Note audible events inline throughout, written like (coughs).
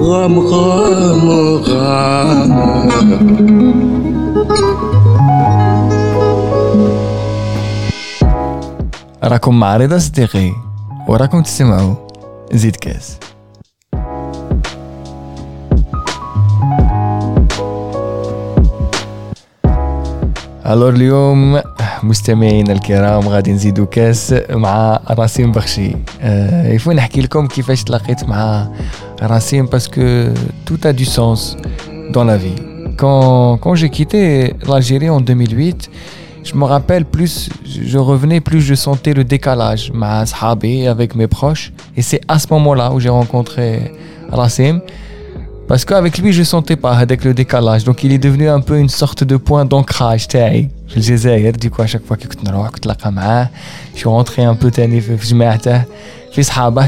غام غام راكم مع رضا صديقي وراكم تسمعوا زيد كاس. الور اليوم مستمعينا الكرام غادي نزيدو كاس مع راسيم بخشي أه يفو نحكي لكم كيفاش تلاقيت مع راسيم باسكو tout a du sens dans la vie quand, quand j'ai quitté l'Algérie en 2008 je me rappelle plus je revenais plus je sentais le décalage مع صحابي avec mes proches et c'est à ce moment-là où j'ai rencontré Rassim parce qu'avec lui, je sentais pas avec le décalage. Donc il est devenu un peu une sorte de point d'ancrage. Je le disais, du coup, à chaque fois que je suis rentré un peu,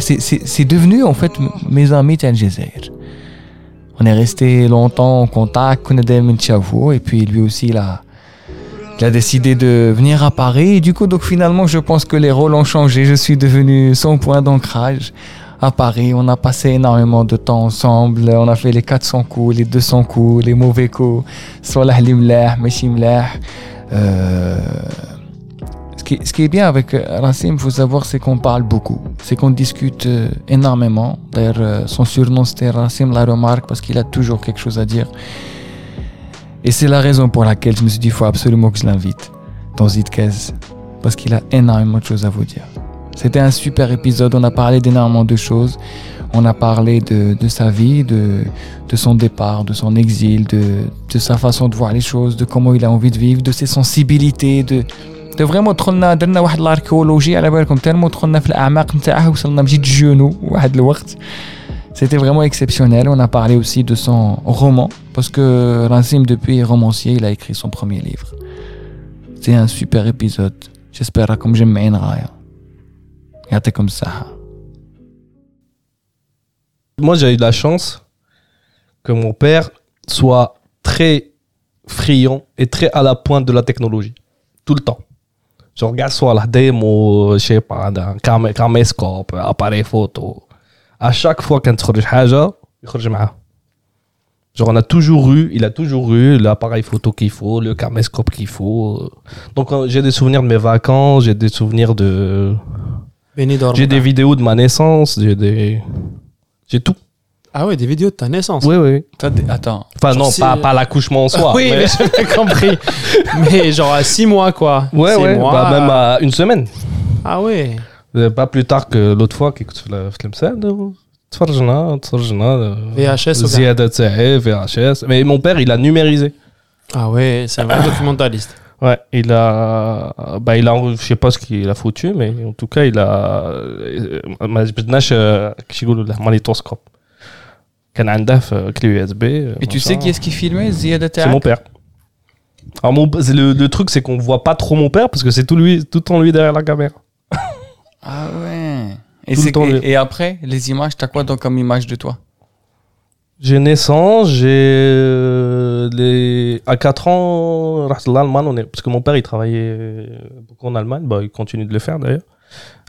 c'est devenu en fait mes amis Algésier. On est resté longtemps en contact, et puis lui aussi, il a, décidé de venir à Paris. Et du coup, donc finalement, je pense que les rôles ont changé. Je suis devenu son point d'ancrage à Paris. On a passé énormément de temps ensemble. On a fait les 400 coups, les 200 coups, les mauvais coups. Salah Limlah, Meshimlah. Euh, ce qui, ce qui est bien avec Racine, faut savoir, c'est qu'on parle beaucoup. C'est qu'on discute euh, énormément. D'ailleurs, euh, son surnom, c'était Racine la remarque, parce qu'il a toujours quelque chose à dire. Et c'est la raison pour laquelle je me suis dit, il faut absolument que je l'invite dans Zitkez, parce qu'il a énormément de choses à vous dire. C'était un super épisode. On a parlé d'énormément de choses. On a parlé de, de sa vie, de, de son départ, de son exil, de, de sa façon de voir les choses, de comment il a envie de vivre, de ses sensibilités, de, de vraiment دخلنا درنا واحد الاركيولوجي على بالكم تالمو دخلنا في الاعماق نتاعه وصلنا بجد جونو واحد الوقت C'était vraiment exceptionnel. On a parlé aussi de son roman, parce que Rassim, depuis romancier, il a écrit son premier livre. C'est un super épisode. J'espère comme j'aime bien Raya. Regardez comme ça. Moi, j'ai eu de la chance que mon père soit très friand et très à la pointe de la technologie. Tout le temps. Je regarde soit la démo, je sais pas, d'un cam- caméscope, appareil photo. À chaque fois qu'un تخرج حاجة يخرج معاه. Genre, on a toujours eu, il a toujours eu l'appareil photo qu'il faut, le caméscope qu'il faut. Donc, euh, j'ai des souvenirs de mes vacances, j'ai des souvenirs de. Benidorm. J'ai des vidéos de ma naissance, j'ai des. J'ai tout. Ah ouais, des vidéos de ta naissance. Oui, oui. Attends. Enfin, Genre non, si- pas, pas l'accouchement en soi. (laughs) oui, mais- mais j'ai compris. (laughs) mais genre à 6 mois, quoi. Ouais, Six ouais. mois. Bah, même à une semaine. Ah ouais. Euh, Pas plus tard que l'autre fois كي كنت في ال- في المساعد تفرجنا تفرجنا VHS ou زيادة تاعي VHS mais mon père il a numérisé Ah ouais, c'est un vrai (coughs) documentaliste. ouais il a bah il a je sais pas ce qu'il a foutu mais en tout cas il a euh, ما جبدناش آه، كيش يقولوا له مانيتوسكوب كان عنده في كلي يو اس بي Et tu sais qui est-ce qui filmait Ziad c'est mon père alors mon, c'est le, le truc c'est qu'on voit pas trop mon père parce que c'est tout lui tout le temps lui derrière la caméra Ah ouais. Et, Tout le c'est- temps, et, le- et après, les images, t'as quoi donc comme image de toi J'ai naissance, j'ai euh, les... à 4 ans, رحت l'Allemagne, on est... parce que mon père il travaillait beaucoup en Allemagne, bah, il continue de le faire d'ailleurs.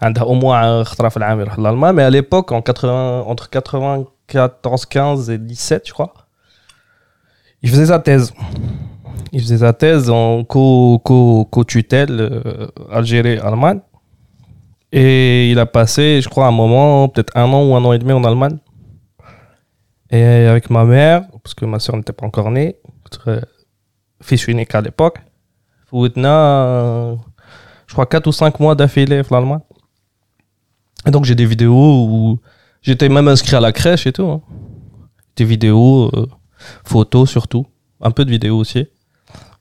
عنده au moins خطرة في العام يروح l'Allemagne, mais à l'époque, en 80... entre 94, 15 et 17, je crois, il faisait sa thèse. Il faisait sa thèse en co- co- co-tutelle euh, Algérie-Allemagne. Et il a passé, je crois, un moment, peut-être un an ou un an et demi en Allemagne. Et avec ma mère, parce que ma soeur n'était pas encore née, euh, fils unique à l'époque, euh, je crois, 4 ou 5 mois d'affilée en Allemagne. Et donc j'ai des vidéos où j'étais même inscrit à la crèche et tout. Hein. Des vidéos, euh, photos surtout, un peu de vidéos aussi.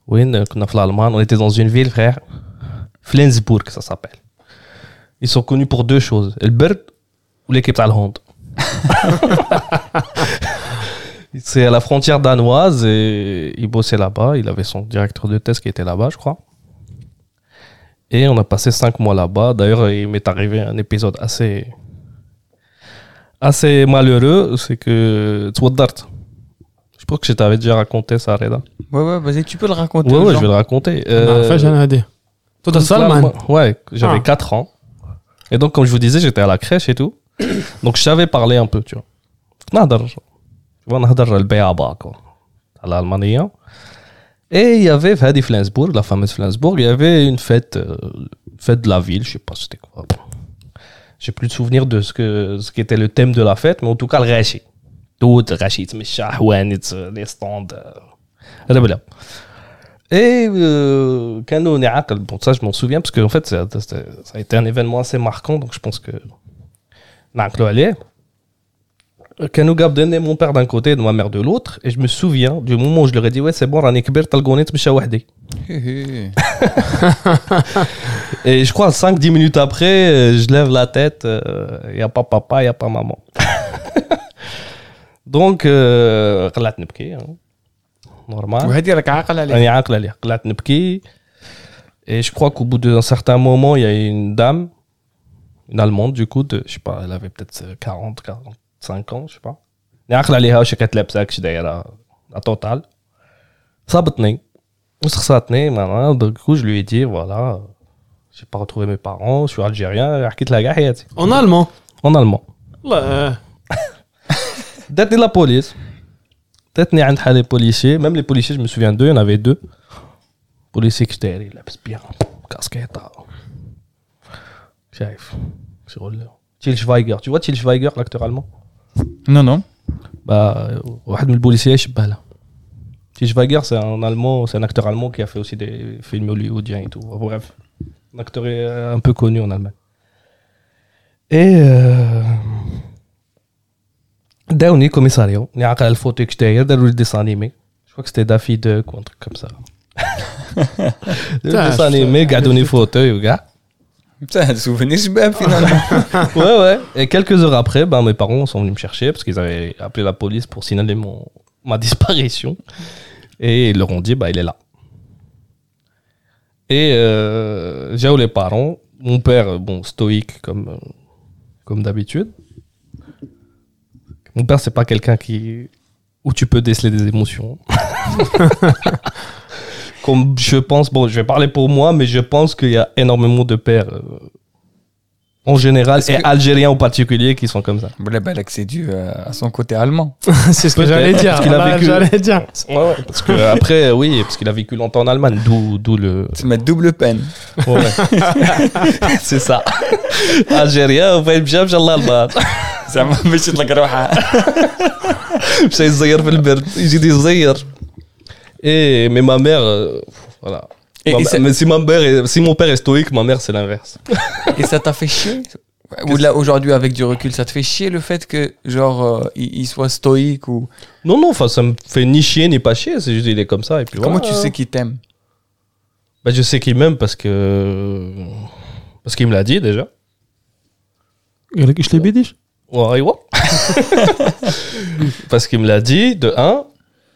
Oui, on l'Allemagne, on était dans une ville, frère, Flensburg, ça s'appelle. Ils sont connus pour deux choses, le Bird ou l'équipe allemande. (laughs) C'est à la frontière danoise et il bossait là-bas. Il avait son directeur de thèse qui était là-bas, je crois. Et on a passé cinq mois là-bas. D'ailleurs, il m'est arrivé un épisode assez, assez malheureux. C'est que Je pense que je t'avais déjà raconté ça, Reda. Ouais, ouais, vas-y, tu peux le raconter. Ouais, ouais, je vais le raconter. Ah, euh, enfin, j'en ai dit. Toi, Ouais, j'avais ah. 4 ans. Et donc, comme je vous disais, j'étais à la crèche et tout. (coughs) Donc je savais parler un peu, tu vois. Et il y avait, Fadi Flensburg, la fameuse Flensburg, il y avait une fête, euh, fête de la ville, je sais pas c'était quoi. J'ai plus de souvenir de ce que ce qui était le thème de la fête, mais en tout cas le rachi. Tout le rachi, mais les stands. Euh, Et euh, Kano bon ça je m'en souviens parce que en fait ça a été un événement assez marquant, donc je pense que نعقلوا عليه. كانوا قابضين mon père d'un côté et ma mère de l'autre et je me souviens du moment où je leur ai dit ouais c'est bon راني كبرت طلقوني نتمشى (laughs) وحدي. Et je crois 5-10 minutes après, euh, je lève la tête, il n'y a pas papa, il n'y a pas maman. (laughs) Donc, euh, قلعت نبكي hein. normal. وهذه راك عاقل عليها راني عاقل عليه قلعت نبكي et je crois qu'au bout d'un certain moment il y a une dame une allemande du coup de je sais pas elle avait peut-être 40 45 ans je sais pas راني عاقل عليها واش كانت لابسه كش دايره لا توتال صابتني وسخساتني ماما du coup je lui ai dit voilà j'ai pas retrouvé mes parents je suis algérien حكيت لها كاع حياتي En allemand. en allemand (laughs) والله داتني لا بوليس داتني عند حالي بوليسي ميم لي بوليسي جو me souviens d'eux il y en avait deux بوليسي كش دايرين لابس بيان كاسكيطة Til Schweiger, tu vois Til Schweiger, l'acteur allemand? Non, non. Bah, le policier, je sais pas là. Til Schweiger, c'est un allemand, c'est un acteur allemand qui a fait aussi des films hollywoodiens et tout. Bref, un acteur euh, un peu connu en Allemagne. Et euh... Downey Commissario, il a la photo que j'étais, il a le dessin animé. Je crois que c'était Daffy 2 euh, ou un truc comme ça. (laughs) le dessin animé, il a donné fauteuil, gars. Putain, un souvenir super finalement. (laughs) ouais, ouais. Et quelques heures après, ben, mes parents sont venus me chercher parce qu'ils avaient appelé la police pour signaler mon, ma disparition. Et ils leur ont dit, bah, il est là. Et euh, j'ai eu les parents. Mon père, bon, stoïque comme, euh, comme d'habitude. Mon père, c'est pas quelqu'un qui où tu peux déceler des émotions. (laughs) comme je pense bon je vais parler pour moi mais je pense qu'il y a énormément de pères euh, en général Est-ce et que- algériens en particulier qui sont comme ça Bla balak, c'est dû euh, à son côté allemand. (laughs) C'est ce que Peut-être, j'allais dire. parce qu'il a Voilà, vécu- J'allais dire. ouais, ouais, parce que après oui parce qu'il a vécu longtemps en Allemagne d'où d'où le Tu mets double peine. Ouais, ouais. (laughs) c'est ça algérien وفاي مشى مشى للالمان زعما باش تطلق روحها مشى يزير في البرد يجي يزير et, mais ma mère, euh, voilà. Mais si, mon père est stoïque, ma mère, c'est l'inverse. (laughs) et ça t'a fait chier? Là aujourd'hui avec du recul ça te fait chier le fait que genre euh, il, soit stoïque ou? Non non enfin ça me fait ni chier ni pas chier c'est juste il est comme ça et puis comment tu sais qu'il t'aime? Bah je sais qu'il m'aime parce que parce qu'il me l'a dit déjà. Je l'ai dit (laughs) (laughs) parce qu'il me l'a dit de un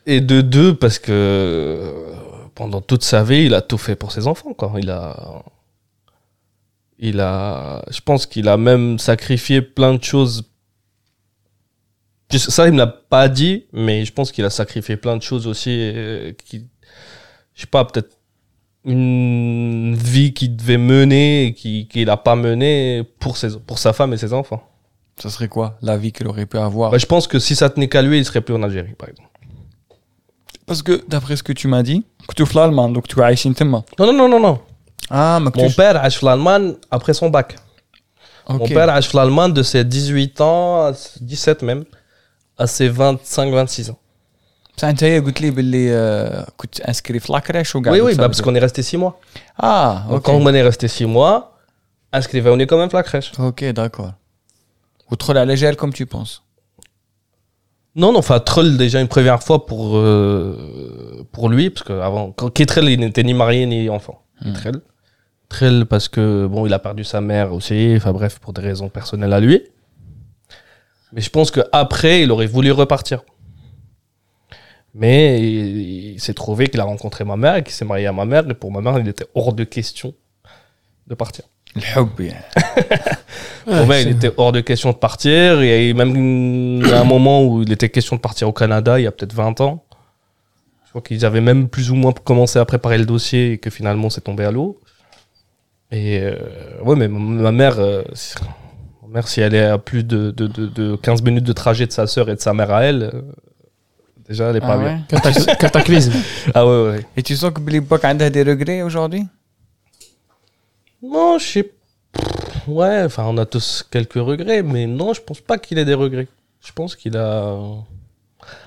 et de deux, parce que pendant toute sa vie, il a tout fait pour ses enfants. Quoi. Il a. Il a. Je pense qu'il a même sacrifié plein de choses. Ça, il me l'a pas dit, mais je pense qu'il a sacrifié plein de choses aussi. euh, qui, je sais pas, peut-être une vie qu'il devait mener et qui- qu'il a pas menée pour, ses, pour sa femme et ses enfants. Ça serait quoi la vie qu'il aurait pu avoir? Bah, je pense que si ça tenait qu'à lui, il serait plus en Algérie, par exemple. Parce que, d'après ce que tu m'as dit, que tu es allemand, donc tu es عايشين تما. Non, non, non, non, non. Ah, mais que Mon tu... père a en Allemagne après son bac. Mon Ok. père a en Allemagne de ses 18 ans, à 17 même, à ses 25-26 ans. بصح انت هي قلت لي باللي آه، كنت انسكري في لاكريش وكاع Oui, oui, bah, parce qu'on est resté 6 mois. Ah, Donc, ok. quand on est resté 6 mois, inscrivez-on est quand même la crèche. Ok, d'accord. وتدخل على جال comme tu penses. Non, non, enfin, Troll, déjà une première fois pour, euh, pour lui, parce qu'avant, Ketrel, il n'était ni marié ni enfant. Mmh. Trell, parce que, bon, il a perdu sa mère aussi, enfin, bref, pour des raisons personnelles à lui. Mais je pense qu'après, il aurait voulu repartir. Mais il, s'est trouvé qu'il a rencontré ma mère qu'il s'est marié à ma mère, et pour ma mère, il était hors de question de partir. Le hobby. (laughs) Pour moi, il était hors de question de partir. Il y a eu même un moment où il était question de partir au Canada, il y a peut-être 20 ans. Je crois qu'ils avaient même plus ou moins commencé à préparer le dossier et que finalement c'est tombé à l'eau. Et euh, ouais, mais ma ma mère, euh, Mère, si elle est à plus de, de, de, de 15 minutes de trajet de sa sœur et de sa mère à elle, euh, déjà, elle est pas Ah bien. ouais Catac- (laughs) Cataclysme. Ah ouais, ouais. Et tu sens que Billy Buck a des regrets aujourd'hui? Non, je sais. Pff, Ouais, enfin, on a tous quelques regrets, mais non, je pense pas qu'il ait des regrets. Je pense qu'il a.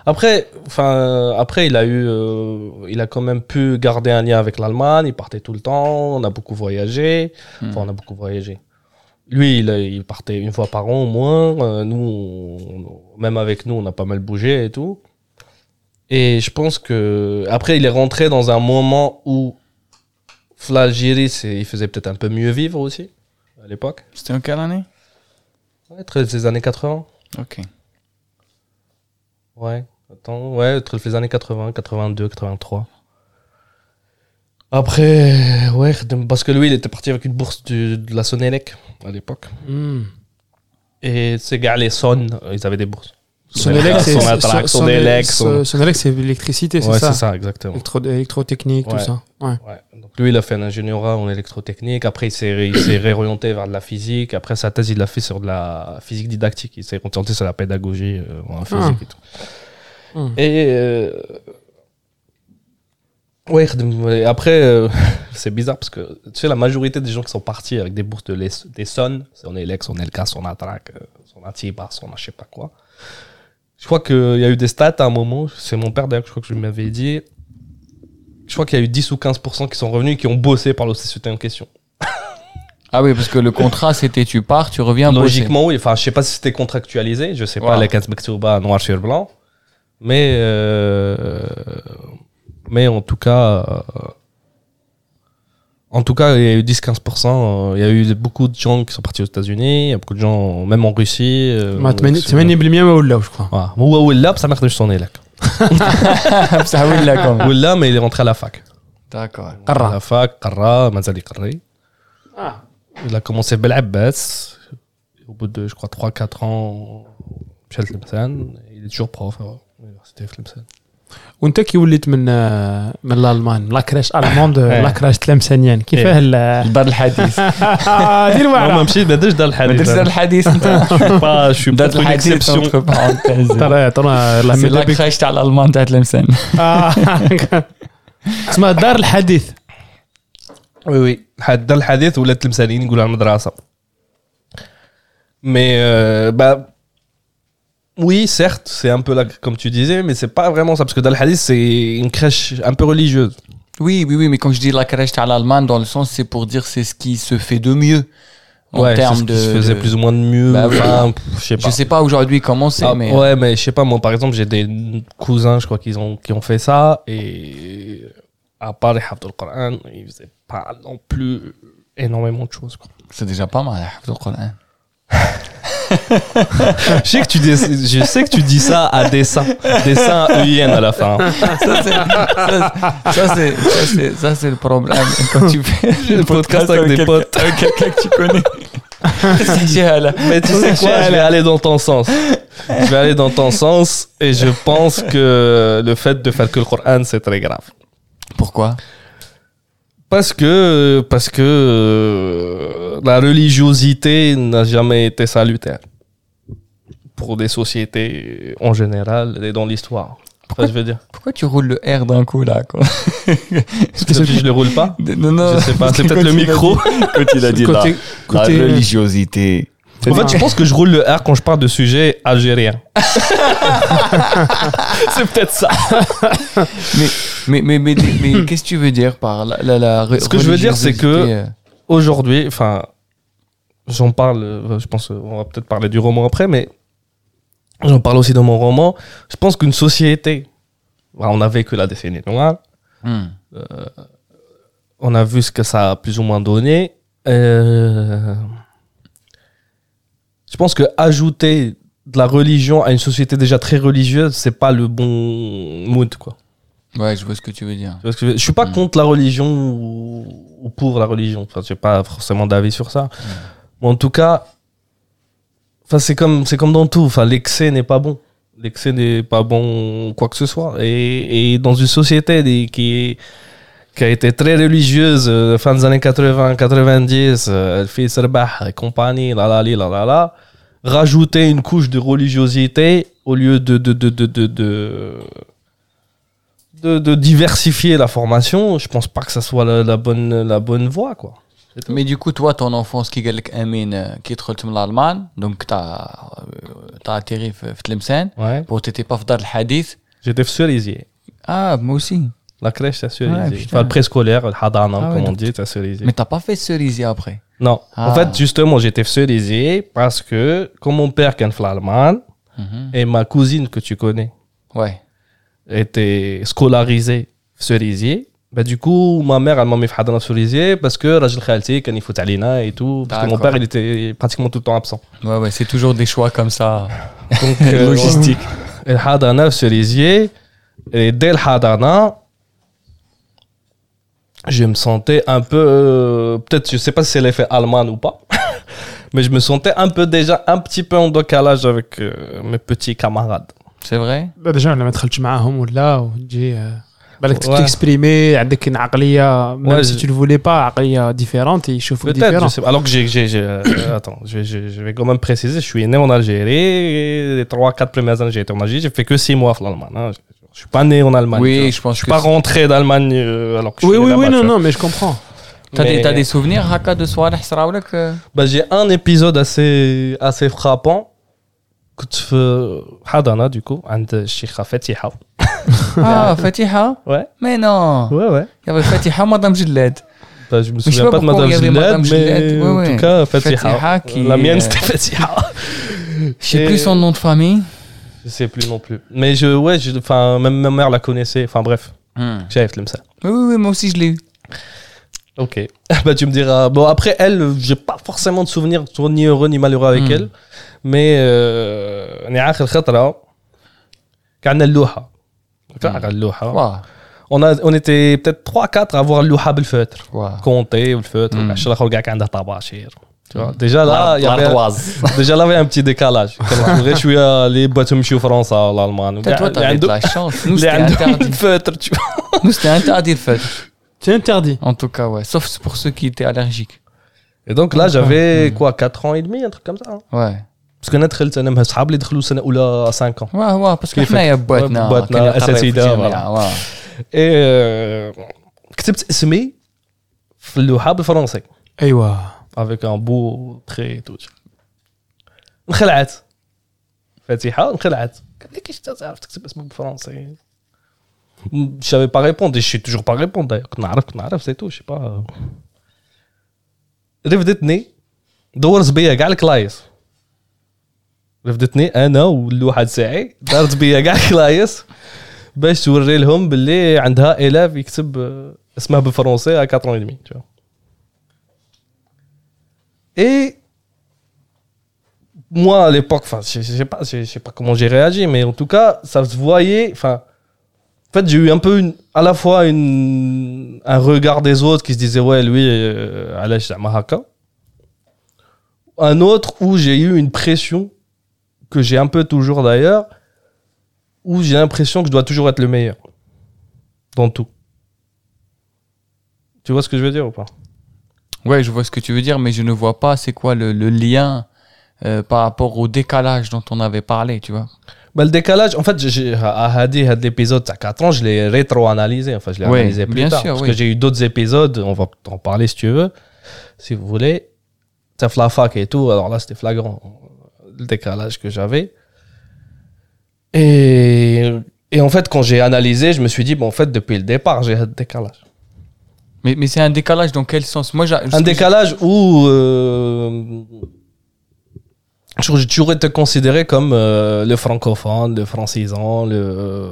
Après, enfin, après, il a eu, euh, il a quand même pu garder un lien avec l'Allemagne. Il partait tout le temps. On a beaucoup voyagé. Enfin, on a beaucoup voyagé. Lui, il, partait une fois par an au moins. Euh, nous, on- même avec nous, on a pas mal bougé et tout. Et je pense que après, il est rentré dans un moment où l'Algérie, il faisait peut-être un peu mieux vivre aussi à l'époque. C'était en quelle année? Ouais, très les années 80. Ok. Ouais, attends, ouais, entre les années 80, 82, 83. Après, ouais, parce que lui, il était parti avec une bourse du- de la Sonelec à l'époque. Hmm. Et ces gars, les Son, ils avaient des bourses. Sonelec, c'est Sonatrach, Son- Sonelec, Son- Son- c'est l'électricité, c'est Ouais, ça? c'est ça, exactement. Électro- électrotechnique, Ouais. tout ça. Ouais. Donc lui, il a fait un ingénierat en électrotechnique. Après, il s'est réorienté vers de la physique. Après, sa thèse, il l'a fait sur de la physique didactique. Il s'est orienté sur la pédagogie euh, en physique et tout. Hmm. Et euh, ouais, après, euh, (laughs) c'est bizarre parce que tu sais, la majorité des gens qui sont partis avec des bourses de des SON, c'est on Elex, on LK, on Atrac, on Atiba, on je sais pas quoi. Je crois qu'il y a eu des stats à un moment, c'est mon père d'ailleurs, je crois que je m'avais dit. Je crois qu'il y a eu 10 ou 15% qui sont revenus et qui ont bossé par la société en question. (laughs) Ah oui, parce que le contrat, c'était tu pars, tu reviens bosser. Logiquement, oui. Enfin, je sais pas si c'était contractualisé, je sais pas, Ouais. les 15 Mektouba noir sur blanc. Mais, euh, mais en tout cas, euh, en tout cas, il y a eu 10-15%. euh, Il y a eu beaucoup de gens qui sont partis aux États-Unis, il y a beaucoup de gens, même en Russie. euh, ما qui sont- 80% ما ولاو جو كخوا Voilà. هو ولا بصح ما خدمش son élec. Ça oui, là, quand même. ولا mais il est rentré à la fac. D'accord. À قرا la fac, قرا مازال يقري. Il a commencé Belabès. Au bout de, je crois, 3-4 ans, Michel Tlemcen. Il est toujours prof à l'université de Tlemcen. وانت كي وليت من من الألمان لاكراش ألموند (laughs) إيه. لاكراش تلمسانيان. كيفاه الدار الحديث. (laughs) دير معنا ما مشيت ما درتش دار الحديث. ما درتش دار الحديث انت. (laughs) با شو دار الحديث ترى ترى لاكراش تاع الألمان تاع تلمسان. آه، اسمها دار الحديث. وي وي. دار الحديث ولا تلمسانيين يقولوا على المدرسة. مي آه، oui, certes, c'est un peu là, comme tu disais, mais c'est pas vraiment ça, parce que dans le hadith, c'est une crèche un peu religieuse. Oui, oui, oui, mais quand je dis la crèche à l'Allemagne, dans le sens, c'est pour dire c'est ce qui se fait de mieux en ouais, termes ce de. qui se faisait de- plus ou moins de mieux. Bah oui. enfin, pff, je sais pas. Je sais pas aujourd'hui comment c'est, Ah, mais. Ouais, mais je sais pas, moi par exemple, j'ai des cousins, je crois qu'ils ont, qui ont fait ça, et à part les hafd al-Qur'an, ils faisaient pas non plus énormément de choses. quoi. C'est déjà pas mal, le Coran. (laughs) je, sais que tu dis, je sais que tu dis ça à dessin, dessin EIN à la fin. Ça, c'est, ça, c'est, le problème. Quand tu fais (laughs) le podcast avec des quelqu'un- potes. Avec quelqu'un que tu connais. (laughs) Mais tu sais quoi, je vais aller dans ton sens. Je vais aller dans ton sens, et je pense que le fait de faire que le Coran, c'est très grave. Pourquoi? Parce que, parce que euh, la religiosité n'a jamais été salutaire pour des sociétés en général et dans l'histoire. Ça, je veux dire? Pourquoi tu roules le R d'un coup là quoi? (laughs) Parce que je le roule pas? Non, non. Je sais pas, c'est peut-être le micro. Quand il a dit la, côté la côté religiosité. En fait, je pense que je roule le R quand je parle de sujets algériens. (laughs) c'est peut-être ça. Mais, mais, mais, mais, mais qu'est-ce que tu veux dire par la, la, la Ce que je veux dire, c'est que- euh, Aujourd'hui, enfin, j'en parle, euh, je pense, euh, on va peut-être parler du roman après, mais j'en parle aussi dans mon roman. Je pense qu'une société, on a vécu la décennie noire, hmm. on a vu ce que ça a plus ou moins donné. Euh, je pense que ajouter de la religion à une société déjà très religieuse, c'est pas le bon mood, quoi. Ouais, je vois ce que tu veux dire. Je, veux dire? Je suis pas Mm. contre la religion ou, ou pour la religion. Enfin, j'ai pas forcément d'avis sur ça. Mais en tout cas, enfin, c'est comme, c'est comme dans tout. Enfin, l'excès n'est pas bon. L'excès n'est pas bon, quoi que ce soit. Et, et dans une société des- qui est, qui a été très religieuse, euh, fin des années 80, 90, euh, elle fait Serbah et compagnie, rajouter une couche de religiosité au lieu de diversifier la formation, je pense pas que ça soit la, bonne, la bonne voie, quoi. Mais du coup, toi, ton enfance, qui euh, qui l'Allemagne, donc tu as atterri à pour t'étais pas dans le hadith. J'étais sur Ah, moi aussi. La crèche, c'est cerisé. Ouais, enfin, le préscolaire, le hadana, ah comme on dit, c'est cerisé. Mais t'as pas fait cerisé après? Non. En ah. fait, justement, j'étais cerisé parce que, comme mon père, qui est mhm. et ma cousine que tu connais, ouais. était scolarisée cerisier. Bah, du coup, ma mère, elle m'a mis Fahadana Cerisier parce que Rajel Khalti, quand il faut Alina et tout, parce que mon père, il était pratiquement tout le temps absent. Ouais, ouais, c'est toujours des choix comme ça. Donc, (laughs) euh, logistique. (laughs) Et Hadana Cerisier, et dès le Hadana, je me sentais un peu, euh, peut-être, je sais pas si c'est l'effet allemand ou pas, (laughs) mais je me sentais un peu déjà un petit peu en décalage avec euh, mes petits camarades. C'est vrai لا ديجا لما دخلتش معاهم ولا وتجي آه، بالك Ouais. تكسبريمي عندك عقليه Ouais, ميم سي je- تو le voulais pas عقليه ديفيرونت يشوفوك Peut-être, je ديفيرون sais pas. Alors que j'ai, j'ai, j'ai- euh, (coughs) attends, je vais, je, je vais quand même préciser, je suis né en Algérie, et les 3-4 premières années j'ai été en Algérie, j'ai fait que 6 mois en Allemagne. hein. Je, je suis pas né en Allemagne. tu Oui, vois. je pense je suis que pas c'est- rentré d'Allemagne euh, alors que je Oui, suis né oui, oui, là-bas, non, tu vois. non, mais je comprends. T'as des, Mais- t'as des souvenirs هكا de صوالح صراولك euh Bah, j'ai un épisode assez, assez frappant. كنت في حضانة du coup عند الشيخة فتيحة. Ah, (laughs) Fatiha Ouais. Mais non Ouais, ouais. Il y avait Fatiha, Madame Gillette. Bah, je me je sais souviens pas pas de pourquoi Madame il y avait Gillette, Madame mais Gillette, ouais, en ouais. tout cas, Fatiha. Fatiha qui La mienne, est- c'était Fatiha. Je sais Et- plus son nom de famille. Je sais plus non plus. Mais je, ouais, même ma mère la connaissait. Enfin, bref. Hmm. J'avais ça. Oui, oui, moi aussi, je l'ai eu. Ok. (laughs) bah, tu me diras. Bon, après, elle, j'ai pas forcément de souvenirs, ni heureux ni malheureux avec hmm. elle. Mais, euh, on, a, on était peut-être 3-4 à avoir le louha le feutre. Compter le feutre. Mm. العشرة الآخر كاع عندها طباشير. Tu vois, déjà là, il y avait, L'ardoise. déjà là, il y avait un petit décalage. كانوا غير شوية les boîtes مشيو فرنسا ولا ألمان. Toi, toi, t'avais de la chance. Nous, اللي c'était عندهم interdit. الفeutre, tu vois. Nous, c'était interdit le fait. C'est interdit. En tout cas, ouais. Sauf pour ceux qui étaient allergiques. Et donc là, j'avais quoi, 4 ans et demi, un truc comme ça. hein. Ouais. Parce que انا دخلت انا مع صحابي اللي دخلوا سنه اولى 5 ans. Ouais, ouais, parce que كيفك؟ حنايا بواتنا بواتنا كانوا يقراو في أساتذة، الجامعة. Ouais. Et euh, كتبت اسمي في اللوحه بالفرنسي ايوه افيك ان بو تخي توت انخلعت فاتيحة انخلعت قال لي كيفاش تعرف تكتب اسمك بالفرنسي شافي با ريبوندي شي توجور با ريبوندي كنت نعرف كنت نعرف سي تو شي با رفدتني دورت بيا كاع الكلايس رفدتني أنا والواحد ساعي دارت بيا كاع الكلايس باش توري لهم باللي عندها الاف يكتب اسمه بالفرنسي 4 اوني Et moi, à l'époque, je, ne sais pas, sais pas comment j'ai réagi, mais en tout cas, ça se voyait, en fait, j'ai eu un peu à la fois un regard des autres qui se disait ouais, lui, euh, Alesh Mahaka. Un autre où j'ai eu une pression, que j'ai un peu toujours d'ailleurs, où j'ai l'impression que je dois toujours être le meilleur. Dans tout. Tu vois ce que je veux dire ou pas? Ouais, je vois ce que tu veux dire, mais je ne vois pas c'est quoi le, le lien euh, par rapport au décalage dont on avait parlé, tu vois. Bah, le décalage, en fait, j'ai- à l'épisode à 4 ans, je l'ai rétro-analysé. Enfin, je l'ai analysé plus bien tard. sûr, parce oui. que j'ai eu d'autres épisodes, on va en parler si tu veux, si vous voulez. Ça fait la fac et tout, alors là, c'était flagrant, le décalage que j'avais. Et, et en fait, quand j'ai analysé, je me suis dit, bon, en fait, depuis le départ, j'ai un décalage. Mais, mais c'est un décalage dans quel sens Moi, j'a- ce Un que décalage où euh, j'ai toujours été considéré comme euh, le francophone, le francisant, le.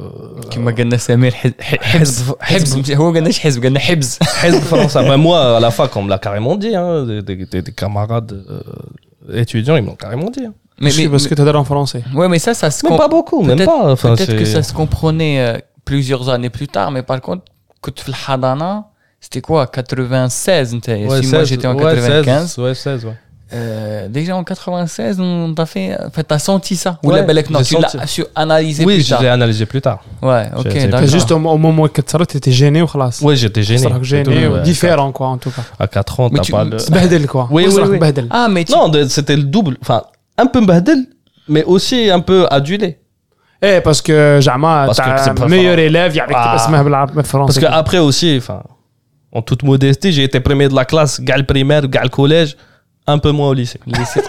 j'ai- كما قلنا سمير ح- ح- حبز حبز مش- هو قالناش حزب قالنا حبز Hezb français. Ben, moi, à la fac, on me l'a carrément dit. Hein, des, des- des- des camarades euh, étudiants, ils m'ont carrément dit. hein. mais, mais, parce que tu en français. mais- ouais, mais ça, ça se Mais comp- pas beaucoup, même peut-être- pas. Enfin, Peut-être que c'est- ça se comprenait euh, plusieurs années plus tard, mais par contre, quand tu fais le Hadana, c'était quoi 96 انت Ouais, Si moi 16, j'étais en ouais, 95. 16, ouais, 16, ouais. euh, déjà en 96, on t'a fait, enfin, t'as senti ça Ou Ouais, la Balek, non, j'ai tu l'as senti. su analyser Oui, plus je tard. l'ai analysé plus tard. Ouais, ok, J'ai- j'ai d'accord. Juste au, au moment où tu étais gêné ou خلاص Oui, j'étais gêné. صراحة C'est gêné tout, ou ouais. différent quoi en tout cas À 4 ans, Mais t'as tu- pas le. تبهدل quoi Oui, oui, وصراحة oui. تبهدل Ah, mais tu... Non, de- c'était le double. Enfin, un peu mbadel, mais aussi un peu adulé. ايه باسكو زعما Parce que تاع c'est pas ميور ايليف يعطيك Ah. اسمه بالعربي Parce بالفرنسي qu'après aussi, enfin, en toute modestie, j'ai été premier de la classe, gal primaire, gal collège, un peu moins au lycée. Lycée de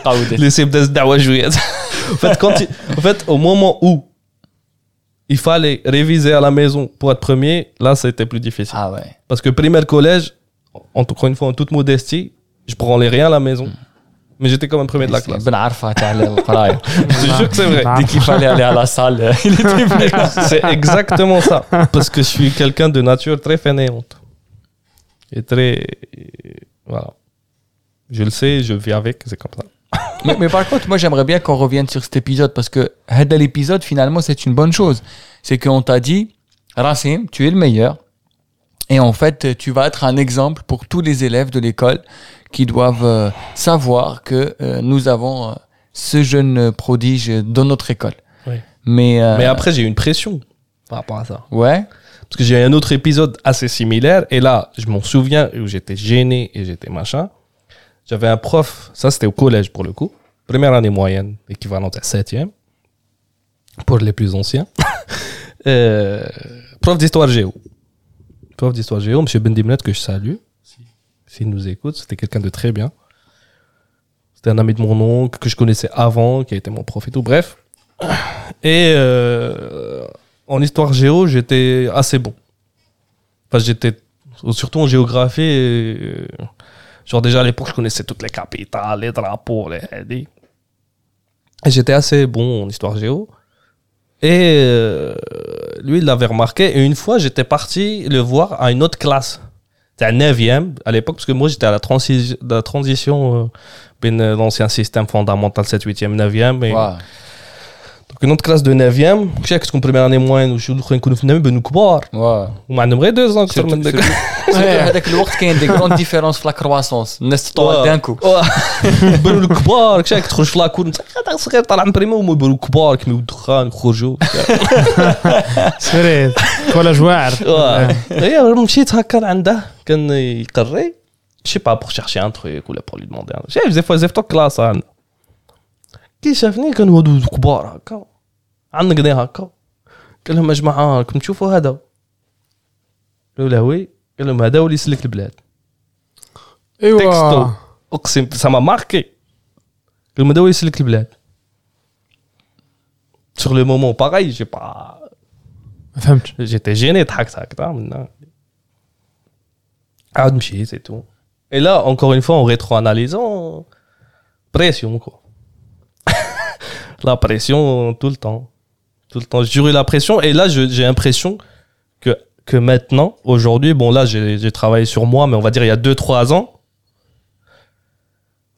(laughs) (laughs) en, fait, quand en fait, au moment où il fallait réviser à la maison pour être premier, là, c'était plus difficile. Ah ouais. Parce que primaire, collège, encore une fois, en toute modestie, je branlais rien à la maison. Hmm. Mais j'étais quand même premier de la classe. (laughs) Je te jure que c'est vrai. Dès qu'il fallait aller à la salle, euh, il était C'est exactement ça. Parce que je suis quelqu'un de nature très fainéante est très. Voilà. Je le sais, je vis avec, c'est comme ça. (laughs) mais, par contre, moi j'aimerais bien qu'on revienne sur cet épisode parce que l'épisode finalement c'est une bonne chose. C'est qu'on t'a dit, Racine, tu es le meilleur. Et en fait, tu vas être un exemple pour tous les élèves de l'école qui doivent euh, savoir que euh, nous avons euh, ce jeune prodige dans notre école. Oui. Mais, mais après, j'ai eu une pression par rapport à ça. Ouais. Parce que j'ai eu un autre épisode assez similaire. Et là, je m'en souviens où j'étais gêné et j'étais machin. J'avais un prof, ça c'était au collège pour le coup. Première année moyenne, équivalente à septième. Pour les plus anciens. (laughs) Euh, prof d'histoire géo. Prof d'histoire géo, monsieur Bendimnet, que je salue. si- S'il nous écoute, c'était quelqu'un de très bien. C'était un ami de mon oncle que je connaissais avant, qui a été mon prof et tout. Bref. Et euh, en histoire géo, j'étais assez bon. Enfin, j'étais surtout en géographie. euh, genre déjà à l'époque, je connaissais toutes les capitales, les drapeaux, les Et j'étais assez bon en histoire géo. Et euh, lui, il l'avait remarqué. Et une fois, j'étais parti le voir à une autre classe. C'était à 9e à l'époque, parce que moi, j'étais à la, transi- la transition euh, ben, l'ancien système fondamental 7, 8e, 9e. Et, ouais. Donc une autre classe de 9e, كنت تكون première année moyenne وشو الاخرين يكونوا في 9 بانوا كبار ouais. وما عندهم غير 2 ans اكثر من ذاك Surtout هذاك الوقت كاين دي غروند ديفيرونس في لا كرواسونس الناس تطول دان كو بانوا كبار كشاك تخرج في لاكور انت صغير طالع من بريمو وما يبانوا كبار كيميو الدخان يخرجوا سريت كولاج واعر اي مشيت هكا عنده كان يقري شي با بور شيرشي ان تروك ولا بور لي دوموندي شايف زي فوا زي في كلاس انا كي شافني كانوا هادو كبار هكا عنقني هكا قال لهم يا جماعه راكم تشوفوا هذا قالوا له وي قال لهم هذا هو اللي يسلك البلاد ايوا تكستو اقسم سما ماركي قال لهم هذا هو اللي يسلك البلاد sur le moment pareil j'ai pas ما فهمتش J'étais gêné, tac, tac, tac, maintenant. Ah, مشيت, c'est tout. Et là, encore une fois, en rétro-analysant, pression, quoi. la pression tout le temps. Tout le temps, j'ai eu la pression. Et là, j'ai l'impression que, que maintenant, aujourd'hui, bon, là, j'ai travaillé sur moi, mais on va dire il y a 2-3 ans,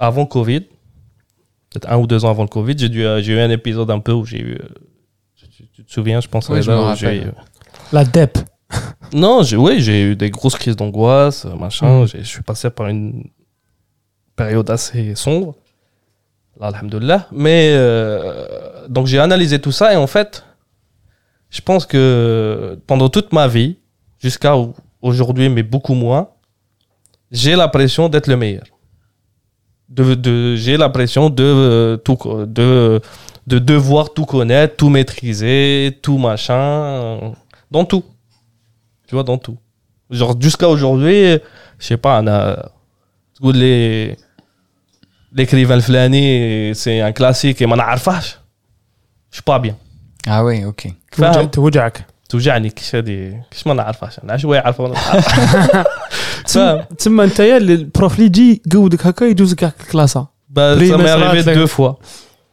avant Covid, peut-être un ou deux ans avant Covid, euh, j'ai eu un épisode un peu où j'ai eu. Euh, tu, te souviens, je pense, là, eu... Euh, la DEP. non, oui, j'ai eu des grosses crises d'angoisse, machin. Mm. Je suis passé par une période assez sombre. Bah, Alhamdulillah. Mais euh, donc j'ai analysé tout ça et en fait, je pense que pendant toute ma vie, jusqu'à aujourd'hui, mais beaucoup moins, j'ai la pression d'être le meilleur. De, de j'ai l'impression de, euh, tout, de, de devoir tout connaître, tout maîtriser, tout machin, euh, dans tout. Tu vois, dans tout. Genre, jusqu'à aujourd'hui, je sais pas, on a. Les, l'écrivain الفلاني c'est un classique et ما نعرفهاش je suis pas bien Ah oui, ok. فاهم توجعك توجعني كيش هذه كيش ما نعرفهاش انا شويه عارفه وانا نعرفها. فاهم تسمى انت يا اللي البروف اللي يجي يقودك هكا يجوزك هكا كلاسه Bah, Prix ça m'est Mesrat, arrivé c'est- deux fois.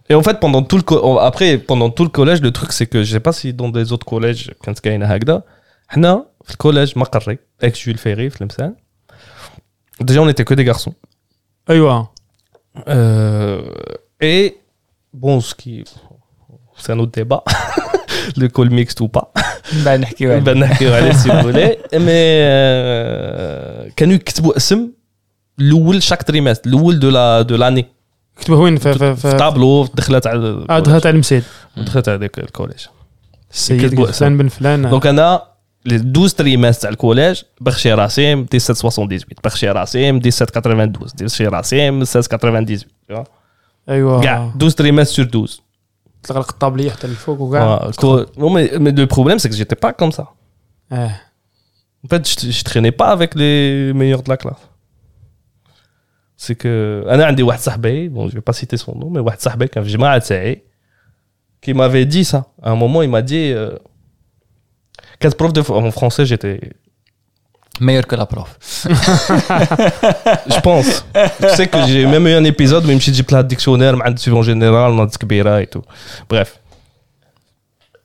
Et en fait, pendant tout le co- après, pendant tout le collège, le truc, c'est que je sais pas si dans des autres collèges, quand c'est qu'il y a هكذا, حنا في الكوليج ما قري, avec Jules Ferry, في المسان. Déjà, on était que des garçons. ايوا Euh, Et bon, ce qui, c'est un autre débat, (laughs) le col mixte ou pas. بعد نحكيو عليه. Ben, نحكيو عليه si vous (laughs) voulez. Mais euh, كانوا يكتبوا اسم الأول chaque trimestre, الأول de la de l'année. كتبه وين في في طابلو دخلت على آه. دخلت على المسيد دخلت على ذاك الكوليج السيد فلان بن فلان دونك أنا لي 12 تريماس تاع الكوليج بخشي راسيم 1778 بخشي راسيم 1792 بخشي راسيم 1698 tu vois. ايوه كاع 12 تريماس سور 12 تغلق الطابليه حتى للفوق وكاع Ouais, co- non, mais, mais le problème, c'est que j'étais pas comme ça. اه En fait, je, je traînais pas avec les meilleurs de la classe. C'est que. أنا عندي واحد صاحبي, bon, je vais pas citer son nom, mais واحد صاحبي كان في جماعة تاعي qui m'avait dit ça. À un moment, il m'a dit. Euh, quel prof de. En français, j'étais. meilleur que la prof (laughs) Je pense. tu sais que j'ai même eu un épisode où il me dit j'ai plein de dictionnaire, مع en général, notes كبيرة et tout. Bref.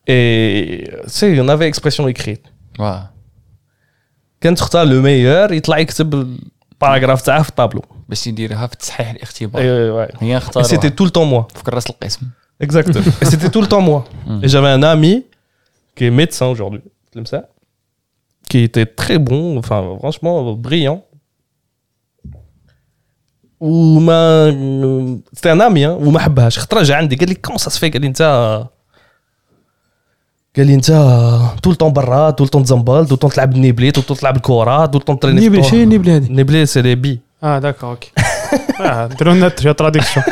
Et. Tu sais, on avait expression écrite. Ouais. كان تختار لو ميور يطلع يكتب الباراغراف تاعه في الطابلو باش يديرها في تصحيح الاختبار ايوه هي Et اختار c'était tout le temps moi. في كراس القسم Exactement. (laughs) Et c'était tout le temps moi. Et j'avais un ami qui est médecin aujourd'hui, comme ça, qui était très bon, enfin franchement brillant. وما c'était un ami hein, وما حبهاش خطره جا عندي قال لي كوم سا سفي قال لي انت قال لي انت طول طون برا طول طون تزنبل طول طون تلعب النيبلي طول طون تلعب الكره طول طون تريني في نيبلي الطور. شي نيبلي هذه النيبلي سي لي بي اه داكا اوكي اه ديروا لنا شي تراديكسيون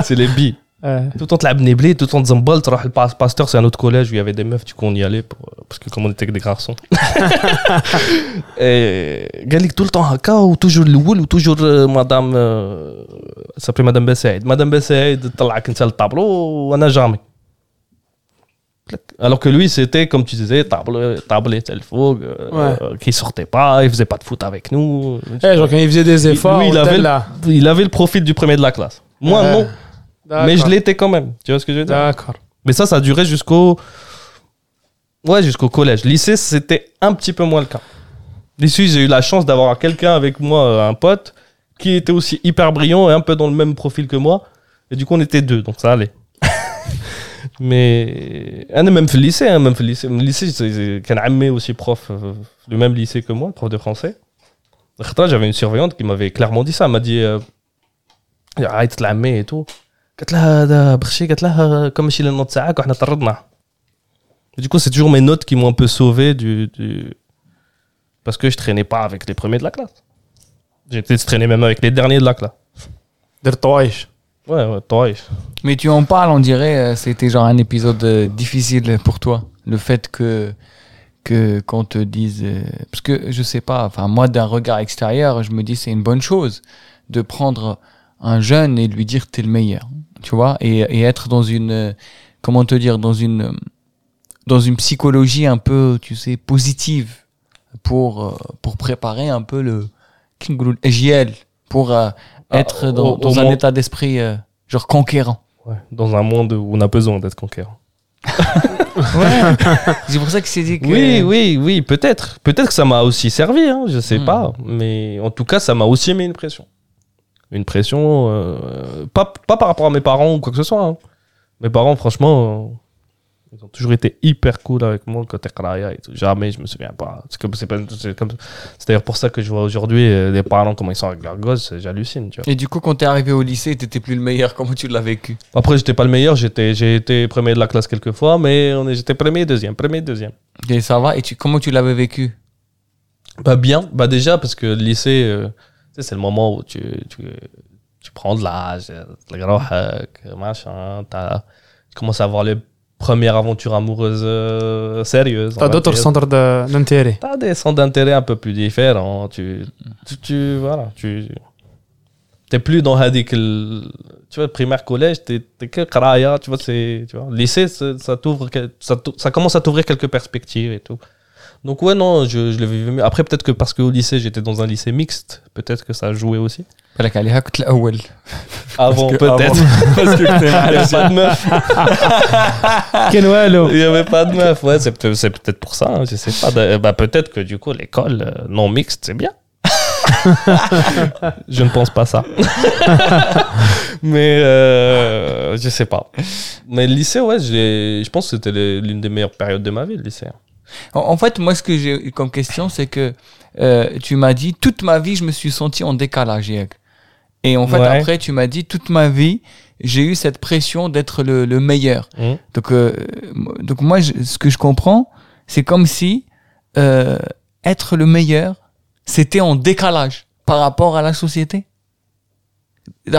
سي لي بي اه euh, tout le temps, tu l'as tout le temps, Zambol, tu le pasteur, c'est un autre collège où il y avait des meufs, du coup, on y allait, euh, parce que comme on était que des garçons. (laughs) et tout le temps, Haka, ou toujours Louul, ou toujours Madame. Euh, ça s'appelait Madame Bessaïd. Madame Bessaïd, tu as le tableau, oh, on n'a jamais. Alors que lui, c'était, comme tu disais, table, tablé, tel fou, euh, ouais. Euh, qui sortait pas, il faisait pas de foot avec nous. Hey, genre, quand il faisait des efforts, il, avait le, là. profil du premier de la classe. Moi, non. Mais je l'étais quand même. Tu vois ce que je veux dire? D'accord. Mais ça, ça durait jusqu'au. Ouais, jusqu'au collège. Lycée, c'était un petit peu moins le cas. Lycée, j'ai eu la chance d'avoir quelqu'un avec moi, euh, un pote, qui était aussi hyper brillant et un peu dans le même profil que moi. Et du coup, on était deux, donc ça allait. (laughs) mais ah, un même fait lycée un même fait lycée le lycée c'est un ami aussi prof euh, le même lycée que moi prof de français j'avais une surveillante qui m'avait clairement dit ça elle m'a dit arrête la main et tout قالت لها هذا بخشي قالت لها كم ماشي النوت تاعك وحنا طردنا du coup c'est toujours mes notes qui m'ont un peu sauvé du, du... parce que je traînais pas avec les premiers de la classe j'étais je traînais même avec les derniers de la classe درت طوايش ouais ouais toi Mais tu en parles, on dirait, euh, c'était genre un épisode euh, difficile pour toi. Le fait que, que qu'on te dise. euh, parce que je sais pas, enfin, moi, d'un regard extérieur, je me dis c'est une bonne chose de prendre un jeune et lui dire t'es le meilleur. Tu vois, et, et être dans une. Comment te dire Dans une. Dans une psychologie un peu, tu sais, positive pour, euh, pour préparer un peu le. GL, pour euh, Ah, être au- dans, au dans un état d'esprit euh, genre conquérant. ouais dans un monde où on a besoin d'être conquérant (laughs) C'est pour ça qu'il s'est dit que. oui oui oui peut-être peut-être que ça m'a aussi servi hein, je sais Hmm. pas mais en tout cas ça m'a aussi mis une pression une pression euh, pas, pas par rapport à mes parents ou quoi que ce soit hein. mes parents franchement euh, ils ont toujours été hyper cool avec moi côté Kraya et tout. Jamais je me souviens pas. C'est comme d'ailleurs pour ça que je vois aujourd'hui euh, les parents comment ils sont avec leurs gosses j'hallucine tu vois. Et du coup, quand t'es arrivé au lycée, t'étais plus le meilleur. Comment tu l'as vécu? Après j'étais pas le meilleur j'étais j'ai été premier de la classe quelques fois mais on est j'étais premier deuxième premier deuxième. Et ça va? Et tu, comment tu l'avais vécu? Bah bien, bah déjà parce que le lycée, euh, c'est le moment où tu, tu, tu prends de l'âge, euh, le machin, t'as- tu commences à avoir les premières aventures amoureuses euh, sérieuses. T'as d'autres centres de- d'intérêt. T'as des centres d'intérêt un peu plus différents. Tu, tu, tu- voilà, tu, t'es plus dans Hadik, le- tu vois, primaire, collège, t'es, t'es que tu vois, c'est, tu vois, lycée, ça t'ouvre, ça, ça commence à t'ouvrir quelques perspectives et tout. Donc ouais, non, je, je l'ai vécu mieux. Après, peut-être que parce qu'au lycée, j'étais dans un lycée mixte, peut-être que ça a joué aussi. بالك عليها كنت الاول Avant, que peut-être. parce que il n'y avait pas de meuf. (laughs) كاين والو Il n'y avait pas de meuf. Ouais, c'est peut- c'est peut-être pour ça, hein, je sais pas. De- Bah, peut-être que du coup, l'école euh, non mixte, c'est bien. (laughs) je ne pense pas ça. (laughs) Mais euh, je sais pas. Mais le lycée, ouais, j'ai- je pense que c'était les- l'une des meilleures périodes de ma vie, le lycée. En, en fait, moi, ce que j'ai eu comme question, c'est que euh, tu m'as dit toute ma vie, je me suis senti en décalage. Et en fait, Ouais. après, tu m'as dit, toute ma vie, j'ai eu cette pression d'être le, le meilleur. Hmm. Donc, euh, donc moi, je- ce que je comprends, c'est comme si euh, être le meilleur, c'était en décalage par rapport à la société.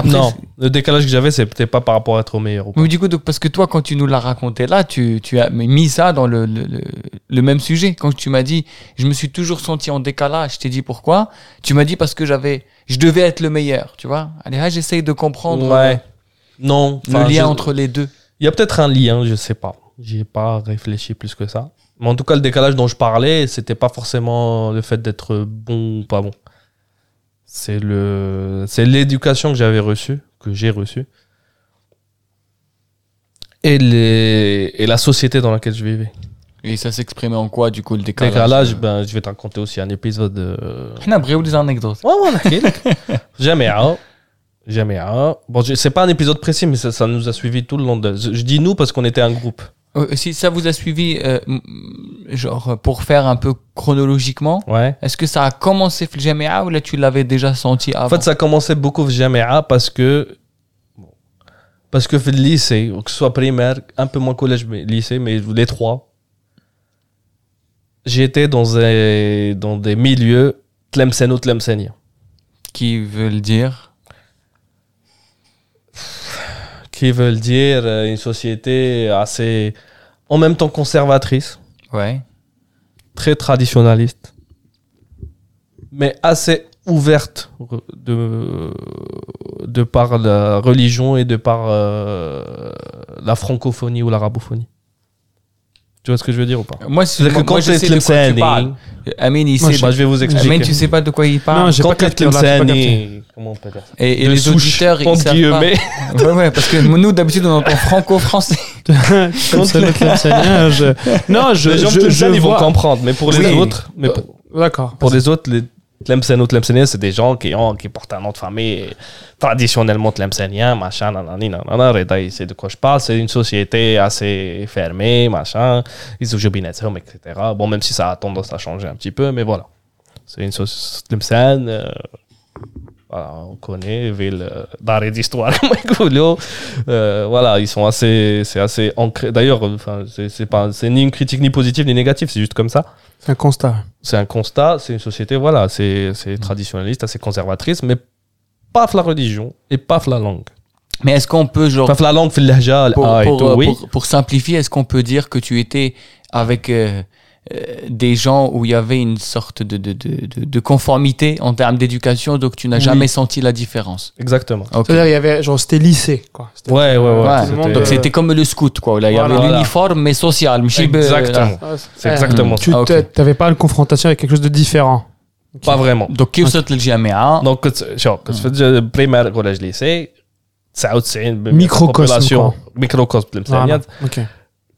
Non, le décalage que j'avais, c'était pas par rapport à être au meilleur. ou pas. Mais du coup, donc, parce que toi, quand tu nous l'as raconté là, tu, tu as mis ça dans le, le, le- le même sujet. Quand tu m'as dit, je me suis toujours senti en décalage, je t'ai dit pourquoi. Tu m'as dit parce que j'avais, je devais être le meilleur, tu vois. Allez, là, j'essaye de comprendre euh, Ouais. Non. le lien je- entre les deux. Il y a peut-être un lien, je sais pas. J'y ai pas réfléchi plus que ça. Mais en tout cas, le décalage dont je parlais, c'était pas forcément le fait d'être bon ou pas bon. C'est le, c'est l'éducation que j'avais reçue, que j'ai reçue, et les, et la société dans laquelle je vivais. Et ça s'exprimait en quoi, du coup, le décalage? Décalage, ben, je vais te raconter aussi un épisode. Euh... On a des anecdotes. Ouais, ouais. (laughs) Jamais un. Jamais. Bon, c'est pas un épisode précis, mais ça, ça, nous a suivis tout le long de. Je dis nous parce qu'on était un groupe. Euh, si ça vous a suivi, euh, genre pour faire un peu chronologiquement, est-ce que ça a commencé Fjaméa ou là tu l'avais déjà senti avant En fait, ça a commencé beaucoup Fjaméa parce que parce que le lycée, que ce soit primaire, un peu moins collège, mais lycée, mais les trois, j'étais dans des dans des milieux Tlemcen ou Tlemcenia. Qui veulent dire Qui veulent dire euh, une société assez. en même temps conservatrice. ouais très traditionnaliste, mais assez ouverte de, de par la religion et de par euh, la francophonie ou l'arabophonie. Tu vois ce que je veux dire ou pas? Moi, c'est- que quand je sais de quoi tu parles. Amine il sait je- vais vous expliquer. Amine tu sais pas de quoi il parle. Non, j'ai quand pas capté, comment on peut dire ça? Et, les auditeurs ils savent pas. ouais ouais parce que nous d'habitude on entend franco-français. (laughs) Ça, le Tlemcenien, je- Non, je, les gens je, de je Tlemcen, ils vont comprendre, mais pour les autres, mais pour, D'accord. pour les autres, les Tlemceno, Tlemcenien, c'est des gens qui, ont, qui portent un nom famille traditionnellement Tlemcenien, machin, nanani, nanana. Sait de quoi je parle. C'est une société assez fermée, machin. Ils ont etc. Bon, même si ça a tendance à changer un petit peu, mais voilà. C'est une société Tlemcen. euh, voilà, on connaît ville euh, barré d'histoire (laughs) comme euh, voilà ils sont assez c'est assez ancré. D'ailleurs enfin c'est pas c'est ni une critique ni positive ni négative c'est juste comme ça. C'est un constat. C'est un constat c'est une société voilà c'est c'est mm. traditionnaliste assez conservatrice mais paf la religion et paf la langue. Mais est-ce qu'on peut genre paf la langue pour, ah, pour, euh, pour, oui. pour, simplifier est-ce qu'on peut dire que tu étais avec euh, des gens où il y avait une sorte de, de, de, de- de conformité en termes d'éducation, donc tu n'as Oui. jamais senti la différence Exactement. Ok. C'est-à-dire, il y avait, genre, c'était lycée, quoi. C'était- Ouais, ouais, ouais. Ouais, tout le monde, c'était- donc euh, c'était comme le scout, quoi. Là, il y Voilà. avait Voilà. l'uniforme, mais social. ماشي ب- Exactement. Ah, C'est eh, exactement Tu ça. Ah, ok. n'avais pas une confrontation avec quelque chose de différent. Pas vraiment. Donc, كيف وصلت للجامعة Donc, كنت- شوف كنت في بريمير كوليج ليسي 99 Microcosme, population ميكروكوسم بالمثانيات Voilà. Ok.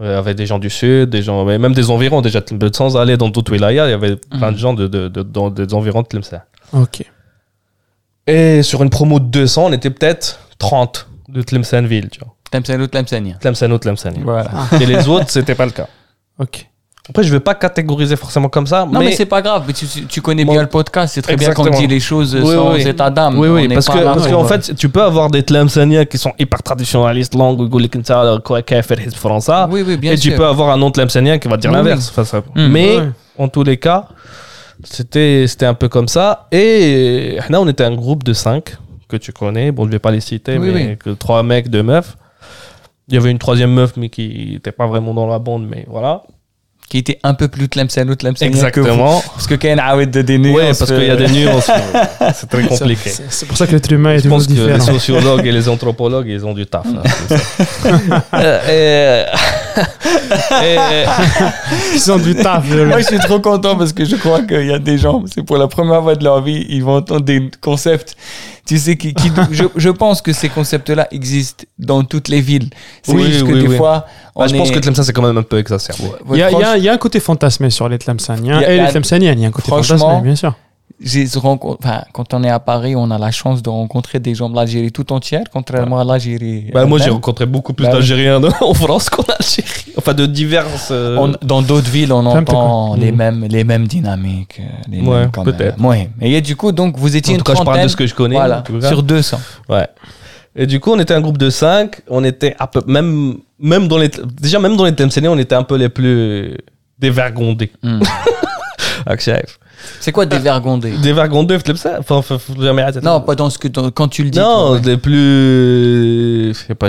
il y avait des gens du sud, des gens, même des environs déjà, sans aller dans d'autres wilayas, il y avait mm. plein de gens de, de, dans des environs de Tlemcen. Ok. Et sur une promo de 200, on était peut-être 30 de Tlemcenville, tu. Tlemcen ou Tlemcenien. Tlemcen ou Tlemcenien. Voilà. Et les autres, c'était pas le cas. (laughs) Ok. Après, je veux pas catégoriser forcément comme ça. Non, mais, c'est pas grave. Tu, connais bien le podcast. C'est très bien qu'on dit les choses oui, sans oui. état d'âme. Oui, oui, parce, que, parce qu'en ouais. fait, tu peux avoir des Tlemceniens qui sont hyper traditionnalistes, langue, Oui, oui, bien Et tu peux avoir un autre Tlemcenien qui va dire oui, l'inverse. Enfin, hum, mais en tous les cas, c'était, c'était un peu comme ça. Et là, on était un groupe de cinq que tu connais. Bon, je vais pas les citer, mais que trois mecs, deux meufs. Il y avait une troisième meuf, mais qui n'était pas vraiment dans la bande, mais voilà qui était un peu plus tlemcen ou tlemcenien que vous. Exactement. Parce que quand il y a des nuances. Oui, parce qu'il y a des nuances. (laughs) C'est très compliqué. C'est pour ça que l'être humain est Je pense que les sociologues et les anthropologues, ils ont du taf. là, c'est ça. (laughs) (laughs) Euh, et- Ils ont du taf. Moi, je suis trop content parce que je crois qu'il y a des gens, c'est pour la première fois de leur vie, ils vont entendre des concepts. Tu sais, qui, qui- (laughs) je, je pense que ces concepts-là existent dans toutes les villes. C'est Oui, juste que oui, des oui. fois, on bah, je pense que Tlemcen, c'est quand même un peu exacerbé. Il y, a- un côté fantasmé sur les Tlemceniens et les Tlemceniennes. Il y a un côté Franchement, fantasmé, bien sûr. J'ai rencontré, enfin, quand on est à Paris, on a la chance de rencontrer des gens de l'Algérie tout entière, contrairement à l'Algérie. Bah, moi, j'ai rencontré beaucoup plus Bah, oui. d'Algériens (laughs) en France qu'en Algérie. Enfin, de diverses. euh, On- dans d'autres villes, on entend les Mhm. mêmes, les mêmes dynamiques. euh, Les Ouais, mêmes quand même. peut-être. Ouais. Et du coup, donc, vous étiez En une tout cas, je parle de ce que je connais. Voilà, sur 200. Ouais. Et du coup, on était un groupe de 5. On était un peu. Même, même dans les. Déjà, même dans les Tlemcenais, on était un peu les plus dévergondés. (laughs) Hmm. C'est quoi dévergondé? Dévergondés, في Tlemcen Enfin, enfin, faut jamais arrêter. Non, pas dans ce que dans- quand tu le dis. Non, toi, ouais. des plus. Je sais pas,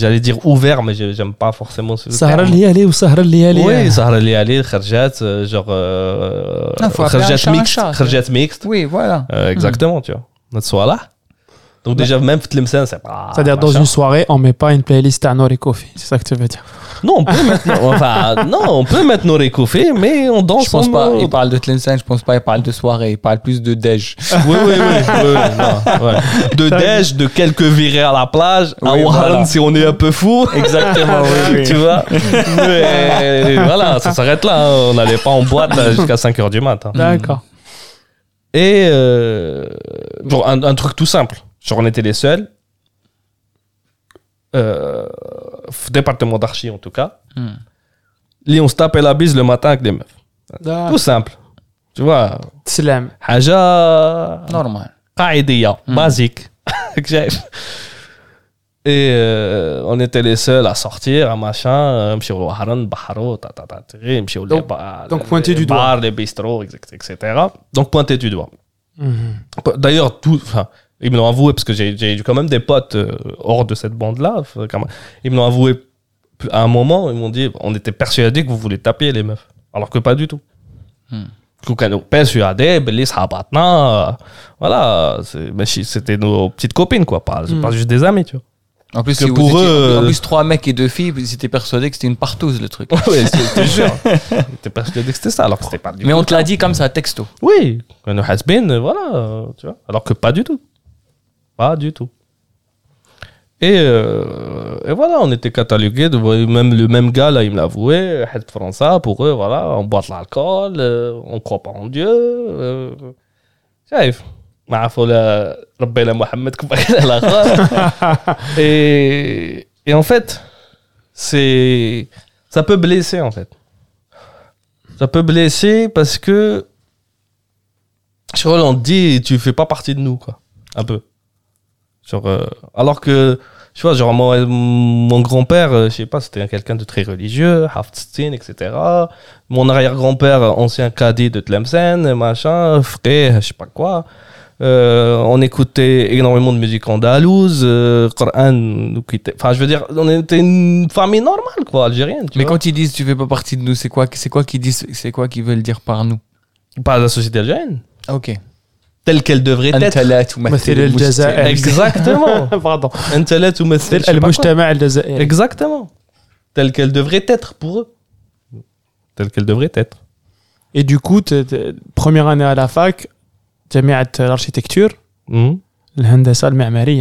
j'allais dire ouvert, mais j'ai- j'aime pas forcément ce Sahara. Liali ou Sahara Liali. Oui, Sahara Liali, Kharjat, euh, genre. Euh, Ah, Kharjat mixte. Kharjat mixte. Oui, voilà. Euh, exactement, tu vois. Notre soir là. Donc, déjà, même Tlemcen, c'est pas. C'est-à-dire, dans une soirée, on met pas une playlist à Nori Kofi. C'est ça que tu veux dire? Non, on peut mettre, (laughs) enfin, non, on peut mettre nos récouffés, mais on danse. Je pense en pas. mode- Il parle de Tlemcen, je pense pas. Il parle de soirée. Il parle plus de déj. Oui, oui, oui. oui, oui, non, ouais. De déj, de quelques virées à la plage, à Oui, Warren voilà. si on est un peu fou. Exactement. oui, oui. (laughs) tu vois? Mais (laughs) voilà, ça s'arrête là. hein. On n'allait pas en boîte là, jusqu'à 5h du matin. D'accord. Et euh, bon, un, un truc tout simple. Genre, on était les seuls. Euh, département d'archi en tout cas, mm. on se tapait la bise le matin avec des meufs. Tout simple. Tu vois. Salam. Haja. Normal. Qaïdia, mm. basique. (laughs) Et euh, on était les seuls à sortir, à machin, monsieur Waharan, Baharo, tatatati, monsieur Donc, donc pointé du doigt. Les les bistrots, etc., Donc pointé du doigt. D'ailleurs, tout. Enfin, ils me l'ont avoué parce que j'ai eu quand même des potes euh, hors de cette bande-là. Euh, ils me l'ont avoué à un moment. Ils m'ont dit on était persuadés que vous voulez taper les meufs. Alors que pas du tout. Hmm. Ben, euh, voilà, ben, c'était nos petites copines, quoi. Pas, hmm. juste des amis, tu vois. En plus, pour eux... en plus, trois mecs et deux filles, ils étaient persuadés que c'était une partouze, le truc. (laughs) oui, c'était sûr. (laughs) Ils étaient persuadés que c'était ça, alors que c'était pas du Mais on te l'a dit comme ça, texto. Oui, has been, voilà, tu vois. Alors que pas du tout. Pas du tout. Et, euh, et voilà, on était catalogués, de, même le même gars là, il me l'a avoué, Had France, pour eux, voilà, on boit de l'alcool, euh, on croit pas en Dieu. Euh, شايف ما عرفوا لا ربنا محمد كما قال الاخر (laughs) et, et en fait c'est ça peut blesser en fait ça peut blesser parce que je vois, on te dit tu fais pas partie de nous quoi un peu genre euh, alors que tu vois genre moi, mon grand-père euh, je sais pas c'était quelqu'un de très religieux Haftzin etc mon arrière-grand-père ancien cadet de Tlemcen machin frère je sais pas quoi euh, on écoutait énormément de musique andalouse, euh, Coran, nous quittait- enfin je veux dire, on était une famille normale quoi, algérienne. Tu Mais vois. quand ils disent tu fais pas partie de nous, c'est quoi, c'est quoi qu'ils disent, c'est quoi qu'ils veulent dire par nous? Pas la société algérienne, Ok telle qu'elle devrait être. Exactement. (laughs) Pardon. Exactement. Telle qu'elle devrait être pour eux. Telle qu'elle devrait être. Et du coup, première année à la fac, tu as l'architecture, hmm. l'handassa, le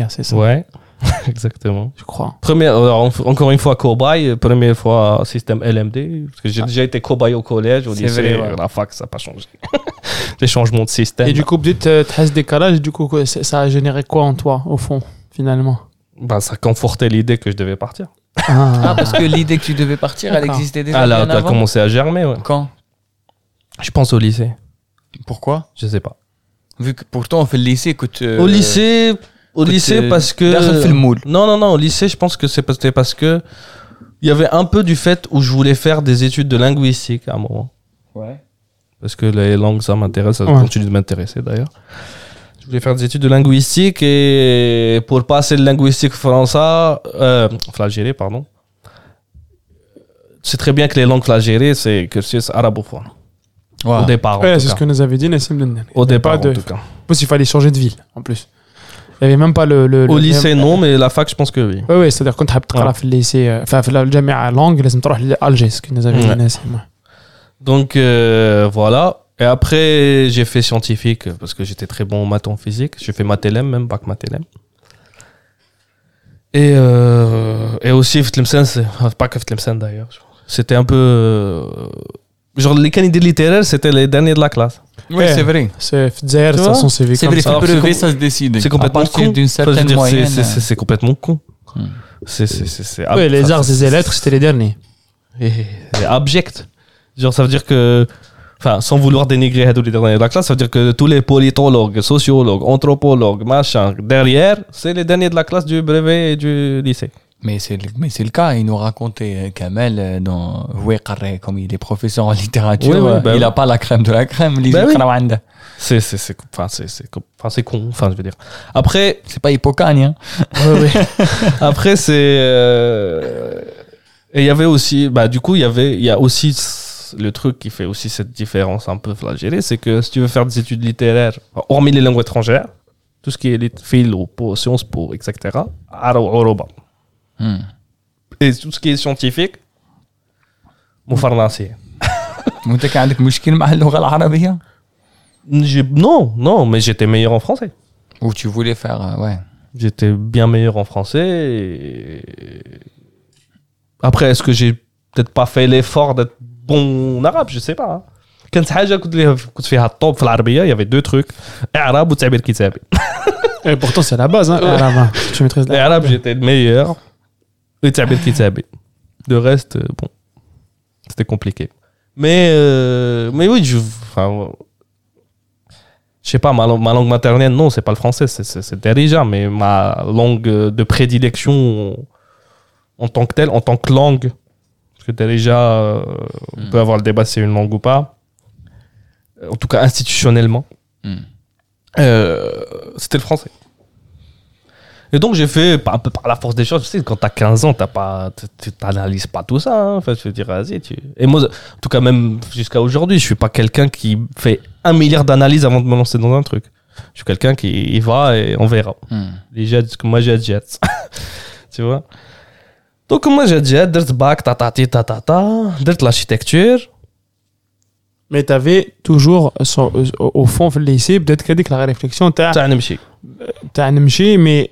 c'est ça. Ouais. (laughs) Exactement. je crois. Première, alors, encore une fois, cobaye. Première fois, système LMD. Parce que j'ai déjà été cobaye au collège, au C'est lycée. vrai, ouais. La fac, ça n'a pas changé. (laughs) Les changements de système. Et du coup, euh, t'as ce décalage, et du coup, ça a généré quoi en toi, au fond, finalement? Bah, ça confortait l'idée que je devais partir. Ah, parce que l'idée que tu devais partir, elle existait déjà Ah, là, avant. commencé à germer, ouais. Quand? Je pense au lycée. Pourquoi? Je sais pas. Vu que pourtant on fait le lycée, écoute. euh, Au lycée, au lycée, parce que. Non, non, non, au lycée, je pense que c'était parce que. Il y avait un peu du fait où je voulais faire des études de linguistique à un moment. Ouais. Parce que les langues, ça m'intéresse, ça ouais. continue de m'intéresser d'ailleurs. Je voulais faire des études de linguistique et pour passer le linguistique français, euh, flagéré, pardon. C'est très bien que les langues flagérées, c'est que c'est arabophone. Wow. Au départ. Ouais, c'est ce que nous avait dit Nassim Lendani. Au départ, de... en tout cas. En plus, il fallait changer de ville, en plus. Il n'y avait même pas le. le Au lycée, non, mais la fac, je pense que oui. Oui, oui, c'est-à-dire quand tu as ouais. le lycée, euh, enfin, la à langue, les Alger, ce que nous avait donné. Donc, euh, voilà. Et après, j'ai fait scientifique parce que j'étais très bon en maths en physique. J'ai fait maths même bac maths LM. Et, euh, et aussi, pas que d'ailleurs. C'était un peu. Euh, genre, les candidats littéraires, c'était les derniers de la classe. Oui, eh, c'est vrai. C'est dire, de toute c'est vécu. C'est vrai, c'est privé, ça se décide. C'est complètement con. d'une certaine moyenne. C'est complètement con. Hmm. Oui, les arts et les lettres, c'était les derniers. Eh, abject. Genre, ça veut dire que enfin, sans vouloir dénigrer Hadou les derniers de la classe, ça veut dire que tous les politologues, sociologues, anthropologues, machin, derrière, c'est les derniers de la classe du brevet et du lycée. Mais c'est le cas, il nous racontait euh, Kamel euh, dans Carré, comme il est professeur en littérature, euh, bah il n'a pas la crème de la crème, les bah C'est c'est enfin c'est con, enfin je veux dire. Après, c'est pas Hippocagne. Hein. (laughs) Après c'est et il y avait aussi bah du coup il y avait il y a aussi le truc qui fait aussi cette différence un peu flagellée, c'est que si tu veux faire des études littéraires, hormis les langues étrangères, tout ce qui est fil ou sciences po, etc., Hmm. et tout ce qui est scientifique, مفرنسي. وانت كان عندك مشكل مع اللغة العربية J'ai- Non, non, mais j'étais meilleur en français. Ou tu voulais faire, euh, ouais. J'étais bien meilleur en français. et- Après, est-ce que j'ai peut-être pas fait l'effort d'être bon en arabe Je sais pas. hein. كانت حاجة كنت ليها- كنت فيها الطوب في العربية, il y avait deux trucs. إعراب وتعبير كتابي. Et pourtant, c'est la base. Hein, arabe, hein. Tu maîtrises la الإعراب j'étais le meilleur. Etsabet Ketsabet. De reste, euh, bon, c'était compliqué. Mais, euh, mais oui, je. Enfin, je sais pas, ma, langue maternelle, non, c'est pas le français, c'est déjà, mais ma langue de prédilection en tant que telle, en tant que langue, parce que déjà, on euh, hmm. peut avoir le débat si c'est une langue ou pas, en tout cas institutionnellement, hmm. c'était le français. Et donc, j'ai fait, par, par, la force des choses, tu sais, quand t'as 15 ans, t'as pas, tu t'analyses pas tout ça. Hein. Enfin, je veux dire, vas-y. Tu... Et moi, en tout cas, même jusqu'à aujourd'hui, je suis pas quelqu'un qui fait un milliard d'analyses avant de me lancer dans un truc. Je suis quelqu'un qui y va et on verra. Hmm. Les jets, moi, j'ai jets. (laughs) tu vois? Donc, moi, j'ai jets, dirt bac, tatati, tatata, dirt l'architecture. Mais tu avais toujours, au fond, le lycée, peut-être que la réflexion, tu as. Tu as mais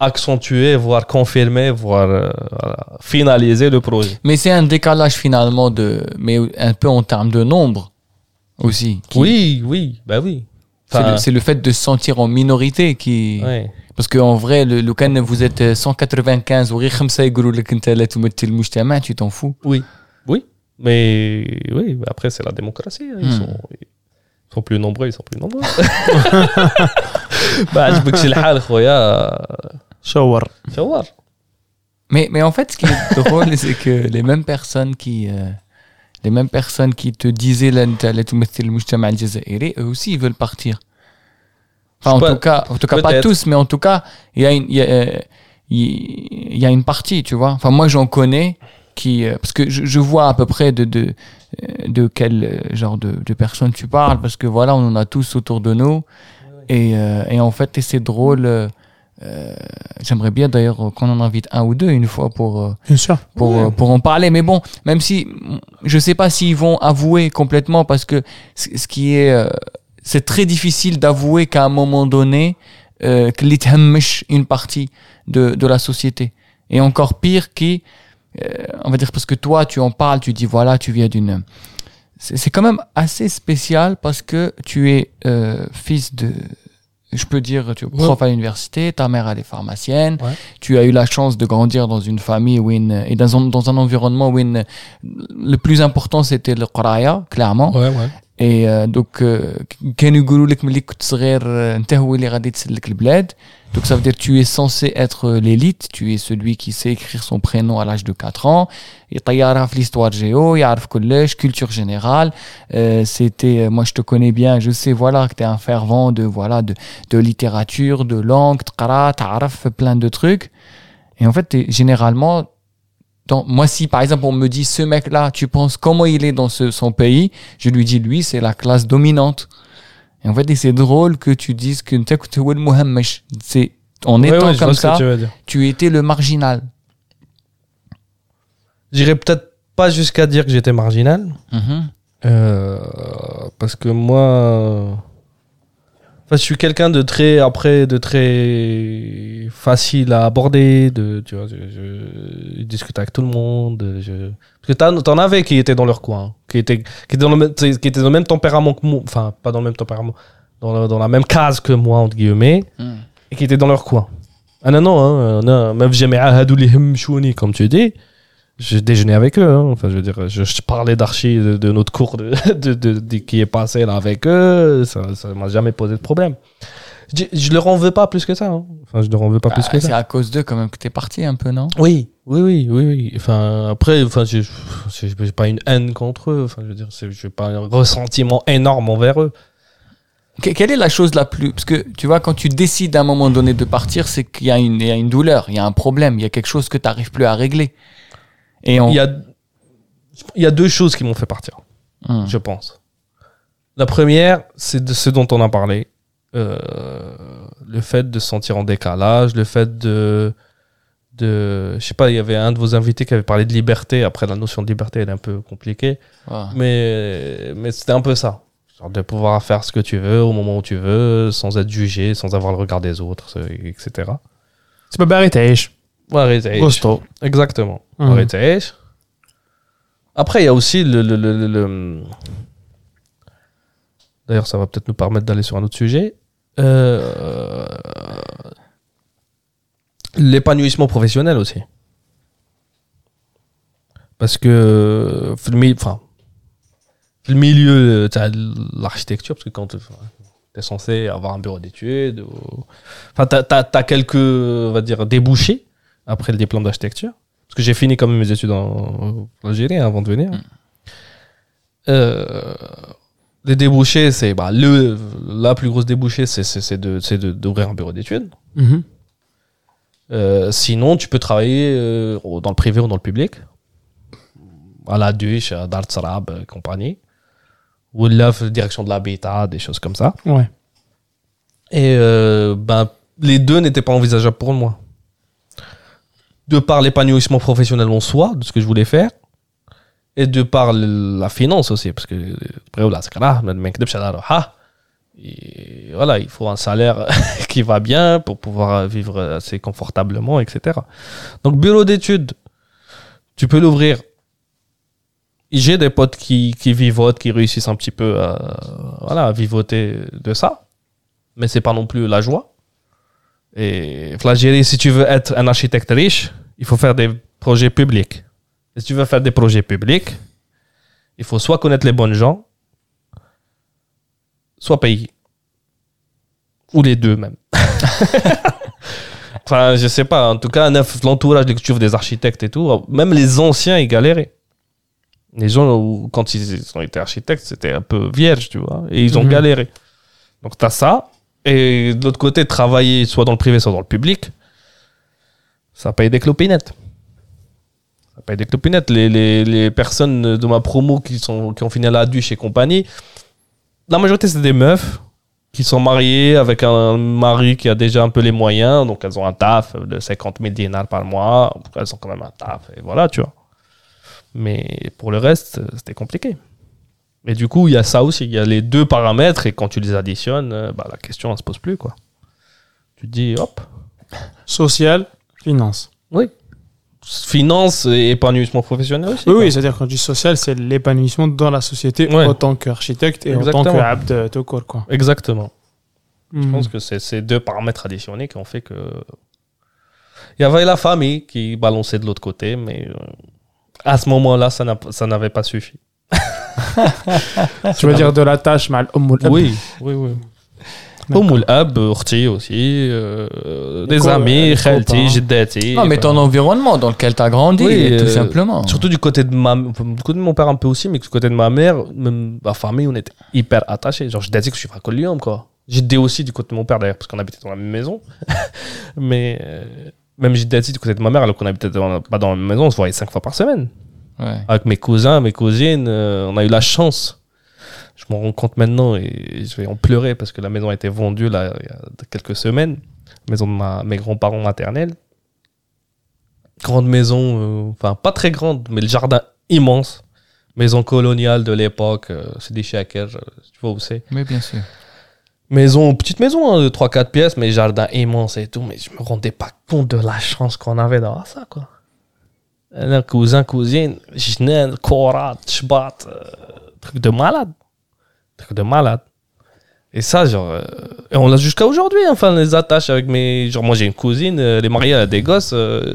accentuer, voire confirmer, voire euh, finaliser le projet. Mais c'est un décalage finalement de, mais un peu en termes de nombre aussi. Oui, oui, bah oui. C'est, le, fait de se sentir en minorité qui. Oui. Parce qu'en vrai, le, le vous êtes euh, 195 ou tu t'en fous. Oui, oui. Mais oui, après, c'est la démocratie. Hein. Ils, hmm. sont, ils sont plus nombreux, ils sont plus nombreux. (laughs) bah, je veux que c'est le euh, Shower. Shower. Mais, mais en fait, ce qui est (laughs) drôle, c'est que les mêmes personnes qui. Euh, les mêmes personnes qui te disaient là, eux aussi ils veulent partir. Enfin, en, tout cas, en tout cas, pas tous, mais en tout cas, il y, a une, y, euh, y a une partie, tu vois. Enfin, moi, j'en connais qui. Euh, parce que je, je, vois à peu près de, de, de quel genre de, de personnes tu parles, parce que voilà, on en a tous autour de nous. Et, et en fait, c'est drôle euh, J'aimerais bien d'ailleurs qu'on en invite un ou deux une fois pour, euh, bien sûr pour, euh, pour en parler. Mais bon, même si je sais pas s'ils vont avouer complètement parce que ce qui est, euh, c'est très difficile d'avouer qu'à un moment donné, euh, une partie de, de la société. Et encore pire qui, euh, on va dire parce que toi tu en parles, tu dis voilà, tu viens d'une. C'est c'est quand même assez spécial parce que tu es euh, fils de. Je peux dire, tu es prof à l'université, ta mère elle est pharmacienne, Ouais. tu as eu la chance de grandir dans une famille où une- et dans un, dans un environnement où une- le plus important c'était le Quraya, clairement. Ouais, ouais. Et euh, donc, euh, كانوا يقولوا لك ملي كنت صغير euh, انت هو اللي غادي تسلك البلاد. Donc ça veut dire que tu es censé être l'élite, tu es celui qui sait écrire son prénom à l'âge de 4 ans, يطيرها في l'histoire géo, يعرف كلش, culture générale. Euh, c'était euh, moi je te connais bien, je sais voilà que tu es un fervent de voilà de, de littérature, de langue, تقرا, تعرف plein de trucs. Et en fait, t'es- généralement moi, si par exemple on me dit ce mec-là, tu penses comment il est dans ce, son pays, je lui dis lui, c'est la classe dominante. Et en fait, c'est drôle que tu dises que c'est en ouais, étant ouais, comme ça, tu, étais le marginal. J'irais peut-être pas jusqu'à dire que j'étais marginal, mhm. euh, parce que moi, Enfin, je suis quelqu'un de très. Après, de très. facile à aborder. De, tu vois, je, je- je discute avec tout le monde. Je... Parce que t'en t'en avais qui étaient dans leur coin. Qui étaient, qui, étaient dans le même, qui étaient dans le même tempérament que moi. Enfin, pas dans le même tempérament. Dans, la même case que moi, entre guillemets. Et qui étaient dans leur coin. Ah non, non, hein, non, même jamais ahadou li hemchouni, comme tu dis. Je déjeunais avec eux. hein. Enfin, je veux dire, je, je parlais d'archi de, de notre cours de, (laughs) de, de- de- qui est passé là avec eux. Ça, ça m'a jamais posé de problème. Je, je leur en veux pas plus que ça. hein. Enfin, je leur en veux pas plus Ah, que c'est ça. à cause d'eux quand même que t'es parti un peu, non? Oui, oui, oui, oui, oui. Enfin, après, enfin, j'ai pas une haine contre eux. Enfin, je veux dire, c'est- j'ai pas un ressentiment énorme envers eux. Que- Quelle est la chose la plus Parce que tu vois, quand tu décides à un moment donné de partir, c'est qu'il y, a une- il y a une douleur, il y a un problème, il y a quelque chose que tu n'arrives plus à régler. Et on... Il y a, il y a deux choses qui m'ont fait partir. Hmm. je pense. La première, c'est de ce dont on a parlé. Euh, le fait de se sentir en décalage, le fait de, de. Je sais pas, il y avait un de vos invités qui avait parlé de liberté. Après, la notion de liberté, elle est un peu compliquée. Ouais. Mais, mais c'était un peu ça. Genre de pouvoir faire ce que tu veux au moment où tu veux, sans être jugé, sans avoir le regard des autres, etc. C'est pas barré Marie Exactement. Mhm. Après, il y a aussi le. D'ailleurs, ça va peut-être nous permettre d'aller sur un autre sujet. Euh, l'épanouissement professionnel aussi. Parce que. Euh, enfin. Le milieu euh, de l'architecture, parce que quand tu es censé avoir un bureau d'études, enfin, tu as, quelques, on va dire, débouchés après le diplôme d'architecture. Parce que j'ai fini quand même mes études en, en Algérie hein, avant de venir. Euh, les débouchés, c'est bah, le, la plus grosse débouchée, c'est de- d'ouvrir un bureau d'études. Mhm. Euh, sinon, tu peux travailler euh, dans le privé ou dans le public. À la Duche, à Dar Sarab, compagnie. Ou là, direction de l'habitat, des choses comme ça. Ouais. Et ben, les deux n'étaient pas envisageables pour moi. De par l'épanouissement professionnel en soi, de ce que je voulais faire, et de par la finance aussi, parce que Bchadar, ah, et voilà, il faut un salaire (laughs) qui va bien pour pouvoir vivre assez confortablement, etc. Donc, bureau d'études, tu peux l'ouvrir. J'ai des potes qui, qui vivotent, qui réussissent un petit peu à, voilà, à vivoter de ça mais c'est pas non plus la joie. Et l'Algérie, si tu veux être un architecte riche, il faut faire des projets publics. Et si tu veux faire des projets publics, il faut soit connaître les bonnes gens, soit payer. Ou les deux même. (laughs) enfin, je sais pas. En tout cas, l'entourage dès que tu des architectes et tout, même les anciens, ils galéraient. Les gens, quand ils ont été architectes, c'était un peu vierge, tu vois. Et ils ont Mhm. galéré. Donc, tu as ça. Et de l'autre côté, travailler soit dans le privé, soit dans le public, ça paye des clopinettes. Ça paye des clopinettes. Les, les, les personnes de ma promo qui, sont, qui ont fini à la duche et compagnie, la majorité, c'est des meufs qui sont mariées avec un mari qui a déjà un peu les moyens. Donc, elles ont un taf de 50 000 dinars par mois. Elles ont quand même un taf. Et voilà, tu vois. Mais pour le reste, c'était compliqué. Et du coup, il y a ça aussi. Il y a les deux paramètres et quand tu les additionnes, euh, bah, la question ne se pose plus. Quoi. Tu te dis, hop, Social, finance. oui. Finance et épanouissement professionnel aussi. Oui, quoi. oui, c'est-à-dire quand je dis social, c'est l'épanouissement dans la société Ouais. en tant qu'architecte et en Exactement. tant qu'abd tout court, quoi. Exactement. Je Mhm. pense que c'est ces deux paramètres additionnés qui ont fait que. Il y avait la famille qui balançait de l'autre côté, mais euh, à ce moment-là, ça n'avait pas suffi tu veux dire de la tâche mal Oui, oui, oui. Oumoul Ab, aussi, euh, des amis, euh, Khalti, Jiddati. Non, mais ton environnement dans lequel tu as grandi, tout euh, simplement. Surtout du côté de ma du mon père un peu aussi, mais du côté de ma mère, même ma famille, on était hyper attachés. Genre, Jiddati, que je suis fracollium, quoi. Jiddati aussi du côté de mon père, d'ailleurs, parce qu'on habitait dans la même maison. (laughs) mais euh, même Jiddati du côté de ma mère, alors qu'on habitait pas dans la même maison, on se voyait cinq fois par semaine. Ouais. Avec mes cousins, mes cousines, euh, on a eu la chance. Je m'en rends compte maintenant et je vais en pleurer parce que la maison a été vendue là, il y a quelques semaines. Maison de ma- mes grands-parents maternels. Grande maison, euh, enfin pas très grande, mais le jardin immense. Maison coloniale de l'époque, euh, c'est des shaker, tu vois où c'est. Mais bien sûr. Maison, petite maison, hein, de 3-4 pièces, mais jardin immense et tout. Mais je me rendais pas compte de la chance qu'on avait d'avoir ça, quoi. Un cousin, cousine, jnen, korat, shbat, euh, truc de malade. Truc de malade. Et ça, genre, euh, et on l'a jusqu'à aujourd'hui, hein, enfin, les attaches avec mes. Genre, moi j'ai une cousine, euh, elle est mariée, a des gosses. euh,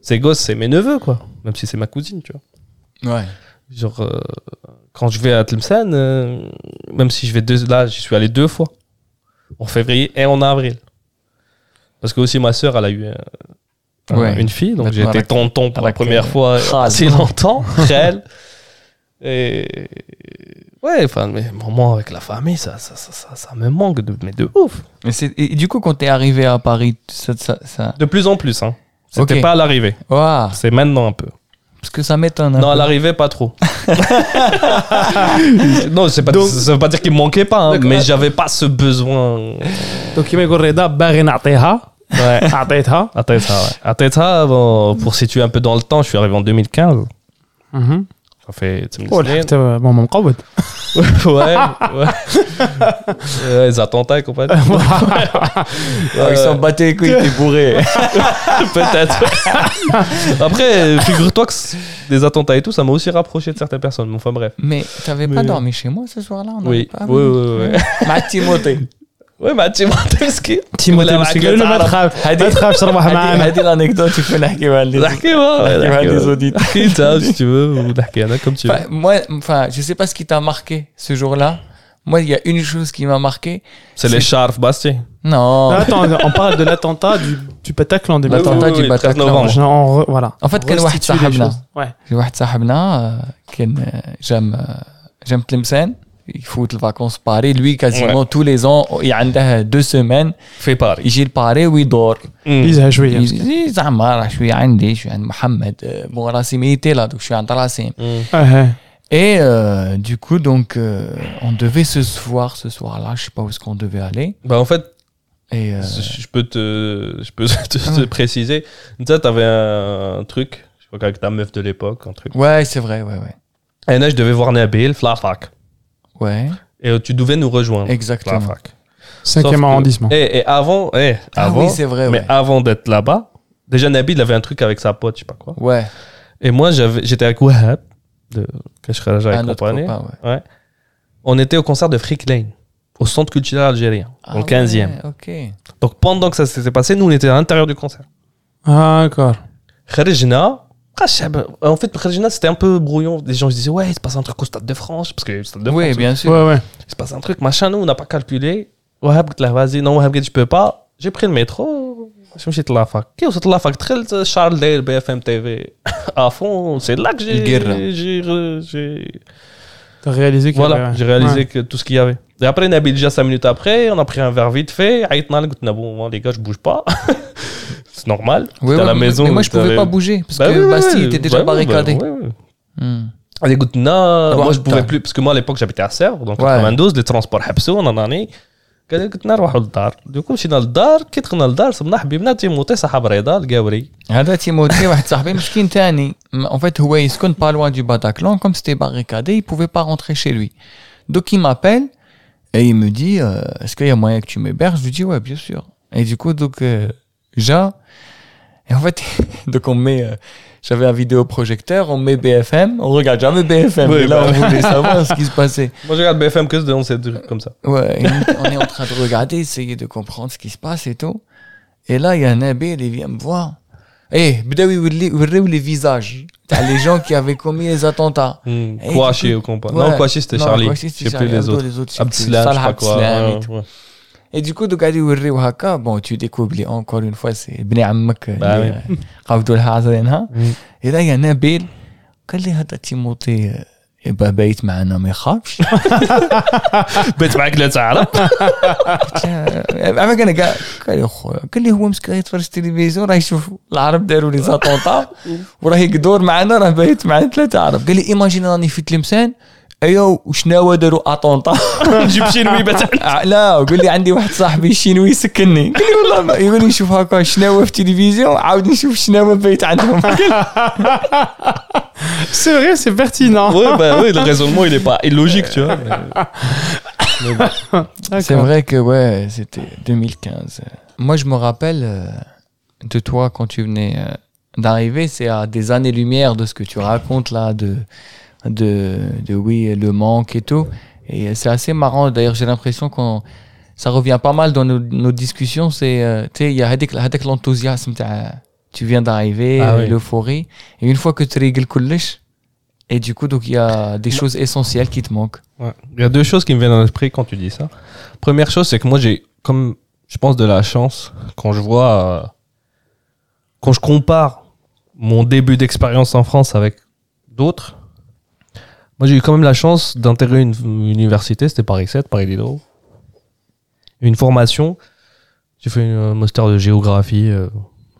ses gosses, c'est mes neveux, quoi. Même si c'est ma cousine, tu vois. Ouais. Genre, euh, quand je vais à Tlemcen, euh, même si je vais deux, là, j'y suis allé deux fois. En février et en avril. Parce que aussi ma sœur, elle a eu euh, une fille. Donc j'ai été tonton pour la première fois euh, ah, assez longtemps, (laughs) réel. Et ouais, enfin, mes moments avec la famille, ça, ça, ça, ça, me manque, de, mais de ouf. Et, du coup, quand t'es arrivé à Paris, ça, De plus en plus, hein. C'était pas à l'arrivée. C'est maintenant un peu. Parce que ça m'étonne. Non, à l'arrivée, pas trop. (laughs) non, c'est pas, ça veut pas dire qu'il manquait pas, hein, mais euh, j'avais pas ce besoin. Donc, il me Ouais. عطيتها À Teta, ouais. À Teta, bon, pour situer un peu dans le temps, je suis arrivé en 2015. مهم. Ça fait. tu me dis, ولحقت ماما مقود ouais, ouais. Ouais, Les attentats et compagnie. (laughs) Ah, ils s'en battaient les couilles, t'es bourré. (laughs) Peut-être. Après, figure-toi que c'est- des attentats et tout, ça m'a aussi rapproché de certaines personnes. Enfin bref. Mais t'avais pas Mais- dormi chez moi ce soir-là on Oui, avait pas oui, oui, oui. مع تيموتي Ouais, bah, tu m'as مسكين. تيموتي ولا مسكين معك قال له ما تعرف. تخاف ما هذه تخافش ربح معانا هذه الانكدوت يكون نحكيوها لي نحكي معاه، نحكيوها نحكي لي معاه. زوديت نحكي انت si tu veux ou نحكي انا comme tu veux. Enfin, moi, enfin, je sais pas ce qui t'a marqué ce jour-là. Moi, il y a une chose qui m'a marqué. C'est les charfs Bastien. Non. Attends, on parle de l'attentat du, du Bataclan en 2013. L'attentat du 13 Bataclan. novembre. Je- on re- voilà. En fait, كان واحد Restituer les صاحبنا choses. Ouais. واحد صاحبنا آه، كان آه، جام آه، جام تلمسان يفوت الفاكونس باري lui quasiment tous les ans il عنده deux semaines في باري. يجي لباري ويدور يزهق شويه يجي زعما راه شويه عندي شويه عند محمد آه، بون راسيم يتي là donc شويه عند راسيم اه Et euh, du coup, donc, euh, on devait se voir ce soir-là. Je sais pas où est-ce qu'on devait aller. Bah, en fait, Et euh, je peux te, je peux te, (laughs) te préciser. Tu sais, t'avais un, truc, je crois qu'avec ta meuf de l'époque, un truc. ouais, c'est vrai, ouais, ouais, Et là, je devais voir Nabil, Flafak. ouais, Et tu devais nous rejoindre. exactement. Flafak. Cinquième Sauf que- arrondissement. Et, et avant, eh, Ah avant, oui, c'est vrai, mais ouais. avant d'être là-bas, déjà Nabil il avait un truc avec sa pote, je sais pas quoi. Ouais, Et moi, j'avais, j'étais avec Wahab de Cache Kharaja et compagnie. copain, ouais. On était au concert de Freak Lane, au centre culturel algérien, Ah dans le 15e. ouais, ok. Donc pendant que ça s'était passé, nous on était à l'intérieur du concert. Ah, d'accord. Kharajna, ah, euh, en fait, Regina, c'était un peu brouillon. Les gens se disaient, ouais, il se passe un truc au Stade de France. Parce que le Stade de France. Oui, bien sûr. Ouais, ouais. Il se passe un truc, machin. Nous, on n'a pas calculé. Ouais, vas-y, non, je peux pas. J'ai pris le métro. Je me suis dit, la fac. Qui est la fac? Très Charles Dale, BFM TV. (laughs) À fond, c'est là que j'ai. J'ai. T'as réalisé, voilà, avait... réalisé que tout ce qu'il y avait. Et après Nabil déjà 5 minutes après, on a pris un verre vite fait, عيطنا له قلت bon moi, les gars, je bouge pas. (laughs) c'est normal. Ouais, T'es à ouais, la mais- maison. mais moi, je pouvais t'avais- pas bouger parce Bah que oui, oui, Bastille oui. était déjà Bah oui, bah barricadé. oui, oui. Hmm. Allez, écoute, non, moi je Ouais, pouvais t'as- plus, parce que moi à l'époque j'habitais à Sèvres, donc Ouais. 92, les transports حبسوا ناناني قال لي قلت نروحوا للدار دوكو مشينا للدار كي دخلنا للدار صبنا حبيبنا تيموتي صاحب رضا القاوري هذا تيموتي واحد صاحبي مسكين تاني en fait هو يسكن pas loin du Bataclan comme c'était barricadé il pouvait pas rentrer chez lui donc il m'appelle et il me dit euh, est-ce qu'il y a moyen que tu m'héberges? Je lui dis ouais bien sûr et du coup donc euh, j'ai et en fait (laughs) donc on met euh, j'avais un vidéoprojecteur on met BFM on regarde jamais BFM Oui, et là bah on voulait savoir (laughs) ce qui se passait Moi je regarde BFM que dans ces trucs comme ça. Ouais, (laughs) on est en train de regarder, essayer de comprendre ce qui se passe et tout. Et là, il y a un Nabil, il vient me voir. Eh, hey, les visages. T'as les gens qui avaient commis les attentats. Hmm, eh, Kouachi ou compas. Non, Kouachi c'était Charlie. Je sais plus les autres. Abdeslam, je sais pas quoi. Et du coup, donc, allez, Urri ou Haka, bon, tu découvres, encore une fois, c'est Ibn Ammak, bah Kavdoul euh, Hazrenha. Hmm. Et là, il y a Nabil, qu'elle est à Timothée. Euh, يبقى بايت معنا ما يخافش (laughs) بيت معك لا تعرف أما كان قال قال لي خويا قال لي هو مسكين يتفرج التلفزيون راه يشوف العرب داروا لي زاتونطا وراه يقدور معنا راه بايت مع ثلاثة عرب قال لي ايماجين راني في تلمسان؟ ايوا وشناوا داروا اطونطا نجيب شنوي بات لا وقال لي عندي واحد صاحبي شينوي يسكنني قال لي والله ما يقول لي نشوف هكا شناوا في التلفزيون عاود نشوف شناوا بايت عندهم C'est vrai, c'est pertinent. Ouais, bah oui, le raisonnement il est pas illogique, tu vois. mais- mais bon. (laughs) C'est vrai que ouais, c'était 2015. Moi, je me rappelle euh, de toi quand tu venais euh, d'arriver, c'est à des années-lumière de ce que tu racontes là, de, de, de oui, le manque et tout. Et c'est assez marrant. D'ailleurs, j'ai l'impression qu'on ça revient pas mal dans nos, discussions. C'est, euh, tu sais, il y a l'enthousiasme, tu viens d'arriver, ah l'euphorie. Et une fois que tu règles kullish, et du coup, donc il y a des choses essentielles qui te manquent. Il y a deux choses qui me viennent à l'esprit quand tu dis ça. Première chose, c'est que moi, j'ai, comme je pense, de la chance quand je vois, euh, quand je compare mon début d'expérience en France avec d'autres, moi j'ai eu quand même la chance d'intégrer une, université, c'était Paris 7, Paris Diderot. Une formation. J'ai fait un master de géographie, euh,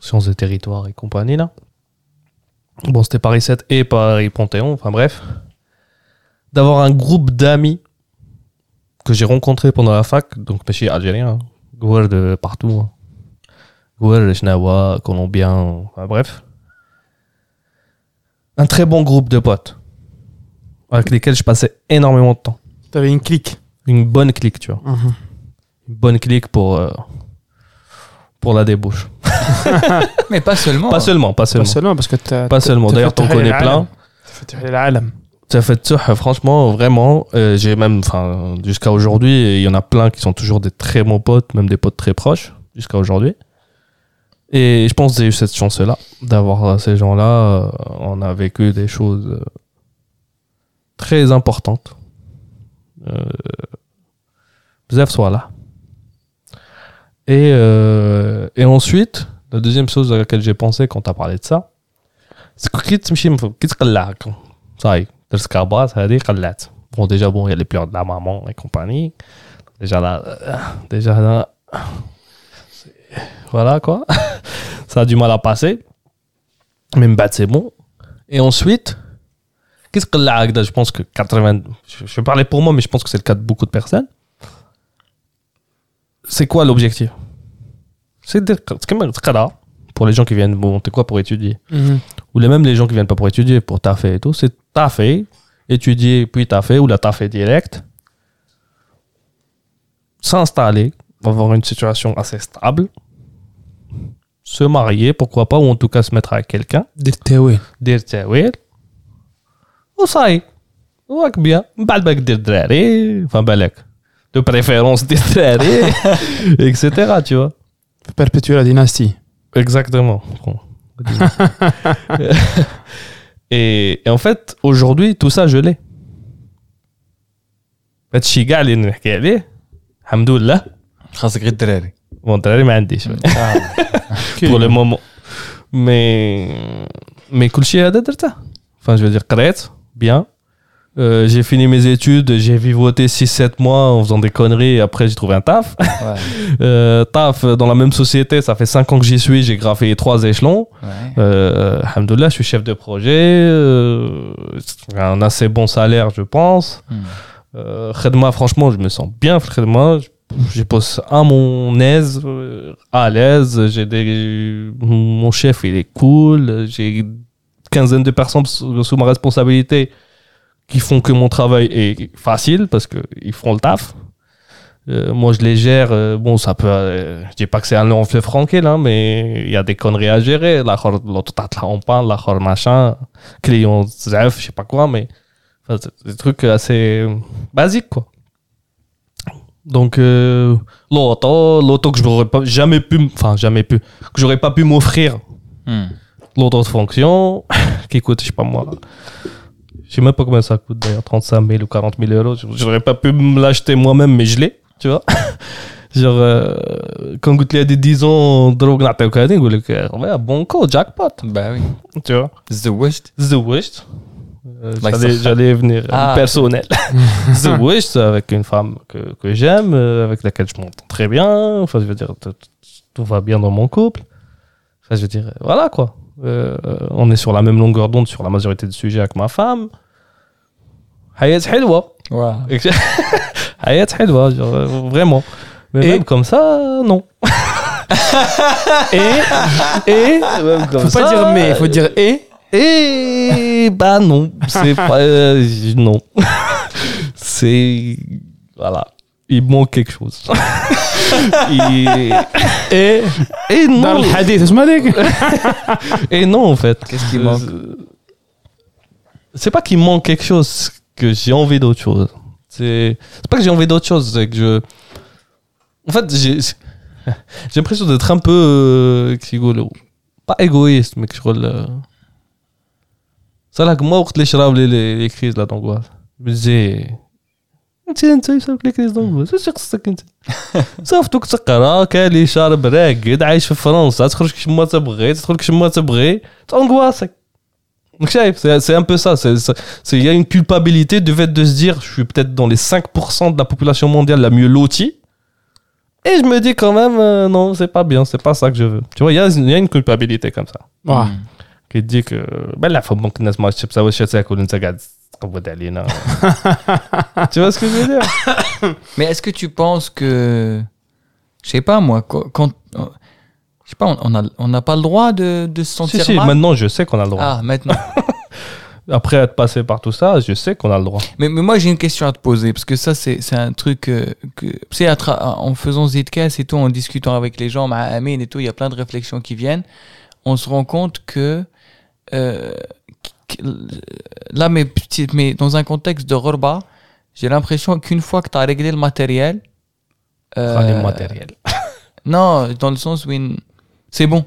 sciences des territoires et compagnie là. Bon, c'était Paris 7 et Paris Panthéon, enfin bref d'avoir un groupe d'amis que j'ai rencontrés pendant la fac, donc monsieur algérien, hein, de partout, hein. de Chinawa, colombiens, enfin bref. Un très bon groupe de potes avec lesquels je passais énormément de temps. T'avais une clique Une bonne clique, tu vois. Mhm. Une bonne clique pour, euh, pour la débauche. (laughs) Mais pas seulement. Pas hein. seulement, pas seulement. Pas seulement, parce que t'as, Pas seulement. D'ailleurs, t'en connais plein. Ça fait ça, franchement, vraiment. Euh, j'ai même, enfin, jusqu'à aujourd'hui, il y en a plein qui sont toujours des très bons potes, même des potes très proches, jusqu'à aujourd'hui. Et je pense que j'ai eu cette chance-là d'avoir ces gens-là. On a vécu des choses euh, très importante. Euh, Bzef soit là. Et, euh, et ensuite, la deuxième chose à laquelle j'ai pensé quand tu as parlé de ça, c'est que qui te Ça y est, le scarbat, ça veut dire qu'elle Bon, déjà, bon, il y a les pleurs de la maman et compagnie. Déjà là, euh, déjà là, voilà quoi. (laughs) ça a du mal à passer. Même bah, c'est bon. Et ensuite, Qu'est-ce que là, je pense que 80. Je vais parler pour moi, mais je pense que c'est le cas de beaucoup de personnes. C'est quoi l'objectif? C'est pour les gens qui viennent monter quoi pour étudier? Mhm. Ou les, même les gens qui viennent pas pour étudier, pour taffer et tout. C'est taffer, étudier, puis taffer, ou la taffer direct. S'installer, avoir une situation assez stable. Se marier, pourquoi pas, ou en tout cas se mettre avec quelqu'un. Dire وصاي, واك bien, من بعد بالك دير دراري, enfin بالك, de préférence دير دراري, etc. tu vois. Perpétuer la dynastie. Exactement. Bon. et, et en fait, aujourd'hui, tout ça, je l'ai. هادشي كاع اللي نحكي عليه الحمد لله خاصك غير الدراري بون الدراري ما عنديش pour le moment mais mais كلشي هذا درته enfin je veux dire قريت bien Euh, j'ai fini mes études, j'ai vivoté 6-7 mois en faisant des conneries et après j'ai trouvé un taf. Ouais. (laughs) Euh, taf dans la même société, ça fait 5 ans que j'y suis, j'ai graffé trois échelons. Ouais. Euh, je suis chef de projet, euh, un assez bon salaire, je pense. Euh, Khedma, franchement, je me sens bien, Khedma. Je, bosse à mon aise, euh, à l'aise. J'ai des, mon chef, il est cool. J'ai quinzaine de personnes sous, ma responsabilité qui font que mon travail est facile parce qu'ils font le taf. Euh, moi, je les gère. euh, bon, ça peut. euh, je dis pas que c'est un long fleuve tranquille, hein, mais il y a des conneries à gérer. L'autre on parle, la chor machin, client zef, je sais pas quoi, mais enfin, des trucs assez basiques, quoi. Donc, l'auto, l'auto que je n'aurais jamais pu, enfin, jamais pu, que j'aurais pas pu m'offrir Hmm l'autre fonction (laughs) qui coûte, je sais pas moi, je sais même pas combien ça coûte d'ailleurs, 35 000 ou 40 000 euros. J'aurais pas pu me l'acheter moi-même, mais je l'ai, tu vois. (laughs) Genre, euh, quand tu as des 10 ans, drogue n'a pas eu bon coup, jackpot. Bah oui. Tu vois. The worst. The worst. Euh, J'allais venir euh, ah. personnel. (laughs) The worst avec une femme que, que j'aime, euh, avec laquelle je m'entends très bien. Enfin, je veux dire, tout va bien dans mon couple. Enfin, je veux dire, voilà quoi. Euh, on est sur la même longueur d'onde sur la majorité des sujets avec ma femme. Hayat Helwa. (laughs) Hayat Helwa, euh, vraiment. Mais et même comme ça, non. (laughs) et, et, faut pas dire mais, faut euh, dire et. Et, bah non, c'est pas, non. (laughs) c'est, voilà il manque quelque chose. (laughs) et, et non. Dans le hadith, (laughs) et non, en fait. Qu'est-ce qui manque euh, C'est pas qu'il manque quelque chose, que j'ai envie d'autre chose. C'est pas que j'ai envie d'autre chose, c'est que je. En fait, j'ai l'impression d'être un peu. Euh, pas égoïste, mais que je crois. C'est là que moi, je les crises d'angoisse. Je me disais. انت انت يصيبك لي كريز دونغواس اش خصك انت صافطوك تقرا كالي شارب راقد عايش في فرنسا تخرج كيما تبغي تدخل كيما تبغي تانغواسك Donc, شايف, c'est c'est un peu ça. c'est- c'est- c'est- Il y a une culpabilité du fait de se dire je suis peut-être dans les 5% de la population mondiale la mieux lotie. Et je me dis quand même, euh, non, c'est pas bien, c'est pas ça que je veux. Tu vois, il y a, il y a une culpabilité comme ça. واه. Qui te dit que, ben là, faut bon que الناس Comodalina. (laughs) tu vois ce que je veux dire? (coughs) Mais est-ce que tu penses que. Je sais pas, moi, quand. Je sais pas, on n'a on a pas le droit de, de se sentir. Si, mal? si, maintenant je sais qu'on a le droit. Ah, maintenant. (laughs) Après être passé par tout ça, je sais qu'on a le droit. Mais, mais moi j'ai une question à te poser, parce que ça c'est un truc euh, que. que c'est en faisant Zidcast et tout, en discutant avec les gens, ma et tout, il y a plein de réflexions qui viennent. On se rend compte que. Euh, là, mais, petit- mais dans un contexte de Rorba, j'ai l'impression qu'une fois que tu as réglé le matériel. euh, les matériels. (laughs) Non, dans le sens où il- c'est bon.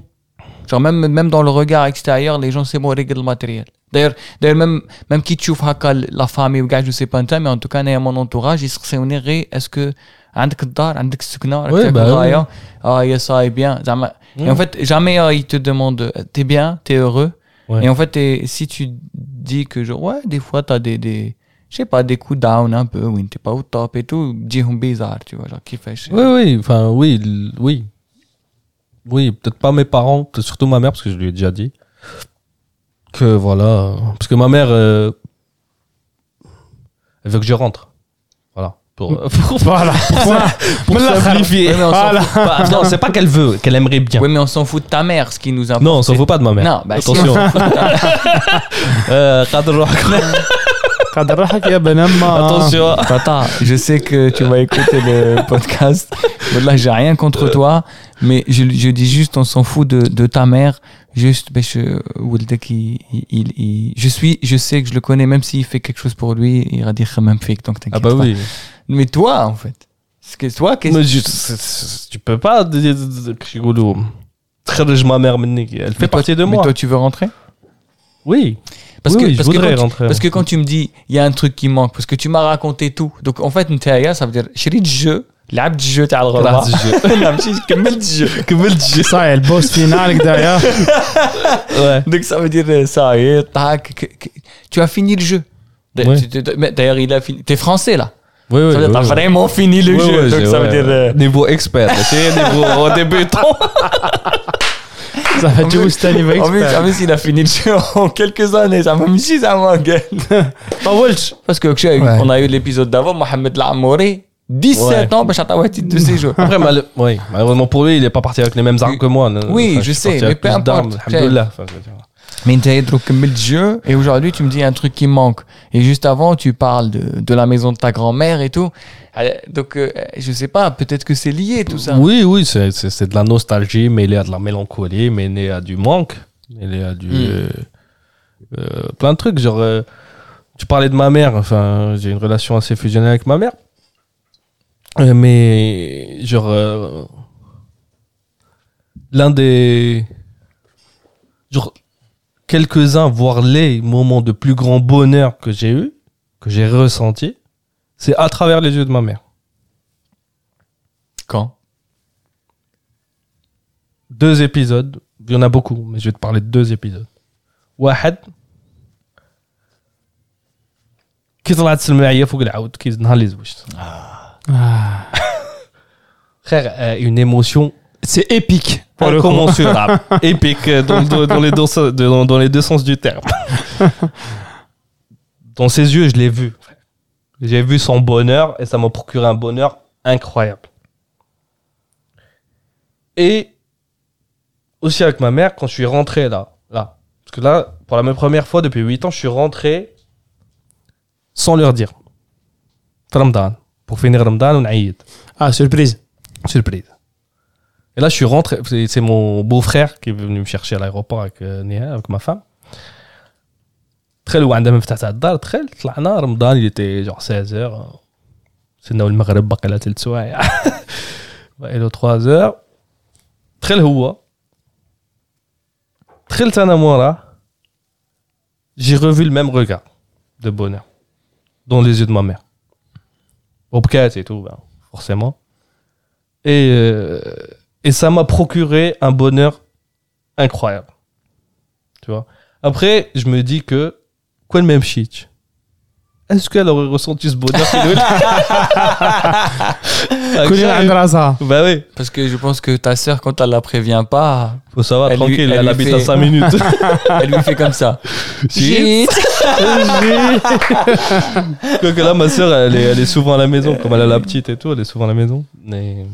Genre même, même dans le regard extérieur, les gens c'est bon, règle le matériel. D'ailleurs, d'ailleurs même, même qui tu haka la famille ou gars, je sais pas un temps, mais en tout cas, dans mon entourage, ils se sont est-ce que عندك الدار عندك السكنة راك Ouais, تاكل bah oui. غاية ah yeah, ça est bien زعما et en fait jamais euh, ils te demandent euh, t'es bien t'es heureux Ouais. Et en fait, si tu dis que, genre, ouais, des fois, t'as des, des je sais pas, des coups down un peu, oui, t'es pas au top et tout, disons bizarre, tu vois, genre, qui fait chier. Oui, oui, enfin, oui, oui. Oui, peut-être pas mes parents, surtout ma mère, parce que je lui ai déjà dit. Que voilà. Parce que ma mère, euh, elle veut que je rentre pour, euh, (laughs) pour voilà. pour, simplifier. voilà. Non, c'est pas qu'elle veut, qu'elle aimerait bien. Oui, mais on s'en fout de ta mère, ce qui nous importe. Non, on s'en fout pas de ma mère. Non, bah, attention. (laughs) euh, (laughs) Attention. Tata, je sais que tu vas écouter le podcast. Là, j'ai rien contre toi, mais je, je dis juste, on s'en fout de, de, ta mère. Juste, ben, il, il, il, je suis, je sais que je le connais, même s'il fait quelque chose pour lui, il va dire même fake, donc t'inquiète. Ah bah pas. oui. Mais toi, en fait, c'est que toi, qu'est-ce Mais je- c'est- c'est- tu peux pas dire que يقولوا تخرج ma mère مني. Elle fait Mais toi- partie de mais moi. toi, tu veux rentrer Oui. Parce Oui, que, oui, je parce, que voudrais quand tu, rentrer. parce que quand tu me dis il y a un truc qui manque, parce que tu m'as raconté tout. Donc en fait, Ntaya, ça veut dire شريت jeu, لعبت الجو تاع الغربة. (laughs) لعبت الجو. لا ماشي كملت الجو. كملت الجو. صاير البوس فينال هكذايا Ouais. (laughs) Donc ça veut dire euh, ça y est, tac, que- que- tu as fini le jeu. D- Ouais. tu- tu- mais D'ailleurs, il a fini. T'es français là. Oui, oui, ça veut oui, t'as vraiment fini le jeu. Donc ça veut dire. Euh, niveau expert, c'est (laughs) niveau débutant. (laughs) Ça va juste arriver expert. En plus, il a fini le jeu (laughs) en quelques années. Ça m'a mis 6 ans, ma gueule. Parce que, on a eu l'épisode d'avant, Mohamed Lamouri. 17 ouais. ans, ben, bah, Chatawati de séjour. Après, mal... oui, malheureusement pour lui, il n'est pas parti avec les mêmes armes que moi. Oui, je sais, mais peu importe. Enfin, mais le et aujourd'hui tu me dis un truc qui manque. Et juste avant tu parles de, de la maison de ta grand-mère et tout. Euh, Donc euh, je sais pas, peut-être que c'est lié tout ça. Oui, oui, c'est c'est- c'est de la nostalgie mêlée à de la mélancolie, mêlée à du manque, mêlée à du. Mm. euh, euh, plein de trucs. Genre, tu parlais de ma mère, enfin, j'ai une relation assez fusionnelle avec ma mère. Mais, genre, l'un des. genre, quelques-uns, voire les moments de plus grand bonheur que j'ai eu, que j'ai ressenti, c'est à travers les yeux de ma mère. Quand deux épisodes. Il y en a beaucoup, mais je vais te parler de deux épisodes. واحد كي طلعت سلمى فوق العود كي نهار اللي زوجت Ah. (laughs) frère euh, une émotion c'est épique. Pour Incommensurable. (laughs) Épique euh, dans, dans, les deux, dans, les deux, sens du terme. (laughs) Dans ses yeux, je l'ai vu. J'ai vu son bonheur et ça m'a procuré un bonheur incroyable. Et aussi avec ma mère, quand je suis rentré là, là, parce que là, pour la première fois depuis 8 ans, je suis rentré sans leur dire. Ramadan. Pour finir Ramadan, on aïd. Ah, surprise. Surprise. et là je suis rentré c'est c'est mon beau-frère qui est venu me chercher à l'aéroport avec euh, Néha, avec ma femme دخل وعندها مفتاح تاع الدار دخل طلعنا رمضان il était genre 16 heures سناو المغرب باقي لها ثلاث سوايع باقي له 3 heures دخل هو دخلت انا موراه j'ai revu le même regard de bonheur dans les yeux de ma mère وبكات et tout ben, forcément et euh, et ça m'a procuré un bonheur incroyable. Tu vois? Après, je me dis que quoi de même shit. est-ce qu'elle aurait ressenti ce bonheur (laughs) ah, Bah oui. Parce que je pense que ta sœur, quand elle la prévient pas. Faut savoir, elle tranquille, elle, habite fait... à 5 minutes. (laughs) elle lui fait comme ça. (laughs) Shit Quoique là, ma sœur, elle est, elle est souvent à la maison, comme elle a la petite et tout, elle est souvent à la maison. Mais.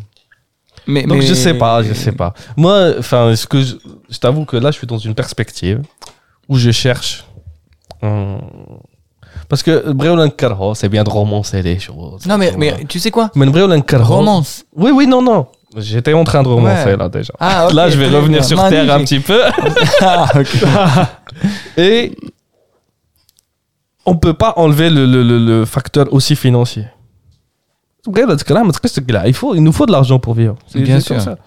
Mais, Donc mais- je sais pas, je sais pas. Moi, enfin, ce que je, je t'avoue que là, je suis dans une perspective où je cherche. hum, parce que Breolan Karho, c'est bien de romancer les choses. Non, mais, mais tu sais quoi? Mais Breolan Karho. Romance. Oui, oui, non, non. J'étais en train de romancer Ouais. là déjà. Ah, ok, là, je vais revenir bien. sur terre un petit peu. (laughs) Ah. (laughs) Et on peut pas enlever le, le, le, le facteur aussi financier. Il faut, il nous faut de l'argent pour vivre. C'est- Bien comme sûr. ça.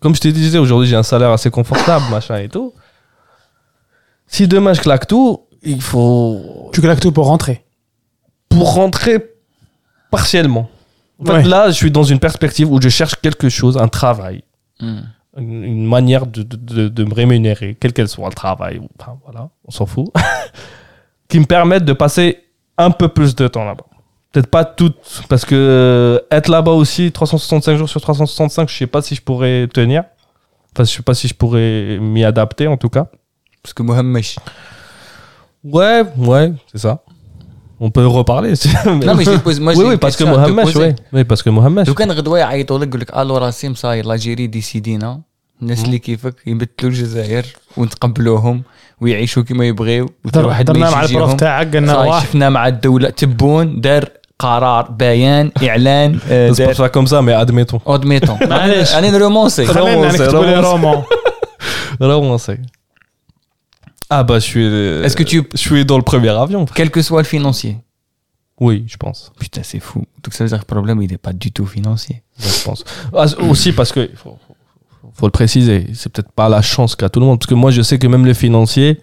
Comme je te disais, aujourd'hui, j'ai un salaire assez confortable, machin et tout. Si demain je claque tout, il faut. Tu claques tout pour rentrer. Pour rentrer partiellement. En fait, Ouais. là, je suis dans une perspective où je cherche quelque chose, un travail, Hmm. une, une manière de, de, de- de me rémunérer, quel qu'elle soit le travail, enfin, voilà, on s'en fout, (laughs) qui me permette de passer un peu plus de temps là-bas Peut-être pas tout, parce que euh, être là-bas aussi 365 jours sur 365, je sais pas si je pourrais tenir. Enfin, je sais pas si je pourrais m'y adapter en tout cas. Parce que Mohamed. Ouais, ouais, c'est ça. On peut reparler. si- Non, mais je te pose. Moi, oui, j'ai oui, une parce que question à te Mohamed, poser. oui. Oui, parce que Mohamed. لو كان غدوه يعيطوا لك يقول لك الو راسم صاير لاجيري ديسيدينا الناس اللي كيفك يبدلوا الجزائر ونتقبلوهم ويعيشوا كما يبغيو وكل واحد هضرنا ما مع البروف يجيهم تاعك قلنا صاي روح شفنا مع الدوله تبون دار قرار بيان اعلان آه، C'est pas دار ça comme ça, mais admettons. اودميتون معليش. انا نرومونسي خلينا رومانسي، نكتبوا لي رومانسي. رومون Vraiment, c'est. Ah bah, je suis. euh, Est-ce que tu, Je suis dans le premier avion. frère. quel que soit le financier Oui, je pense. Putain, c'est fou. Donc ça veut dire que le problème, il n'est pas du tout financier. Ouais, je pense. Ah, c- aussi parce que. Faut, faut- faut le préciser. C'est peut-être pas la chance qu'a tout le monde. Parce que moi, je sais que même les financiers.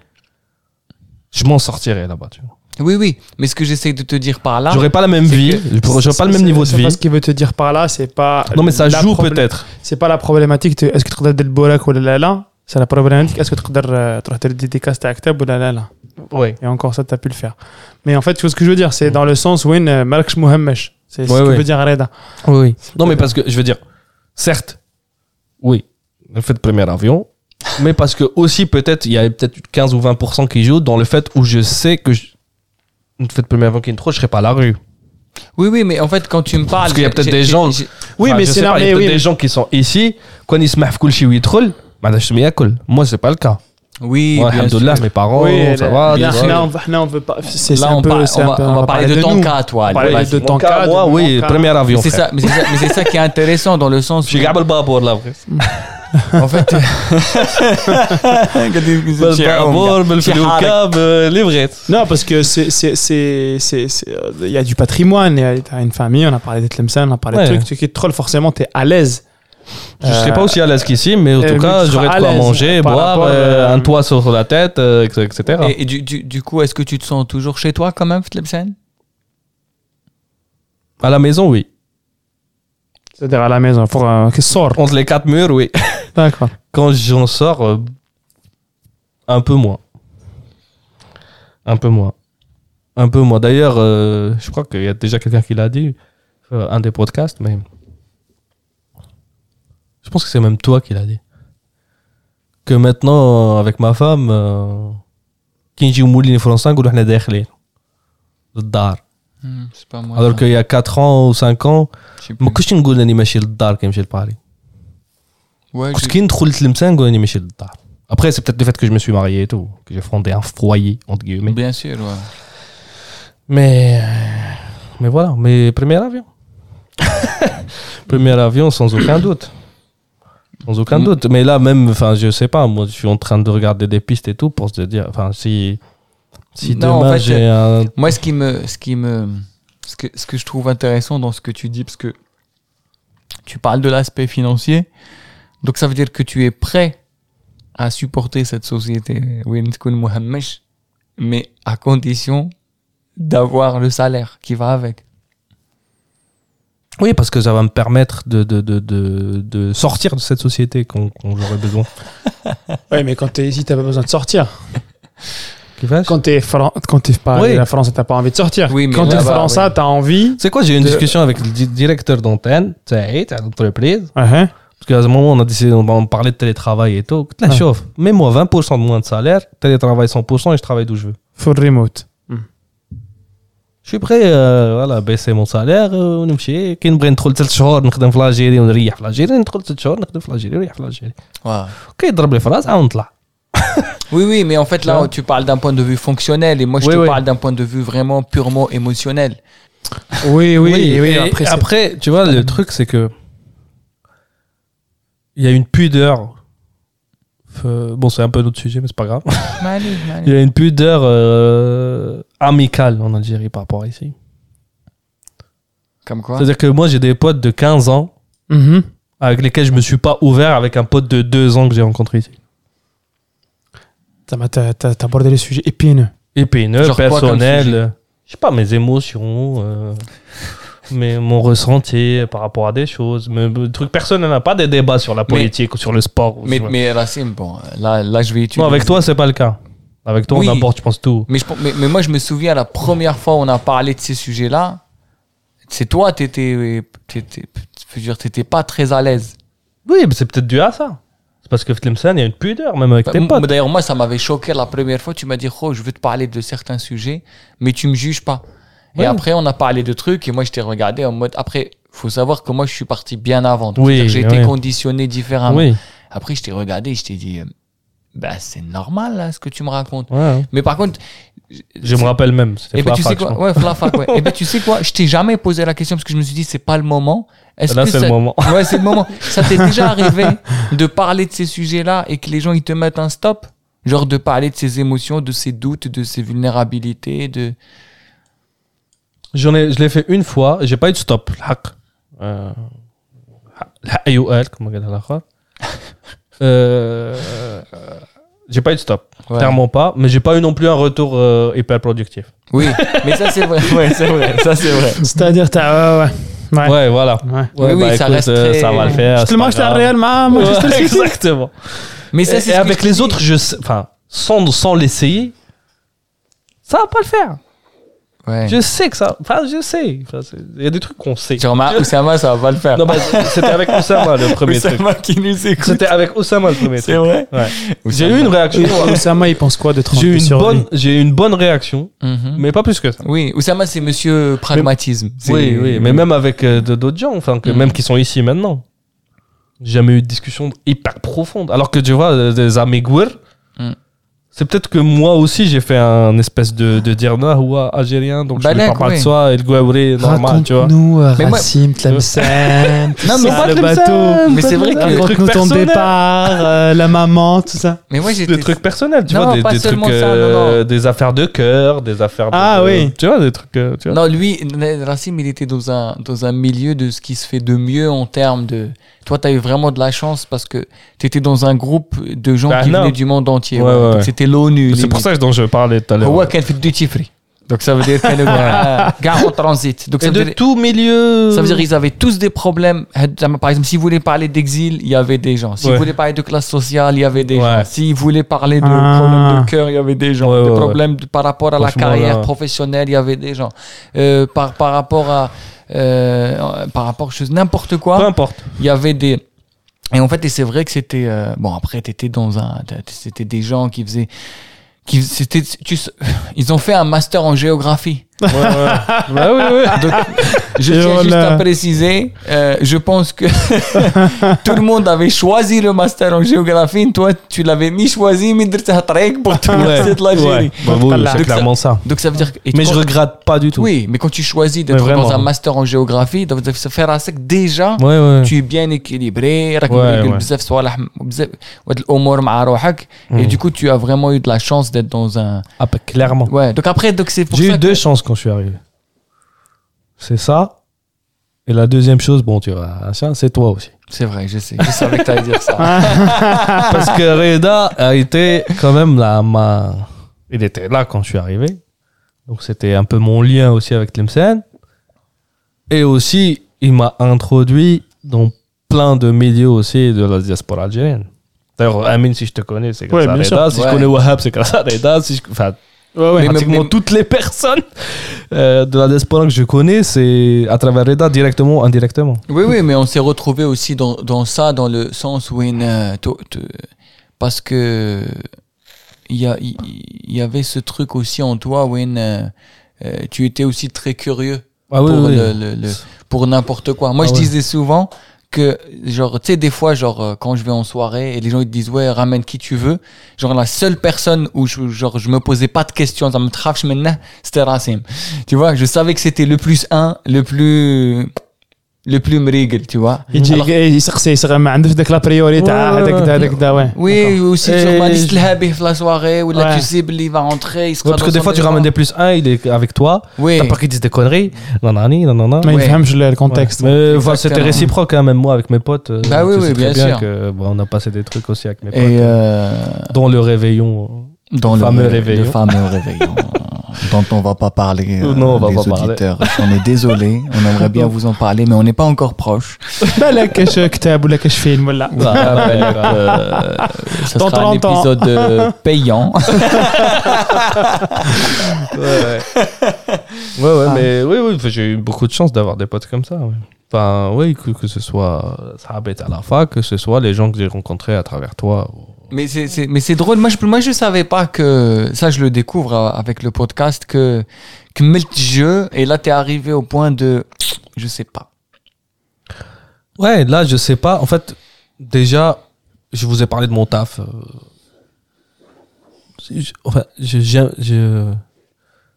Je m'en sortirai là-bas, tu vois. Oui, oui, mais ce que j'essaie de te dire par là. J'aurais pas la même vie, j'aurais pas le même niveau de vie. Pas ce qu'il veut te dire par là, c'est pas. Non, mais ça joue peut-être. C'est pas la problématique de est-ce que tu as le bolak ou la la C'est la problématique est-ce que tu as le dédicace à Actab ou la la. Oui. Et encore ça, tu as pu le faire. Mais en fait, ce que je veux dire, c'est mm. dans le sens où une euh, Marx Mohamesh. C'est ce que veut dire Reda. Oui. Non, mais parce que je veux dire, certes, oui, le fait de premier avion, mais parce que aussi peut-être, il y a peut-être 15 ou 20% qui jouent dans le fait où je sais que ne faites pas avant qu'il y ait une trop, je serai pas à la rue. Oui, oui, mais en fait, quand tu me parles. Parce qu'il y a peut-être des gens. Oui, mais c'est Il y a peut-être des gens qui sont ici, quand ils se mettent à mafcoulent chez Witroll, moi, c'est pas le cas. Oui, ouais, mes parents, ça va. Là, on, veut pas. Là, on, on, va, on va parler de, ton cas, toi. On va parler de ton cas. Moi, oui, premier avion. C'est ça, mais c'est ça, qui est intéressant dans le (laughs) sens. Je le babour là, en fait. (laughs) Non, parce que c'est. Euh, il y a du patrimoine, il une famille, on a parlé des Tlemcen, on a parlé de trucs. Tu es troll, forcément, tu à l'aise. Je serais pas aussi à l'aise qu'ici, mais en euh, tout cas, seras de quoi manger, boire, euh, euh, un toit sur la tête, euh, etc. Et, et du, du, du coup, est-ce que tu te sens toujours chez toi quand même, Tlebsen À la maison, oui. C'est-à-dire à la maison, pour euh, qu'il sort. Entre les quatre murs, oui. (laughs) D'accord. Quand j'en sors, euh, un peu moins. Un peu moins. Un peu moins. D'ailleurs, euh, je crois qu'il y a déjà quelqu'un qui l'a dit, euh, un des podcasts, mais je pense que c'est même toi qui l'a dit. Que maintenant, euh, avec ma femme, euh, كي نجيو مولين فرنسا نقولوا احنا داخلين للدار Hmm, C'est pas moi. alors ça. qu'il y a 4 ans ou 5 ans Je sais plus. ما كنتش نقول اني ماشي للدار كي نمشي لباري Ouais, كنت j'ai- كي ندخل لتلمسان نقول اني ماشي للدار après c'est peut-être le fait que je me suis marié et tout que j'ai fondé un foyer entre guillemets bien sûr, ouais. mais mais voilà mais premier avion (laughs) premier avion sans aucun doute Sans aucun mm. doute. Mais là, même, enfin, je sais pas, moi, je suis en train de regarder des pistes et tout pour se dire, enfin, si, si demain j'ai un. Moi, ce qui me. Ce, qui me ce, que, ce que je trouve intéressant dans ce que tu dis, parce que tu parles de l'aspect financier, donc ça veut dire que tu es prêt à supporter cette société, mais à condition d'avoir le salaire qui va avec oui parce que ça va me permettre de de, de, de, de sortir de cette société quand, quand j'aurai besoin (laughs) Oui, mais quand t'es ici, t'as pas besoin de sortir. (laughs) Quand t'es quand t'es pas Oui. la France, t'as pas envie de sortir. Oui, mais quand t'es là-bas, français, oui. t'as envie. C'est quoi, j'ai eu une De- discussion avec le di- directeur d'antenne, Saïd, à l'entreprise. Uh-huh. Parce qu'à ce moment, on a décidé, on parler de télétravail et tout. Là, Ah. chauffe. Mets-moi 20% de moins de salaire, télétravail 100% et je travaille d'où je veux. Full remote. Je suis prêt euh, voilà, baisser mon salaire euh, ونمشي كي نبغي ندخل 3 شهور نخدم في لاجيري ونريح في لاجيري ندخل 3 شهور نخدم في لاجيري ونريح في لاجيري كي يضرب لي في راس عاود نطلع Oui, oui, mais en fait, Tu là, vois tu parles d'un point de vue fonctionnel et moi, je Oui, te oui. parle d'un point de vue vraiment purement émotionnel. Oui, oui, oui. et après, après, c'est- tu vois, le truc, c'est que. Il y a une pudeur. euh, Bon, c'est un peu notre sujet, mais c'est pas grave. (laughs) Il y a une pudeur euh, amicale en Algérie par rapport à ici. Comme quoi? C'est-à-dire que moi, j'ai des potes de 15 ans Mhm. avec lesquels je me suis pas ouvert avec un pote de 2 ans que j'ai rencontré ici. T'as abordé les sujets épineux. Épineux, personnel. Je sais pas, mes émotions, euh, mais mon ressenti par rapport à des choses. Mais, trucs personnels, hein, pas des débats sur la politique ou sur le sport. Mais, sur- mais Racine, bon, là, là, je vais étudier. Non, avec toi, c'est pas le cas. Avec toi, Oui. on aborde, je pense, tout. Mais, je- mais, mais moi, je me souviens la première fois où on a parlé de ces sujets-là, c'est toi, t'étais, t'étais, pas très à l'aise. Oui, mais c'est peut-être dû à ça. C'est parce que Tlemcen, il y a une pudeur, même avec tes Bah, potes. D'ailleurs, moi, ça m'avait choqué la première fois. Tu m'as dit, oh, je veux te parler de certains sujets, mais tu me juges pas. Ouais. Et après, on a parlé de trucs, et moi, je t'ai regardé en mode. Après, faut savoir que moi, je suis parti bien avant. Donc, Oui, j'ai été conditionné différemment. Oui. Après, je t'ai regardé, et je t'ai dit, euh, bah, c'est normal, là, ce que tu me racontes. Ouais. Mais par contre, Je me rappelle même. C'était Eh ben, tu sais quoi? Ouais, Flafac, ouais. (laughs) Eh ben, tu sais quoi? Je t'ai jamais posé la question parce que je me suis dit, c'est pas le moment. Est-ce Là, que c'est ça- le moment. (laughs) Ouais, c'est le moment. Ça t'est (laughs) déjà arrivé de parler de ces sujets-là et que les gens ils te mettent un stop? Genre de parler de ses émotions, de ses doutes, de ses vulnérabilités, de. J'en ai, je l'ai fait une fois, j'ai pas eu de stop. Euh, euh, j'ai pas eu de stop, ouais. clairement pas, mais j'ai pas eu non plus un retour euh, hyper productif. Oui, mais ça c'est vrai. (laughs) ouais, c'est vrai, ça c'est vrai. C'est-à-dire, t'as. Euh, ouais. ouais. voilà. Ouais, oui, bah, oui, ça écoute, reste. Euh, très... Ça va le faire. Justement, j'étais à Real Manchester City. Exactement. Mais ça, et, et avec les autres, je sais, enfin, sans, sans l'essayer, ça va pas le faire. Ouais. Je sais que ça. Enfin, je sais. Enfin, c'est- Il y a des trucs qu'on sait. Genre, ma- (laughs) Oussama, ça va pas le faire. Non, bah, c'était avec Oussama le premier truc. Oussama qui nous écoute. C'était avec Oussama le premier C'est truc. vrai. Ouais. J'ai Oussama. eu une réaction. (laughs) Osama, il pense quoi de 30 J'ai eu une sur bonne, lui j'ai eu une bonne réaction, Mhm. mais pas plus que ça. Oui, Oussama c'est monsieur pragmatisme. C'est- Oui, oui, mais même avec euh, de- d'autres gens, enfin, que Mhm. même qui sont ici maintenant. J'ai jamais eu de discussion hyper profonde. Alors que tu vois, euh, des Mhm. C'est peut-être que moi aussi j'ai fait un espèce de, de dire non, ouah, algérien, donc je ne parle pas de soi, et le Gouaouri, normal, tu vois. Raconte-nous, euh, Mais moi- Racim, Tlemcen, (laughs) Non, mais pas le bateau. Mais c'est vrai que- des trucs Raconte-nous ton personnels. départ, euh, la maman, tout ça. Mais moi j'étais. Des trucs personnels, tu Non, vois, des, des trucs, ça, euh, non, des affaires de cœur, des affaires de, Ah oui. tu vois, des trucs, euh, tu vois. Non, lui, Racim, il était dans un, dans un milieu de ce qui se fait de mieux en termes de toi, tu as eu vraiment de la chance parce que tu étais dans un groupe de gens bah, qui venaient du monde entier. C'était l'ONU. C'est pour ça dont je parlais tout à l'heure. Ouais, donc ça veut dire qu'elle est (laughs) gare en transit. Donc, ça de dire, tout milieu. Ça veut dire qu'ils avaient tous des problèmes. Par exemple, si vous voulez parler d'exil, il y avait des gens. Si ouais. vous voulez parler de classe sociale, il y avait des gens. Si vous voulez parler de ah. problèmes de cœur, il y avait des gens. Ouais, des problèmes par rapport à la carrière professionnelle, il y avait des gens. Euh, par, par rapport à euh, par rapport à chose- n'importe Peu quoi, importe. il y avait des. Et en fait, et c'est vrai que c'était. euh, bon, après, t'étais dans un. C'était des gens qui faisaient. Qui, c'était, tu, (laughs) ils ont fait un master en géographie. (laughs) Bah je tiens juste à préciser, euh, je pense que (laughs) tout le monde avait choisi le master en géographie. Toi, tu l'avais mis choisi, ni pour te ouais. de l'Algérie. Bah, oui, c'est clairement ça. Donc ça veut dire. Mais je regrette pas du tout. Oui, mais quand tu choisis d'être dans un master en géographie, ça faire un sec déjà. Tu es bien équilibré. Et hmm. du coup, tu as vraiment eu de la chance d'être dans un. Ah, bah, clairement. Donc après, donc c'est. J'ai eu deux chances. Quoi quand je suis arrivé. C'est ça. Et la deuxième chose, bon, tu vois, ça, c'est toi aussi. c'est vrai je sais je savais que tu allais dire ça (laughs) Parce que Reda a été quand même là, ma... il était là quand je suis arrivé. Donc c'était un peu mon lien aussi avec Tlemcen. Et aussi, il m'a introduit dans plein de milieux aussi de la diaspora algérienne. D'ailleurs, Amine, si je te connais, c'est grâce Ouais, à bien Reda. sûr. Si je connais Wahab, c'est grâce à Reda. Si je... Enfin, Ouais, ouais. Mais- pratiquement (laughs) toutes les personnes euh, de la diaspora que je connais, c'est à travers Reda, directement ou indirectement. Oui, oui, mais on s'est retrouvé aussi dans, dans ça, dans le sens où une, euh, te- parce que il y, a, il il y avait ce truc aussi en toi où une, euh, euh, tu étais aussi très curieux Ah oui, pour oui. le- le- le- pour n'importe quoi. Moi, Ah je disais souvent que genre tu sais des fois genre euh, quand je vais en soirée et les gens ils te disent ouais ramène qui tu veux genre la seule personne où je genre je me posais pas de questions ça me traffe maintenant c'était Rassim tu vois je savais que c'était le plus un le plus le plus مريقل tu vois يجي Alors- يسقسي يسقسي ما عندوش ذاك لابريوري تاع Ouais, هذاك ouais. دا هذاك دا واه Oui, aussi Et sur ma je- liste l'habé la soirée ou là Ouais. tu sais il va rentrer, il sera Ouais, parce que dans des son fois, tu maison. ramènes des plus 1, il est avec toi. Oui. T'as pas qu'ils disent des conneries. Non, non, non, non, non. ما Ouais. يفهمش الكونتكست Mais voilà, c'était Exactement. réciproque, hein, même moi avec mes potes. euh, Bah oui, tu oui, sais très bien sûr. que, bon, on a passé des trucs aussi avec mes potes. Et euh, Dont le réveillon. dans le, fameux réveillon. Euh, dont on va pas parler, (laughs) non, on euh, va les pas auditeurs. Parler. On est désolé, on aimerait bien vous en parler, mais on n'est pas encore proche. (laughs) Ça euh, sera un épisode (laughs) payant. ouais, ouais. ouais, ouais ah. mais oui, oui, j'ai eu beaucoup de chance d'avoir des potes comme ça. Enfin, oui, que, ce soit Sahabet à la fac, que ce soit les gens que j'ai rencontrés à travers toi. Mais c'est, mais c'est drôle. Moi, je, moi, je savais pas que ça, je le découvre euh, avec le podcast que que jeu et là, t'es arrivé au point de, je sais pas. Ouais, là, je sais pas. En fait, déjà, je vous ai parlé de mon taf. euh, Enfin, je, je, je,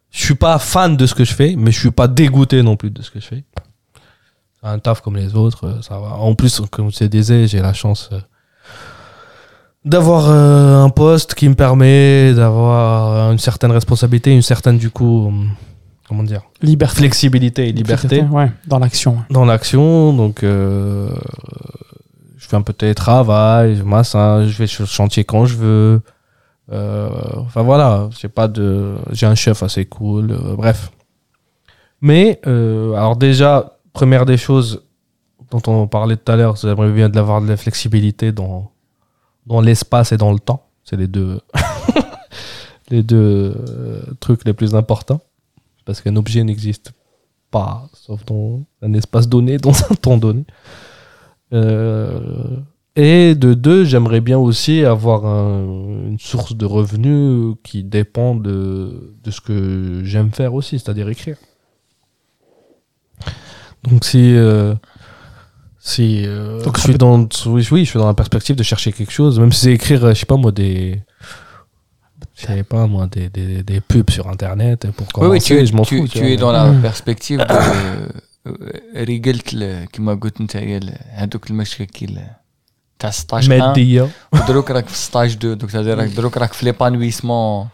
je suis pas fan de ce que je fais, mais je suis pas dégoûté non plus de ce que je fais. Un taf comme les autres, euh, ça va. En plus, comme je te disais, j'ai la chance d'avoir euh, un poste qui me permet d'avoir une certaine responsabilité, une certaine, du coup, hum, comment dire, liberté flexibilité et liberté ouais dans l'action ouais. dans l'action. Donc, euh, je fais un peu de télétravail, je massage, je vais sur le chantier quand je veux. Euh, enfin voilà, j'ai pas de, j'ai un chef assez cool. euh, bref. Mais euh, alors déjà, première des choses dont on parlait tout à l'heure, j'aimerais bien d'avoir de la flexibilité dans dans l'espace et dans le temps. C'est les deux (laughs) les deux euh, trucs les plus importants parce qu'un objet n'existe pas, sauf dans un espace donné, (laughs) dans un temps donné. Euh, et de deux, j'aimerais bien aussi avoir un- une source de revenus qui dépend de, de ce que j'aime faire aussi, c'est-à-dire écrire. Donc si, euh, si euh, Donc, je ça suis peut- dans, oui, oui, je suis dans la perspective de chercher quelque chose, même si c'est écrire, euh, je sais pas moi, des, je sais pas moi, des, des, des pubs sur internet pour Oui, commencer, oui, tu, je m'en tu, fous. tu vois. es dans la Mm. perspective de رجلت كما قلت انت هذوك المشاكل تاع 16 1 مادية ودروك راك في ستاج 2 دونك تادير راك دروك راك في ليبانويسمون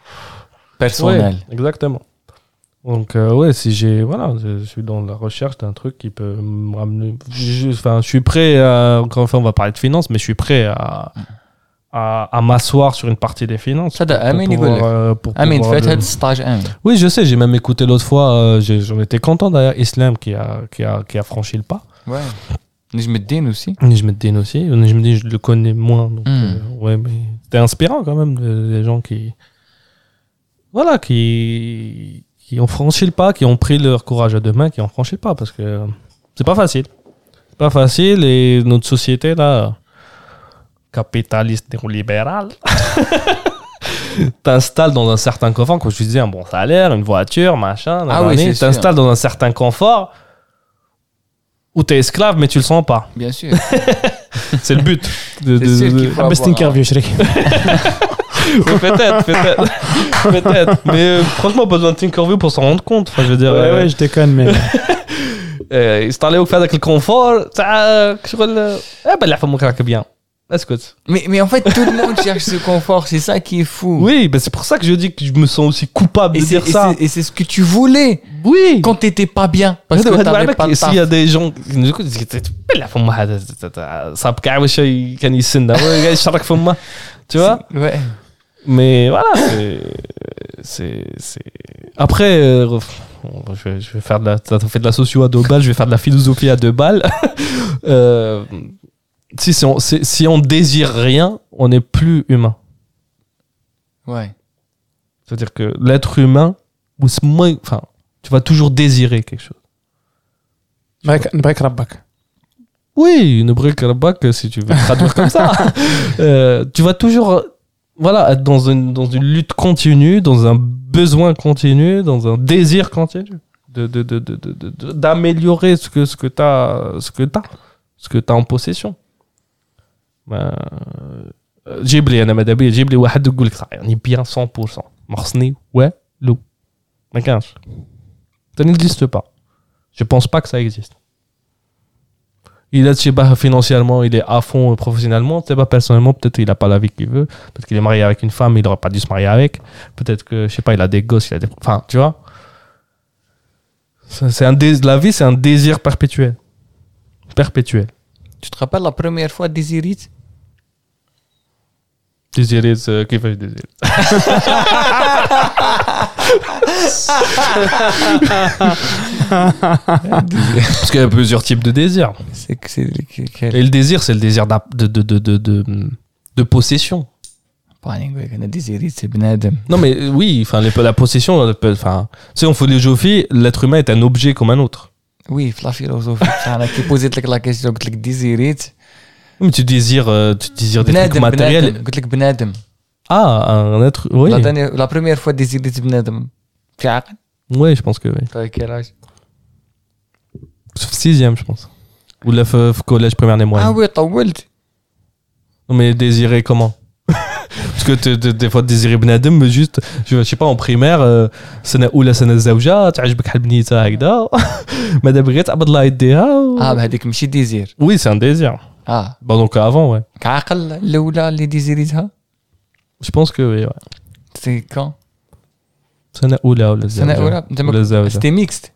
بيرسونيل Ouais, exactement. (laughs) Donc, euh, ouais, si j'ai. Voilà, je, suis dans la recherche d'un truc qui peut me ramener. Enfin, je, suis prêt, à, on va parler de finances mais je suis prêt à. à, m'asseoir sur une partie des finances. Ça euh, Oui, je sais, j'ai même écouté l'autre fois, euh, j'en étais content d'ailleurs, Islam qui a, franchi le pas. Ouais. Nijmeddin aussi. Nijmeddin aussi. Nijmeddin, je le connais moins. Hmm. Euh, ouais, mais c'était inspirant quand même, les gens qui. Voilà, qui qui ont franchi le pas, qui ont pris leur courage à deux mains, qui ont franchi le pas, parce que c'est pas facile. C'est pas facile et notre société là, capitaliste néolibérale, (laughs) t'installes dans un certain confort, comme je te disais, un bon salaire, une voiture, machin, Ah oui, t'installes dans un certain confort où t'es esclave mais tu le sens pas. bien sûr (laughs) C'est le but. De, de- de- (laughs) qu'il faut حبست avoir- انكرفيو شريك peut-être, peut-être, peut-être. Mais euh, franchement, pas besoin de Tinkerview pour s'en rendre compte. Enfin, je veux dire, Ouais, euh, ouais, je déconne, mais. euh, يستعلي وك هذاك الكونفور تاع شغل اه بلع فمك راك بيان اسكت mais mais en fait tout le monde cherche ce confort c'est ça qui est fou Oui, ben c'est pour ça que je dis que je me sens aussi coupable et de c'est dire et ça. c'est- et c'est ce que tu voulais Oui. quand t'étais pas bien parce que هذا- هذا t'avais بالك pas le s'il y a taf des gens qui nous écoutent بلع فما هذا صاب كاع واش كان يسنى قاعد يشرك فما tu vois ouais Mais voilà, c'est. Après, euh, je, vais, je, vais, faire de la, ça fait de la socio à deux balles, je vais faire de la philosophie à deux balles. (laughs) euh, si, si, on, si on désire rien, on n'est plus humain. Ouais. C'est-à-dire que l'être humain, ou enfin, tu vas toujours désirer quelque chose. Nebrek Rabbak. Oui, Nebrek Rabbak, euh, si tu veux traduire comme ça. (laughs) euh, tu vas toujours voilà, être dans une, dans une lutte continue, dans un besoin continu, dans un désir continu de, de, de, de, de- de- d'améliorer ce que, ce que tu as, ce que t'as, ce que t'as en possession. Ben, euh, جيب لي انا ماذا بيا جيب لي واحد يقول لك صح يعني بيان 100% ما خصني والو ما كانش ça n'existe pas je pense pas que ça existe il est financièrement, il est à fond professionnellement. Tu sais personnellement, peut-être il a pas la vie qu'il veut. Peut-être qu'il est marié avec une femme, il aurait pas dû se marier avec. Peut-être que, je sais pas, il a des gosses, il a des. Enfin, tu vois. C'est un dés- La vie, c'est un désir perpétuel. Perpétuel. tu te rappelles la première fois Désirit Désolé de qui fait désolé. Parce qu'il y a plusieurs types de désirs. Et le désir, c'est le désir de, de, de, de, de, possession. Non mais oui, enfin la possession, enfin, tu sais, on fait les géophiles, l'être humain est un objet comme un autre. Oui, la philosophie, qui posait la question, que désirite. Mais tu désires, euh, tu désires des trucs بنادم matériels. بنادم قلت لك بنادم Ah, un être, oui. لا داني لا بروميير فوا ديزيريت بنادم في عقل Oui, je pense que oui. طيب كيل اج Sauf sixième, je pense. Ou le f- f- collège primaire des اه moyens. وي طولت Non, mais désirer comment (laughs) Parce que te- te- des fois, désirer بنادم, mais juste, je, je sais pas, en primaire, euh, سنة أولى سنة الزوجة تعجبك حال بنيتها هكذا ماذا بغيت عبد الله يديها و... اه بهذيك ماشي ديزير Oui, c'est un désir. اه Bon, donc avant, ouais. كعقل الاولى اللي ديزيريتها Je pense que oui, ouais. سي كون سنة أولى ولا الزوجة سنه اولى انت ولا ما الزوجة سيتي ميكست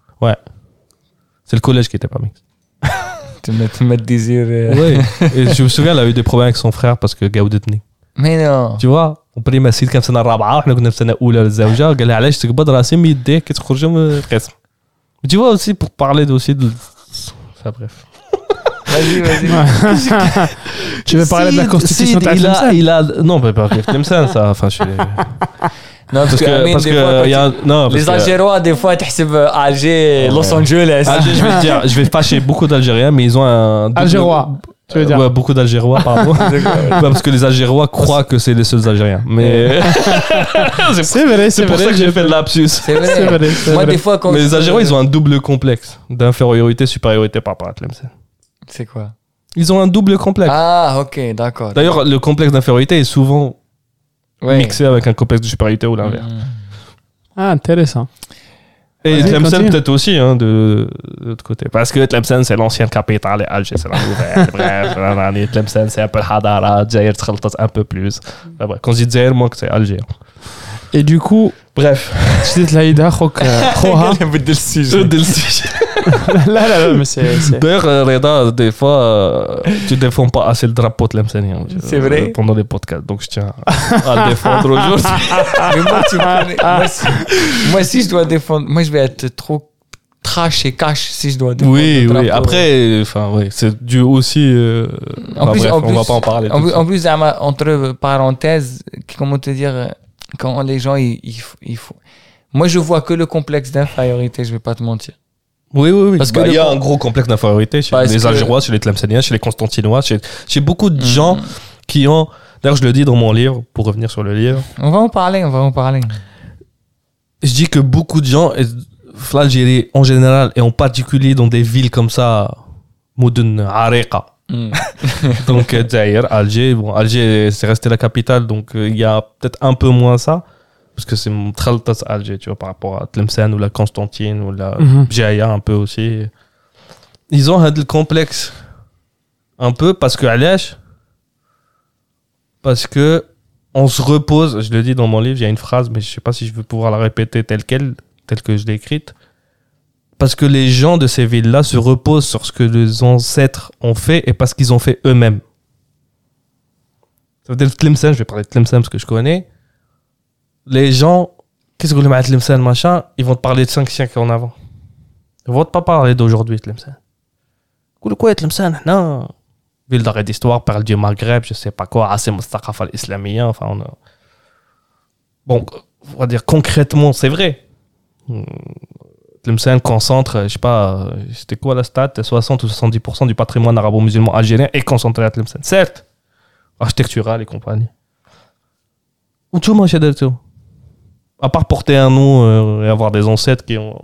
C'est le collège qui était pas mixte. (laughs) تما تما ديزير Oui. Et je me souviens, (laughs) elle a eu des problèmes avec son frère parce que جاودتني. مي نو Tu vois, on بريما سيد كان في السنة الرابعة وحنا كنا في السنة الأولى للزوجة قال لها علاش تقبض راسي من يديك كي تخرج من القسم. Tu vois aussi pour parler aussi de. Enfin bref. Vas-y, vas-y. (laughs) tu veux parler de la constitution de il a, il a, Non, mais pas Clemson, ça. Enfin, je non, parce, que, parce que y a, non, les Algérois, des fois, ils tu euh, Alger, Los Angeles. Alger, je vais te dire, je vais fâcher beaucoup d'Algériens, mais ils ont un. Algérois. Tu veux dire beaucoup d'Algérois, pardon. (laughs) ouais, parce que les Algérois croient que c'est les seuls Algériens. Mais (laughs) c'est vrai, c'est pour ça que j'ai fait le lapsus. C'est vrai. Moi, des fois, quand mais les Algérois, ils ont un double complexe d'infériorité, supériorité par rapport à Tlemcen. C'est quoi Ils ont un double complexe. Ah, ok, d'accord. D'ailleurs, le complexe d'infériorité est souvent mixé avec un complexe de supériorité ou l'inverse. Mm. Ah, intéressant. Et Tlemcen peut-être aussi, hein, de, l'autre côté. Parce que Tlemcen, c'est l'ancienne capitale et Alger, c'est la nouvelle. (laughs) bref, Tlemcen, c'est un peu Hadara, Djaïr, un peu plus. Bref, quand je dis Djaïr, moi, c'est Alger. Et du coup... Bref. Je dis Tlaïda, Khoha. Je dis le sujet. لا لا لا mais c'est c'est- D'ailleurs, euh, Reda, des fois, euh, tu défends pas assez le drapeau de l'Amsania. C'est vrai Pendant les podcasts. Donc, je tiens à le défendre aujourd'hui. (laughs) Mais moi, tu me connais. Moi, si, moi, si je dois défendre, moi, je vais être trop trash et cash si je dois défendre. Oui, le oui. drapeau. Après, enfin, oui, c'est dû aussi. euh, En enfin, plus, bref, en on plus, va pas en parler. En, tout plus- ça. en plus, Zama, entre parenthèses, comment te dire, euh, quand les gens, ils, ils, ils font- Moi, je vois que le complexe d'infériorité, je vais pas te mentir. Oui, oui, oui. Parce Bah, que il y a un gros complexe d'infériorité chez Parce les que- Algérois, chez les Tlemceniens, chez les Constantinois, chez, chez beaucoup de gens Mm. qui ont. D'ailleurs, je le dis dans mon livre, pour revenir sur le livre. On va en parler, on va en parler. Je dis que beaucoup de gens, l'Algérie en général, et en particulier dans des villes comme ça, Moudun, Ariqa, Mm. (laughs) donc euh, Alger, bon, Alger, c'est resté la capitale, donc euh, il y a peut-être un peu moins ça, parce que c'est mon Traltas Alger, tu vois, par rapport à Tlemcen ou la Constantine ou la Mhm. Jaya un peu aussi. Ils ont un complexe un peu parce que Alèche, parce que on se repose, je le dis dans mon livre, il y a une phrase, mais je sais pas si je vais pouvoir la répéter telle qu'elle, telle que je l'ai écrite. Parce que les gens de ces villes-là se reposent sur ce que les ancêtres ont fait et parce qu'ils ont fait eux-mêmes. Ça veut dire Tlemcen, je vais parler de Tlemcen parce que je connais. Les gens, qu'est-ce que vous voulez Tlemcen, machin, ils vont te parler de 5 siècles en avant. Ils vont pas parler d'aujourd'hui, Tlemcen. Cool, quoi, Tlemcen Non. Ville d'arrêt d'histoire, perle du Maghreb, je sais pas quoi, assez Mustafa al-Islamiyya, enfin, on a... Bon, on va dire concrètement, c'est vrai. Hmm, Tlemcen concentre, je sais pas, c'était quoi la stat? 60 ou 70% du patrimoine arabo-musulman algérien est concentré à Tlemcen. Certes, architectural et compagnie. Où tu manges tout? À part porter un nom euh, et avoir des ancêtres qui ont,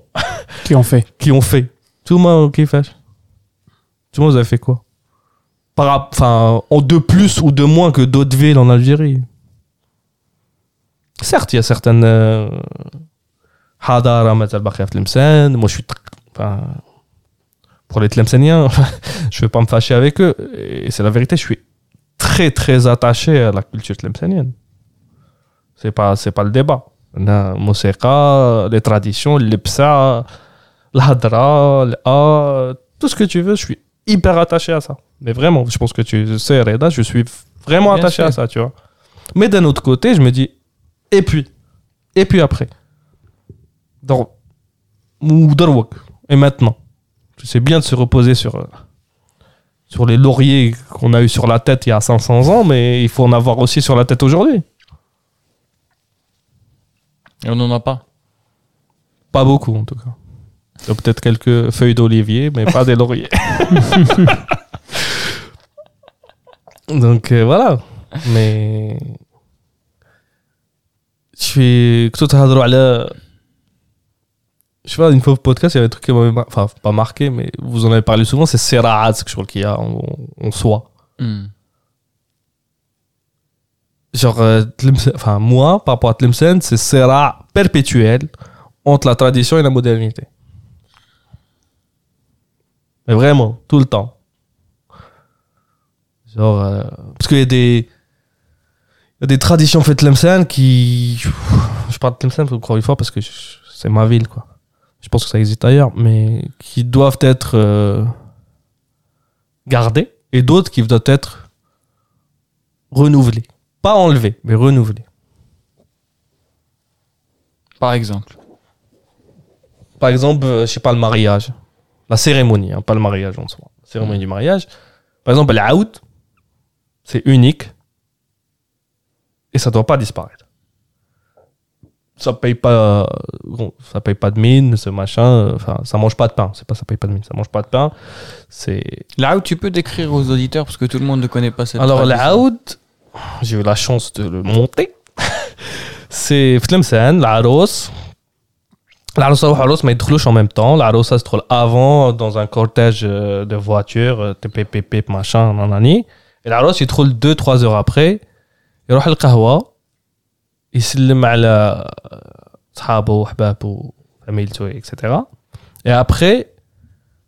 qui ont fait. (laughs) qui ont fait. Tout le monde qui fait. Tout le monde, vous avez fait quoi? Par, enfin, en de plus ou de moins que d'autres villes en Algérie. Certes, il y a certaines. euh, Hadara, Tlemcen. Moi, je suis. Enfin, pour les Tlemceniens, (laughs) je vais pas me fâcher avec eux. Et c'est la vérité, je suis très, très attaché à la culture tlemcenienne. C'est pas, c'est pas le débat. La musiqa, les traditions, les psa, l'A, tout ce que tu veux, je suis hyper attaché à ça. Mais vraiment, je pense que tu sais, Reda, je suis vraiment Bien attaché à ça, tu vois. Mais d'un autre côté, je me dis, et puis, et puis après, dans, et maintenant, c'est bien de se reposer sur, sur les lauriers qu'on a eu sur la tête il y a 500 ans, mais il faut en avoir aussi sur la tête aujourd'hui. Et on n'en a pas. Pas beaucoup, en tout cas. Peut-être quelques feuilles d'olivier, mais pas des lauriers. (laughs) Donc euh, voilà. Mais. Je suis. Quand tu. Je sais pas, une fois au podcast, il y avait un truc qui m'avait. Mar... Enfin, pas marqué, mais vous en avez parlé souvent, c'est Seraat, ce qu'il y a en, en soi. Mm. Genre, euh, enfin, moi, par rapport à Tlemcen, c'est Sera perpétuel entre la tradition et la modernité. Mais vraiment, tout le temps. Genre, euh, parce qu'il y a des. Il y a des traditions faites Tlemcen qui. Je parle de Tlemcen encore une fois parce que c'est ma ville, quoi. Je pense que ça existe ailleurs, mais qui doivent être euh, gardées et d'autres qui doivent être renouvelées. Pas enlevées, mais renouvelées. Par exemple. Par exemple, euh, je sais pas, le mariage. La cérémonie, hein, pas le mariage en soi. La cérémonie du mariage. Par exemple, l'out, c'est unique. Et ça doit pas disparaître. Ça paye pas, bon, ça paye pas de mine, ce machin. euh, Enfin, ça mange pas de pain. C'est pas ça paye pas de mine, ça mange pas de pain. C'est Là où tu peux décrire aux auditeurs parce que tout le monde ne connaît pas cette Alors, tradition. l'out, j'ai eu la chance de le monter. (laughs) c'est في Tlemcen, العروس العروسة والعروس ما يدخلوش en même temps. العروسة تدخل avant dans un cortège euh, de voitures, euh, TPPP, machin, nanani. Et العروس يدخل 2-3 heures après. يروح القهوة يسلم على صحابه وحبابه فاميلته etc. Et après,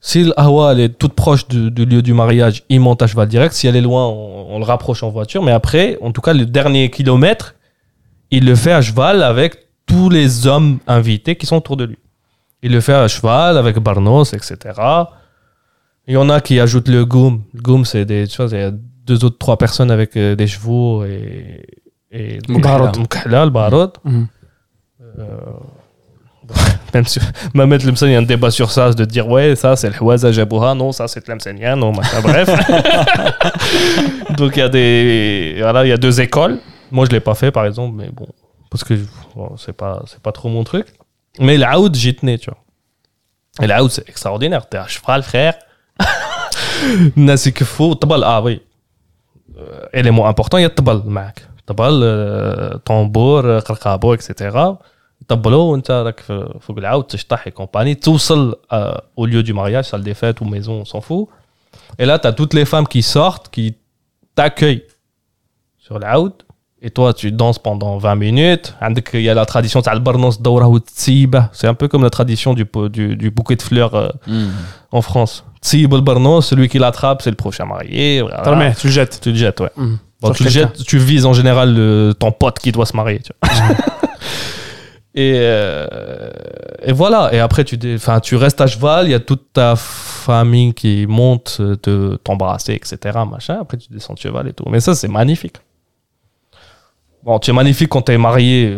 si l'Ahwa elle est toute proche du, du lieu du mariage, il monte à cheval direct. Si elle est loin, on, on le rapproche en voiture. Mais après, en tout cas, le dernier kilomètre, il le fait à cheval avec tous les hommes invités qui sont autour de lui. Il le fait à cheval avec Barnos, etc. Il y en a qui ajoutent le goum. Le goum, c'est des, tu vois, il y a deux autres, trois personnes avec euh, des chevaux et, et le barod. Mhm. (laughs) même sur, Mohamed Lemsen, il y a un débat sur ça, de dire ouais, ça c'est le Houaza Jabouha, non, ça c'est le non, machin, bref. (laughs) Donc il y a des. Voilà, il y a deux écoles. Moi je ne l'ai pas fait par exemple, mais bon, parce que bon, c'est pas, pas trop mon truc. Mais l'out, j'y tenais, tu vois. Et l'out, c'est extraordinaire. T'es à cheval, frère. (laughs) Nasi faut tabal, ah oui. Euh, élément important, il y a tabal, mec. Tabal, euh, tambour, euh, etc. يطبلوا وانت راك في- فوق العاود تشطح et compagnie توصل euh, au lieu du mariage salle des fêtes ou maison on s'en fout et là tu as toutes les femmes qui sortent qui t'accueillent sur العاود et toi tu danses pendant 20 minutes عندك il y a la tradition تاع البرنوس دوره وتسيبه c'est un peu comme la tradition du, po- du, du bouquet de fleurs euh, en France تسيب البرنوس celui qui l'attrape c'est le prochain marié voilà. T'as le tu le jettes. tu le jettes ouais Mhm. Bon, Sur tu, le quelqu'un. jettes, tu vises en général le- ton pote qui doit se marier. Tu (laughs) vois. et, euh, et voilà. Et après, tu, enfin, tu restes à cheval. Il y a toute ta famille qui monte euh, te t'embrasser, etc. Machin. Après, tu descends de cheval et tout. Mais ça, c'est magnifique. Bon, tu es magnifique quand tu es marié.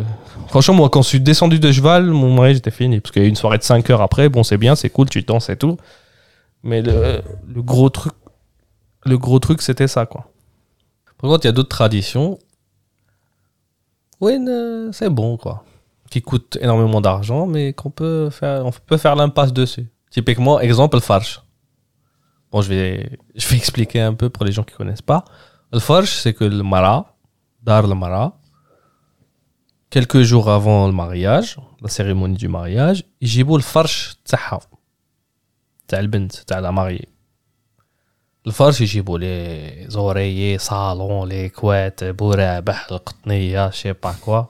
Franchement, moi, quand je suis descendu de cheval, mon mariage était fini. Parce qu'il y a une soirée de 5 heures après. Bon, c'est bien, c'est cool, tu danses et tout. Mais le, le gros truc, le gros truc, c'était ça, quoi. Par contre, il y a d'autres traditions. Oui, c'est bon, quoi qui coûte énormément d'argent, mais qu'on peut faire, on peut faire l'impasse dessus. Typiquement, exemple, le farch. Bon, je vais, je vais (laughs) expliquer un peu pour les gens qui connaissent pas. Le farch, c'est que le mara, dar le mara, quelques jours avant le mariage, la cérémonie du mariage, j'ai beau le farch tsaha. T'as le t'as la mariée. Le farch, j'ai beau les oreillers, salons, les couettes, bourrabah, le je sais pas quoi.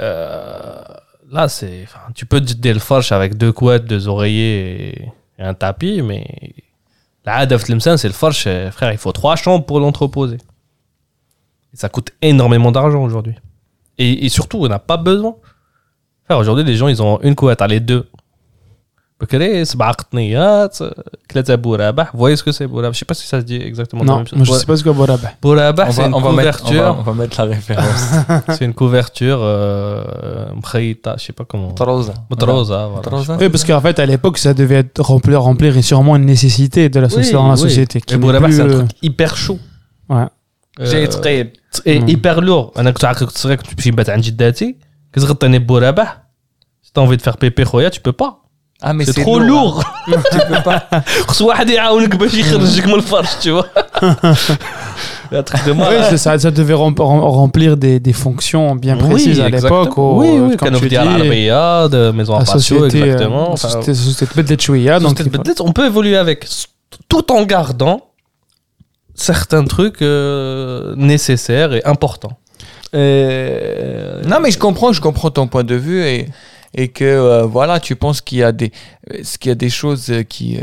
Euh, là, c'est, tu peux te délefarche avec deux couettes, deux oreillers et, un tapis, mais la Hadaf Tlemcen, c'est le farche, frère, il faut trois chambres pour l'entreposer. Et ça coûte énormément d'argent aujourd'hui. Et, surtout, on n'a pas besoin. Frère, aujourd'hui, les gens, ils ont une couette, allez deux. بكري سبعة قطنيات ثلاثة بورابح vous voyez ce que c'est بورابح je sais pas si ça se dit exactement la Non, même chose moi je sais pas ce que Borabah. بورابح On c'est va, une on, va mettre, on, va, couverture on va mettre la référence. c'est une couverture euh, مخيطة je sais pas comment Troza. مطروزة voilà. Troza. Oui, parce qu'en fait, à l'époque, ça devait être remplir, remplir et sûrement une nécessité de la Oui, société dans la oui. société. qui Et n'est بورابح plus, c'est un euh, truc hyper chaud Ouais. جاي Euh, ثقيل et Mm. hyper lourd انا كنت عاقل كنت صغير كنت نمشي نبات عند جداتي كتغطيني بورابح si t'as envie de faire pépé خويا tu peux pas ah, mais c'est trop lourd. Hein. tu peux pas. (laughs) Mm. tu vois. (laughs) oui, ça, ça, devait remplir des, des fonctions bien précises oui, à l'époque. Oui, oui, euh, quand tu dis à de euh, maison à société, euh, exactement. Enfin, société, société chouïa, donc on peut évoluer avec tout en gardant certains trucs euh, nécessaires et importants. Et... Non, mais je comprends, je comprends ton point de vue et et que euh, voilà, tu penses qu'il y a des, qu'il y a des choses euh, qui, euh,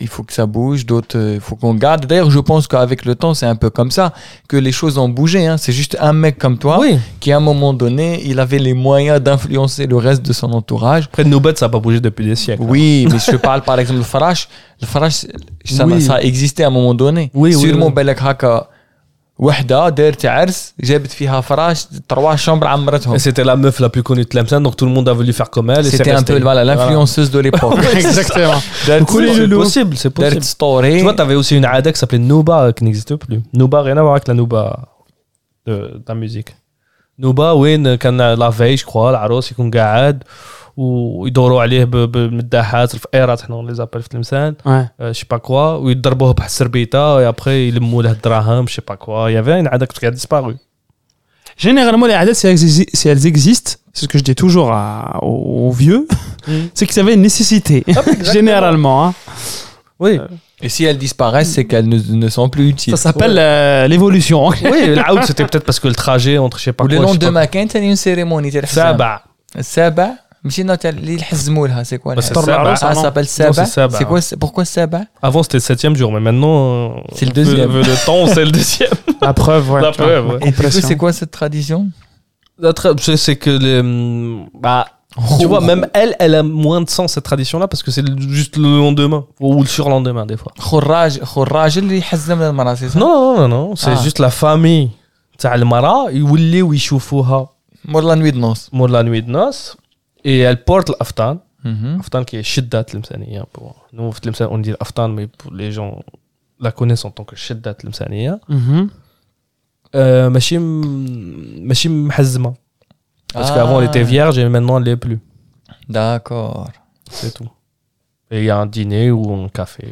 il faut que ça bouge, d'autres, euh, il faut qu'on garde. D'ailleurs, je pense qu'avec le temps, c'est un peu comme ça que les choses ont bougé. Hein. C'est juste un mec comme toi oui, qui, à un moment donné, il avait les moyens d'influencer le reste de son entourage. après Noubet, ça n'a pas bougé depuis des siècles. Oui, mais je parle par exemple le farash. Le farash, ça, Oui. ça a existé à un moment donné. Oui, oui, Sûrement, oui. وحدة دارت عرس جابت فيها فراش تروا شومبر عمرتهم. سيتي لا ميف لا بي كوني تلامسان دونك تول موند افولي فولي فيغ كوم ال سيتي ان بو فوالا لانفلونسوز دو ليبوك اكزاكتومون كل بوسيبل سي بوسيبل دارت ستوري تو تافي اوسي اون عاده كي سابلي نوبا كي نيكزيست بلو نوبا غير نوبا لا نوبا تاع ميوزيك نوبا وين كان لا فيج كوا العروس يكون قاعد ويدوروا عليه ب- ب- بالمداحات الفقيرات حنا لي زابيل في تلمسان Ouais. je sais pas quoi ويضربوه بواحد السربيته et après يلموا له الدراهم je sais pas quoi il y avait une ADA qui a disparu Généralement, les adeptes, si elles, exi- si elles existent, c'est ce que je dis toujours à- aux, aux vieux, (laughs) c'est qu'ils avaient une nécessité. Généralement. hein. oui Et si elles disparaissent, c'est qu'elles ne, ne sont plus utiles. Ça s'appelle euh, l'évolution. (laughs) oui العود c'était peut-être parce que le trajet entre je sais pas Ou le quoi je sais lendemain, pas- كاين ثاني une cérémonie تاع الحزام. سابع السابع ماشي نوع تاع اللي يحزموا لها سي كوا Bah, c'est طر Saba. العروس Ah, ça non. s'appelle Non, Saba. c'est Saba. C'est quoi c'est- Pourquoi Saba Avant, c'était le septième jour, mais maintenant. euh, C'est le vu- deuxième. vu le temps, c'est le deuxième. (laughs) La preuve, ouais. La tu vois, preuve, ouais. Et du coup, compression. c'est quoi cette tradition La tra- c'est c'est que les, hum, bah, tu vois, même elle, elle a moins de sens cette tradition-là parce que c'est le- juste le lendemain ou le surlendemain des fois. خراج خراج اللي يحزم للمرأة سي صح؟ Non, non, non, non, c'est Ah. juste la famille. تاع المرأة يوليو يشوفوها مور لا نوي دو نوس مور لا نوي دو نوس et elle porte الأفطان Mhm. الأفطان qui est شدة المسانية pour nous في الإمسان on dit الأفطان mais pour les gens la connaissent en tant que شدة المسانية Mhm. euh, ماشي م- ماشي محزمة parce Ah. qu'avant elle était vierge et maintenant elle l'est plus D'accord. c'est tout et il y a un dîner ou un café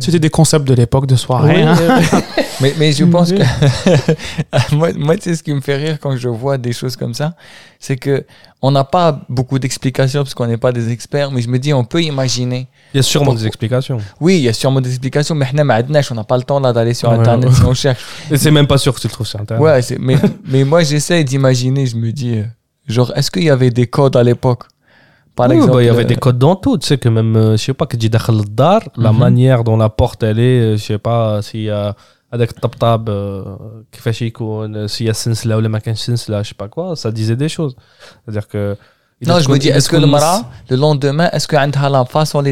C'était des concepts de l'époque de soirée. Oui, hein. (laughs) mais, mais, je pense que (laughs) moi, moi c'est ce qui me fait rire quand je vois des choses comme ça, c'est que on n'a pas beaucoup d'explications parce qu'on n'est pas des experts, mais je me dis on peut imaginer. Il y a sûrement des explications. Oui, il y a sûrement des explications, mais on n'a pas le temps d'aller sur internet si on cherche. Et c'est même pas sûr que tu le trouves sur internet. Ouais, mais, mais moi j'essaie d'imaginer, je me dis euh, genre est-ce qu'il y avait des codes à l'époque? Oui, bah, il y euh, avait des codes dans tout. tu sais, que même, euh, je sais pas, que dit dar, la mhm. manière dont la porte elle est, euh, je sais pas, si euh, avec tap tab, s'il y a sensla euh, ou le makin sensla, je sais pas quoi, ça disait des choses. C'est-à-dire que. Non, je me dis, est-ce que le mara, le lendemain, est-ce qu'elle a la façon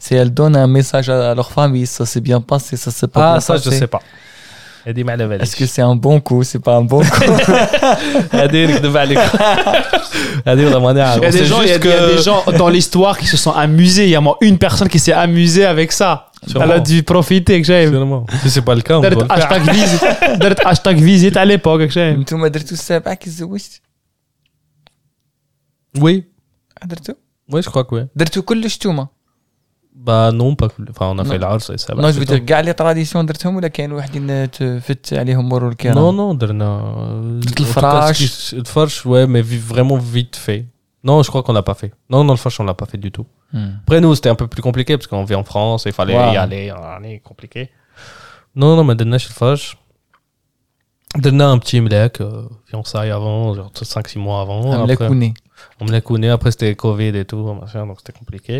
si elle donne un message à leur femme, ça s'est bien passé, ça s'est pas passé. Ah, ça, je sais pas. هذه ما على باليش Est-ce que c'est un bon coup, c'est pas un bon coup هذه نكذب عليك هذه والله ما نعرف Il y a des C'est gens, il y a, juste (laughs) il y a que- des gens dans l'histoire qui se sont amusés. Il y a moi une personne qui s'est amusée avec ça. Sûrement. Elle a dû profiter. que j'aime. Sûrement. si c'est pas le cas on doit درت le faire hashtag visite درت hashtag visite à l'époque que j'aime. انتم درتوا السابع كي تزوجت oui درتوا oui je crois que oui درتوا كلش نتوما bah non pas cool enfin on a Non. fait العرس et ça va, نو جو c'est بدير كاع لي تراديسيون درتهم ولا كاين واحدين تفت عليهم مرور الكرام Non, non, درنا Juste le En tout cas, farage. ce qui- Le farge, ouais, mais vi- vraiment vite fait. Non, je crois qu'on l'a pas fait. Non, non, le farge, on l'a pas fait du tout. Hmm. Après, nous, c'était un peu plus compliqué parce qu'on vit en France, il fallait Ouais. y aller, aller compliqué. Non, non, mais درنا le farge. درنا un petit mlek, euh, fiançailles avant, genre 5-6 mois avant. عم Après, لاكوني on me l'a connu, après c'était Covid et tout, machin, donc c'était compliqué.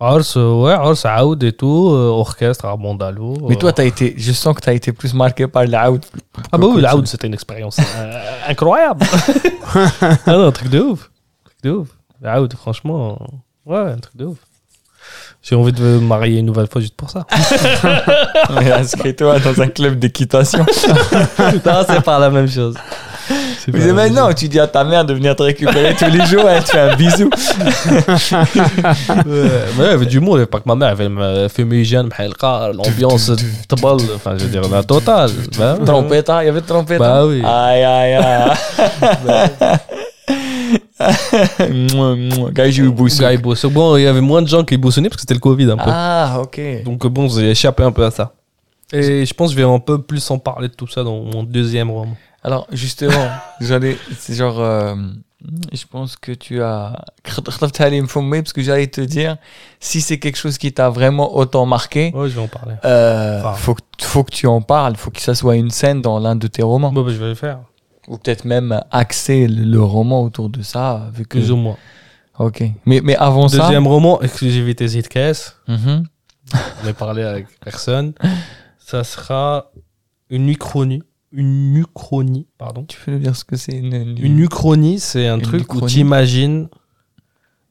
Ars, euh, ouais, Ars, Aoud et tout, euh, orchestre à Mondalo. Mais toi, t'as été, je sens que tu as été plus marqué par le out. Ah bah oui, l'Aoud, c'était une expérience euh, incroyable. (laughs) ah non, un truc de ouf. Un truc de ouf. L'Aoud, franchement, ouais, un truc de ouf. J'ai envie de me marier une nouvelle fois juste pour ça. (laughs) Inscris-toi dans un club d'équitation. (laughs) non, c'est pas la même chose. Mais maintenant, tu dis à ta mère de venir te récupérer tous les jours, elle te fait un bisou. (laughs) mais il y avait du monde, pas que ma mère, elle avait fumigène, l'ambiance table, enfin, je veux dire, la totale. (laughs) Bah. Trompette, hein, il y avait trompette. Bah hein. oui. Aïe, aïe, aïe. Boussou. Gars, ils bossaient. Bon, il y avait moins de gens qui bossaient parce que c'était le Covid un peu. Ah, ok. Donc bon, j'ai échappé un peu à ça. Et je pense que je vais un peu plus en parler de tout ça dans mon deuxième roman. Alors, justement, (laughs) j'allais. C'est genre. Euh, je pense que tu as. (laughs) Parce que j'allais te dire, si c'est quelque chose qui t'a vraiment autant marqué. Ouais, je vais en parler. Euh, faut, que tu en parles. Faut que ça soit une scène dans l'un de tes romans. Bon, bah, je vais le faire. Ou peut-être même axer le roman autour de ça. Vu que... Plus ou moins. Ok. Mais, mais avant Deuxième ça. Deuxième roman, exclusivité ZKS. Mm -hmm. On n'a parlé avec personne. Ça sera une nuit chronique une uchronie, pardon. Tu peux nous dire ce que c'est une, une... une, uchronie C'est un truc où tu imagines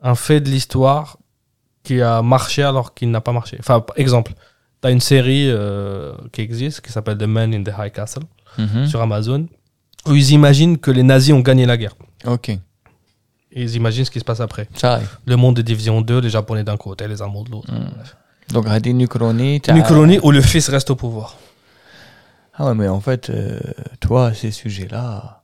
un fait de l'histoire qui a marché alors qu'il n'a pas marché. Enfin, exemple, tu as une série euh, qui existe qui s'appelle The Man in the High Castle mhm. sur Amazon où ils imaginent que les nazis ont gagné la guerre. Ok. Et ils imaginent ce qui se passe après. Ça. Le monde est divisé en deux, les Japonais d'un côté, les Allemands de l'autre. Mm. Donc, une uchronie. Une uchronie où le fils reste au pouvoir. Ah ouais, mais en fait, euh, toi, ces sujets-là,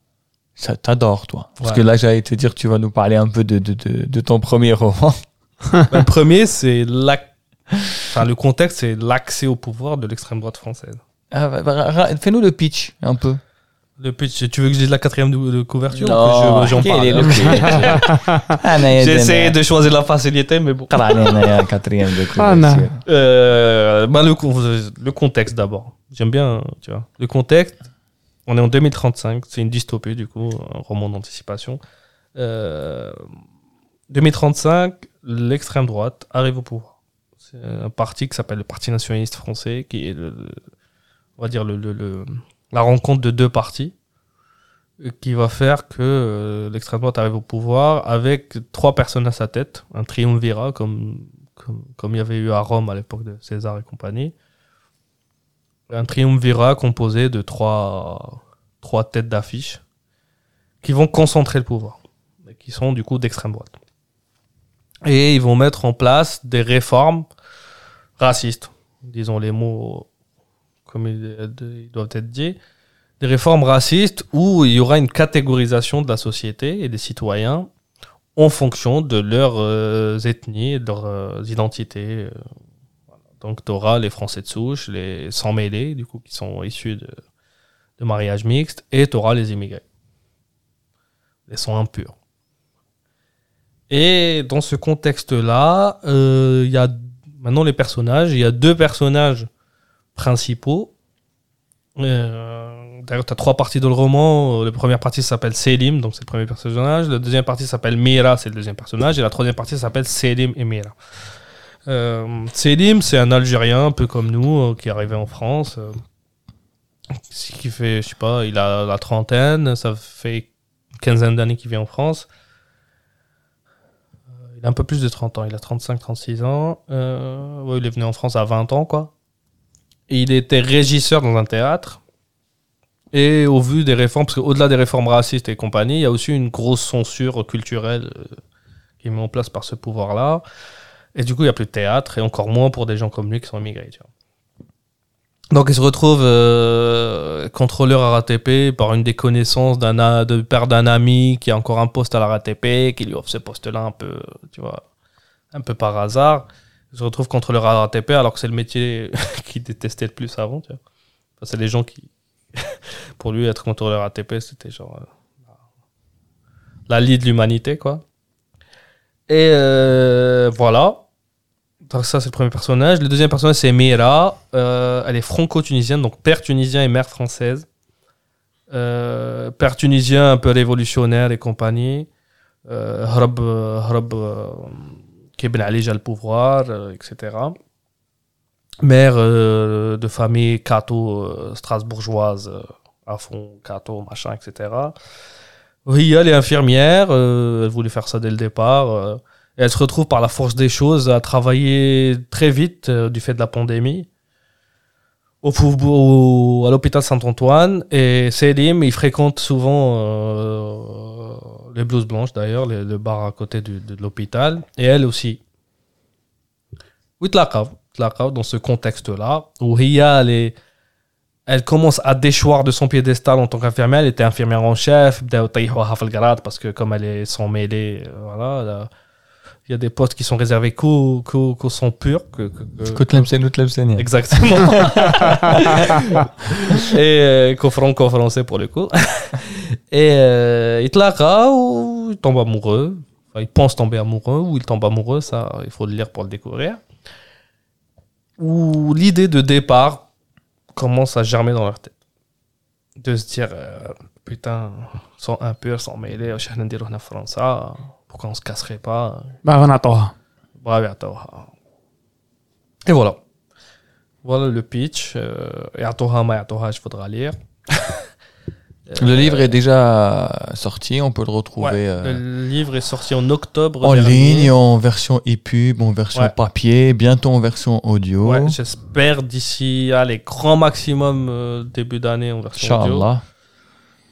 ça t'adore, toi. Parce Ouais. que là, j'allais te dire, tu vas nous parler un peu de, de, de, de ton premier roman. (laughs) le premier, c'est l'ac- enfin, le contexte, c'est l'accès au pouvoir de l'extrême droite française. Ah, bah, bah, Fais-nous le pitch, un peu. Le pitch, tu veux que je dise la quatrième de, de couverture Non, ou que je- j'en parle? le Ok. J'ai essayé de choisir la facilité, mais bon. quatrième de Ah, couverture. Euh, bah, le, le contexte d'abord. J'aime bien, tu vois. Le contexte, On est en 2035, c'est une dystopie du coup, un roman d'anticipation. Euh, 2035, l'extrême droite arrive au pouvoir. C'est un parti qui s'appelle le Parti nationaliste français, qui est, le, le- on va dire, le, le- le- la rencontre de deux partis, euh, qui va faire que euh, l'extrême droite arrive au pouvoir avec trois personnes à sa tête, un triumvirat comme, comme, il y avait eu à Rome à l'époque de César et compagnie. Un triumvirat composé de trois, trois têtes d'affiche qui vont concentrer le pouvoir, et qui sont du coup d'extrême droite. Et ils vont mettre en place des réformes racistes, disons les mots comme ils, doivent être dits, des réformes racistes où il y aura une catégorisation de la société et des citoyens en fonction de leurs euh, ethnies et de leurs euh, identités. euh. Donc tu auras les Français de souche, les sans mêlés, du coup, qui sont issus de, de mariages mixtes, et tu auras les immigrés. Les sont impurs. Et dans ce contexte-là, il y a maintenant les personnages. Il y a deux personnages principaux. Euh, D'ailleurs, tu as trois parties dans le roman. La première partie s'appelle Selim, donc c'est le premier personnage. La deuxième partie s'appelle Mira, c'est le deuxième personnage. Et la troisième partie s'appelle Selim et Mira. Euh, Selim, c'est un Algérien, un peu comme nous, euh, qui est arrivé en France. euh, qui fait, je sais pas, il a la trentaine, ça fait une quinzaine d'années qu'il vit en France. Euh, Il a un peu plus de 30 ans, il a 35-36 ans. Ouais, il est venu en France à 20 ans, quoi. Il était régisseur dans un théâtre. Et au vu des réformes, parce qu'au-delà des réformes racistes et compagnie, il y a aussi une grosse censure culturelle euh, qui est mise en place par ce pouvoir-là. Et du coup, il n'y a plus de théâtre, et encore moins pour des gens comme lui qui sont immigrés. Donc, il se retrouve euh, contrôleur à RATP par une des connaissances d'un de père d'un ami qui a encore un poste à la RATP, qui lui offre ce poste-là un peu, tu vois, un peu par hasard se retrouvent contre le RATP alors que c'est le métier (laughs) qu'il détestait le plus avant. C'est les gens qui. (laughs) pour lui, être contrôleur ATP, c'était genre. Euh, la lie de l'humanité, quoi. Et euh, voilà. Donc, ça, c'est le premier personnage. Le deuxième personnage, c'est Mira. Euh, elle est franco-tunisienne, donc père tunisien et mère française. père tunisien un peu révolutionnaire et compagnie. Ben Alige a le pouvoir, euh, etc. Mère euh, de famille catho euh, strasbourgeoise à fond, catho, machin, etc. Ria, elle est infirmière, elle voulait faire ça dès le départ. Et elle se retrouve par la force des choses à travailler très vite du fait de la pandémie au, au à l'hôpital Saint-Antoine et Selim il fréquente souvent les blouses blanches d'ailleurs, le, bar à côté de, l'hôpital, et elle aussi. Oui, dans ce contexte-là, où Ria, elle, elle commence à déchoir de son piédestal en tant qu'infirmière. Elle était infirmière en chef, parce que comme elle est sans mêlée, euh, voilà, il y a des postes qui sont réservés qu'aux sons purs. Que, que, que... Ou Tlemcen. Exactement. (laughs) (laughs) et euh, qu'aux français pour le coup. (laughs) et il te la ou il tombe amoureux. Enfin, il pense tomber amoureux ou il tombe amoureux. Ça, il faut le lire pour le découvrir. Ou l'idée de départ commence à germer dans leur tête. De se dire, euh, putain, sont impurs, sont mêlés, on va faire en France. Ah pourquoi on se casserait pas ben, Et voilà. Voilà le pitch. Euh, et à Torah, il faudra lire. (laughs) Le livre est déjà sorti, on peut le retrouver. Le euh, livre est sorti en octobre. En ligne, en version e-pub, en version papier, bientôt en version audio. J'espère d'ici, allez, grand maximum euh, début d'année en version Inchallah. audio.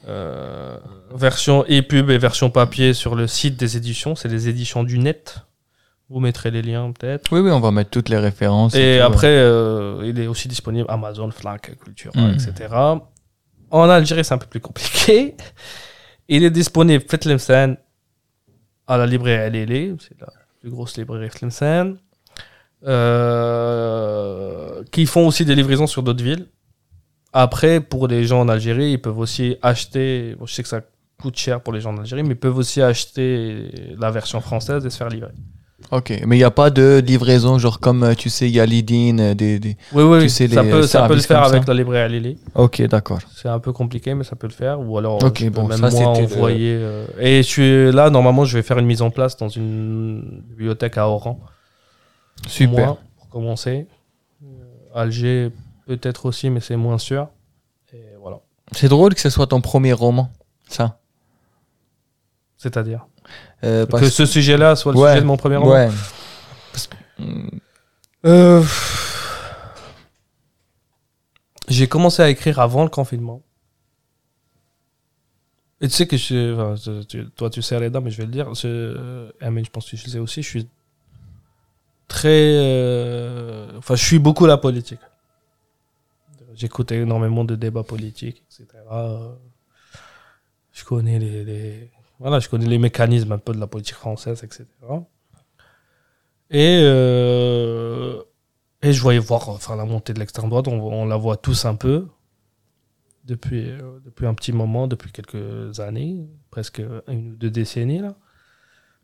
Euh, version e-pub et version papier sur le site des éditions. C'est les éditions du net. Vous mettrez les liens peut-être. Oui, oui, on va mettre toutes les références. Et tout, après, euh, il est aussi disponible Amazon, Fnac, Cultura, Mm. etc. En Algérie, c'est un peu plus compliqué. Il est disponible, faites Tlemcen, à la librairie LLE, c'est la plus grosse librairie Tlemcen, euh, qui font aussi des livraisons sur d'autres villes. Après, pour les gens en Algérie, ils peuvent aussi acheter, bon, je sais que ça coûte cher pour les gens en Algérie, mais ils peuvent aussi acheter la version française et se faire livrer. Ok, mais il n'y a pas de livraison, genre comme euh, tu sais, il y a Lidin, euh, des, des- Oui, oui, Tu sais, ça, les peut, ça peut le faire ça. avec la librairie à Lily. Ok, d'accord. C'est un peu compliqué, mais ça peut le faire. Ou alors, bon, même ça, moi le- envoyer. euh, Et je suis là, normalement, je vais faire une mise en place dans une bibliothèque à Oran. Super. Moi, pour commencer. Euh, Alger, peut-être aussi, mais c'est moins sûr. Et voilà. C'est drôle que ce soit ton premier roman, ça. C'est-à-dire Euh, parce- que ce sujet-là soit le Ouais, sujet de mon premier roman. Ouais. Parce que- Hmm, Euh, J'ai commencé à écrire avant le confinement. Et tu sais que je, enfin, tu- toi tu sais Reda, mais je vais le dire. Je, euh, je pense que tu le sais aussi. Je suis très, euh, enfin, je suis beaucoup la politique. J'écoute énormément de débats politiques, etc. Euh, Je connais les, voilà, je connais les mécanismes un peu de la politique française, etc. Et, euh, et je voyais voir enfin, la montée de l'extrême droite, on, la voit tous un peu depuis, euh, depuis un petit moment, depuis quelques années, presque une ou deux décennies. Là.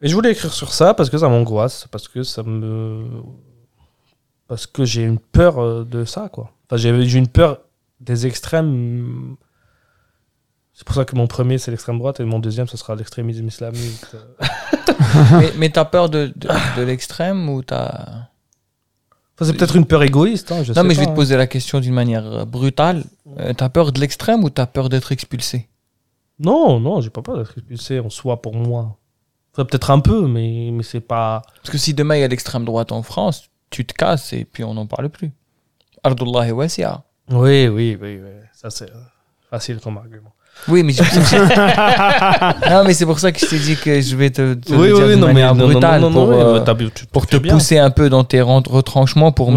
Et je voulais écrire sur ça parce que ça m'angoisse, parce que ça me. Parce que j'ai une peur de ça, quoi. Enfin, j'ai une peur des extrêmes. C'est pour ça que mon premier, c'est l'extrême droite, et mon deuxième, ce sera l'extrémisme islamique. (laughs) mais mais t'as peur de, de, de l'extrême ou t'as. Enfin, c'est peut-être une peur égoïste. Hein, je Non, sais mais je vais te poser la question d'une manière euh, brutale. Euh, t'as peur de l'extrême ou t'as peur d'être expulsé? Non, non, j'ai pas peur d'être expulsé en soi pour moi. Enfin, peut-être un peu, mais, mais c'est pas. Parce que si demain il y a l'extrême droite en France, tu te casses et puis on n'en parle plus. Ardullah Wasi'a. Oui, oui, oui, oui. Ça, c'est euh, facile comme argument. Oui, (laughs) mais c'est pour ça que je t'ai dit que je vais te, te oui, oui, de non, mais brutale non, non, pour, euh, pour te pousser un peu dans tes retranchements pour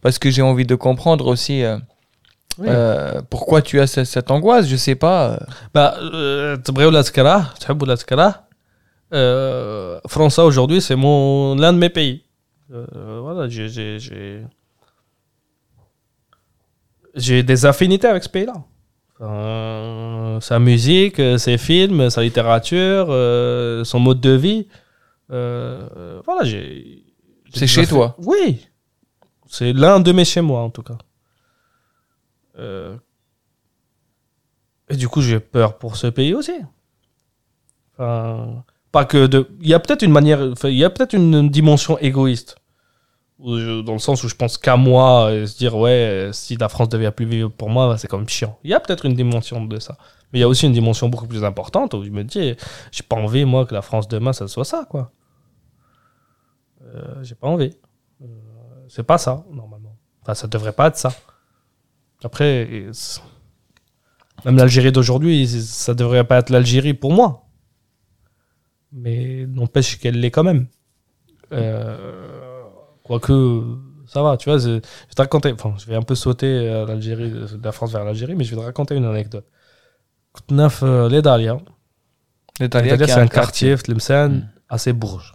parce que j'ai envie de comprendre aussi euh, pourquoi tu as cette, angoisse. Je sais pas. Bah, France aujourd'hui, c'est mon l'un de mes pays. voilà, j'ai j'ai des affinités avec ce pays-là Enfin, sa musique euh, ses films sa littérature euh, son mode de vie euh, euh, voilà j'ai C'est chez toi? Oui c'est l'un de mes chez moi en tout cas Euh, et du coup, j'ai peur pour ce pays aussi. Enfin, pas que de. Il y a peut-être une manière. enfin, il y a peut-être une dimension égoïste. Dans le sens où je pense qu'à moi, et se dire, ouais, si la France devient plus vive pour moi, bah, c'est quand même chiant. Il y a peut-être une dimension de ça. Mais il y a aussi une dimension beaucoup plus importante où je me dis, j'ai pas envie, moi, que la France demain, ça soit ça, quoi. Euh, j'ai pas envie. Euh, c'est pas ça, normalement. Enfin, ça devrait pas être ça. Après, même l'Algérie d'aujourd'hui, ça devrait pas être l'Algérie pour moi. Mais n'empêche qu'elle l'est quand même. Euh, Quoique, ça va, tu vois, je, vais te raconter, enfin, je vais un peu sauter euh, l'Algérie, euh, de la France vers l'Algérie, mais je vais te raconter une anecdote. Neuf, euh, les Daliens. Les Daliens, c'est un quartier, quartier. Hmm. assez bourge.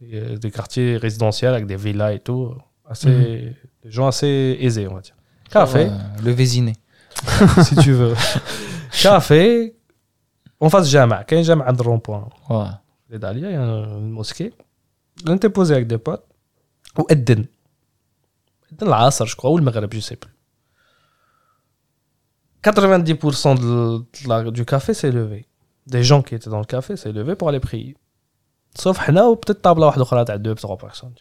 Des quartiers résidentiels avec des villas et tout. Assez. Hmm. Des gens assez aisés, on va dire. Café. Le vésiné. (laughs) si tu veux. Café. On fasse jamais. Quand hein, jamais un rond-point. Les Daliens, il y a une mosquée. on était posé avec des potes وأذن أذن العصر je crois ou le maghreb je sais plus 90% de la- du café s'est levé. Des gens qui étaient dans le café s'est levé pour aller prier. Sauf حنا ou peut-être table واحدة أخرى تاع deux trois personnes.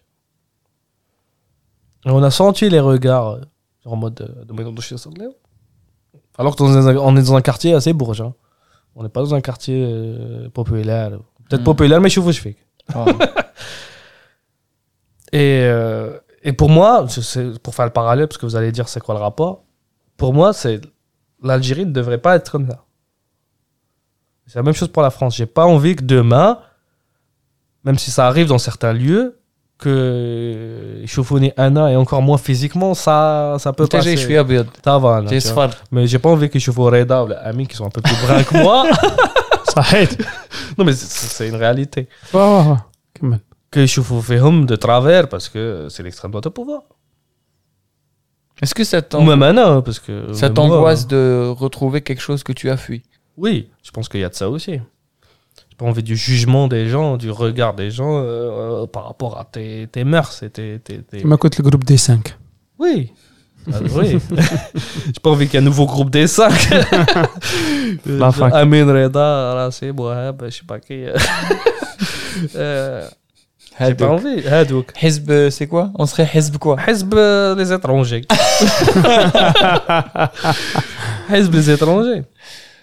Et on a senti les regards euh, en mode euh, de maison de chez Sandler. Alors que dans un- on est dans un quartier assez bourgeois. hein. On n'est pas dans un quartier euh, populaire. Peut-être Mm. populaire, mais je fais. (laughs) Et, euh, et pour moi, pour faire le parallèle, parce que vous allez dire c'est quoi le rapport, pour moi, c'est l'Algérie ne devrait pas être comme ça. C'est la même chose pour la France. J'ai pas envie que demain, même si ça arrive dans certains lieux, que chauffonner Anna et encore moins physiquement, ça, ça peut passer. Je suis abide. Ça va, Mais j'ai pas envie que chauffe Reda ou Ami qui sont un peu plus bruns que moi. (laughs) ça aide. Non, mais c'est une réalité. Oh, come on. Que يشوفوا فيهم de travers parce que c'est l'extrême droite au pouvoir. est-ce que ça Ou t'an- même Anna, hein, parce que. ça même moi, t'angoisse hein. de retrouver quelque chose que tu as fui Oui, je pense qu'il y a de ça aussi. Je pas envie du jugement des gens, du regard des gens euh, euh, par rapport à tes, tes mœurs et tes, tes- tes- Ma cote le groupe des 5. Oui. Ah, oui. (laughs) J'ai pas envie qu'il y ait un nouveau groupe des 5. (laughs) La fac. Amin Reda, Rassi, Bouhab, je sais pas qui. (laughs) Euh, j'ai pas envie. Hadouk. Hizb, c'est quoi? On serait Hizb quoi? Hizb euh, les étrangers. (laughs) Hizb les étrangers.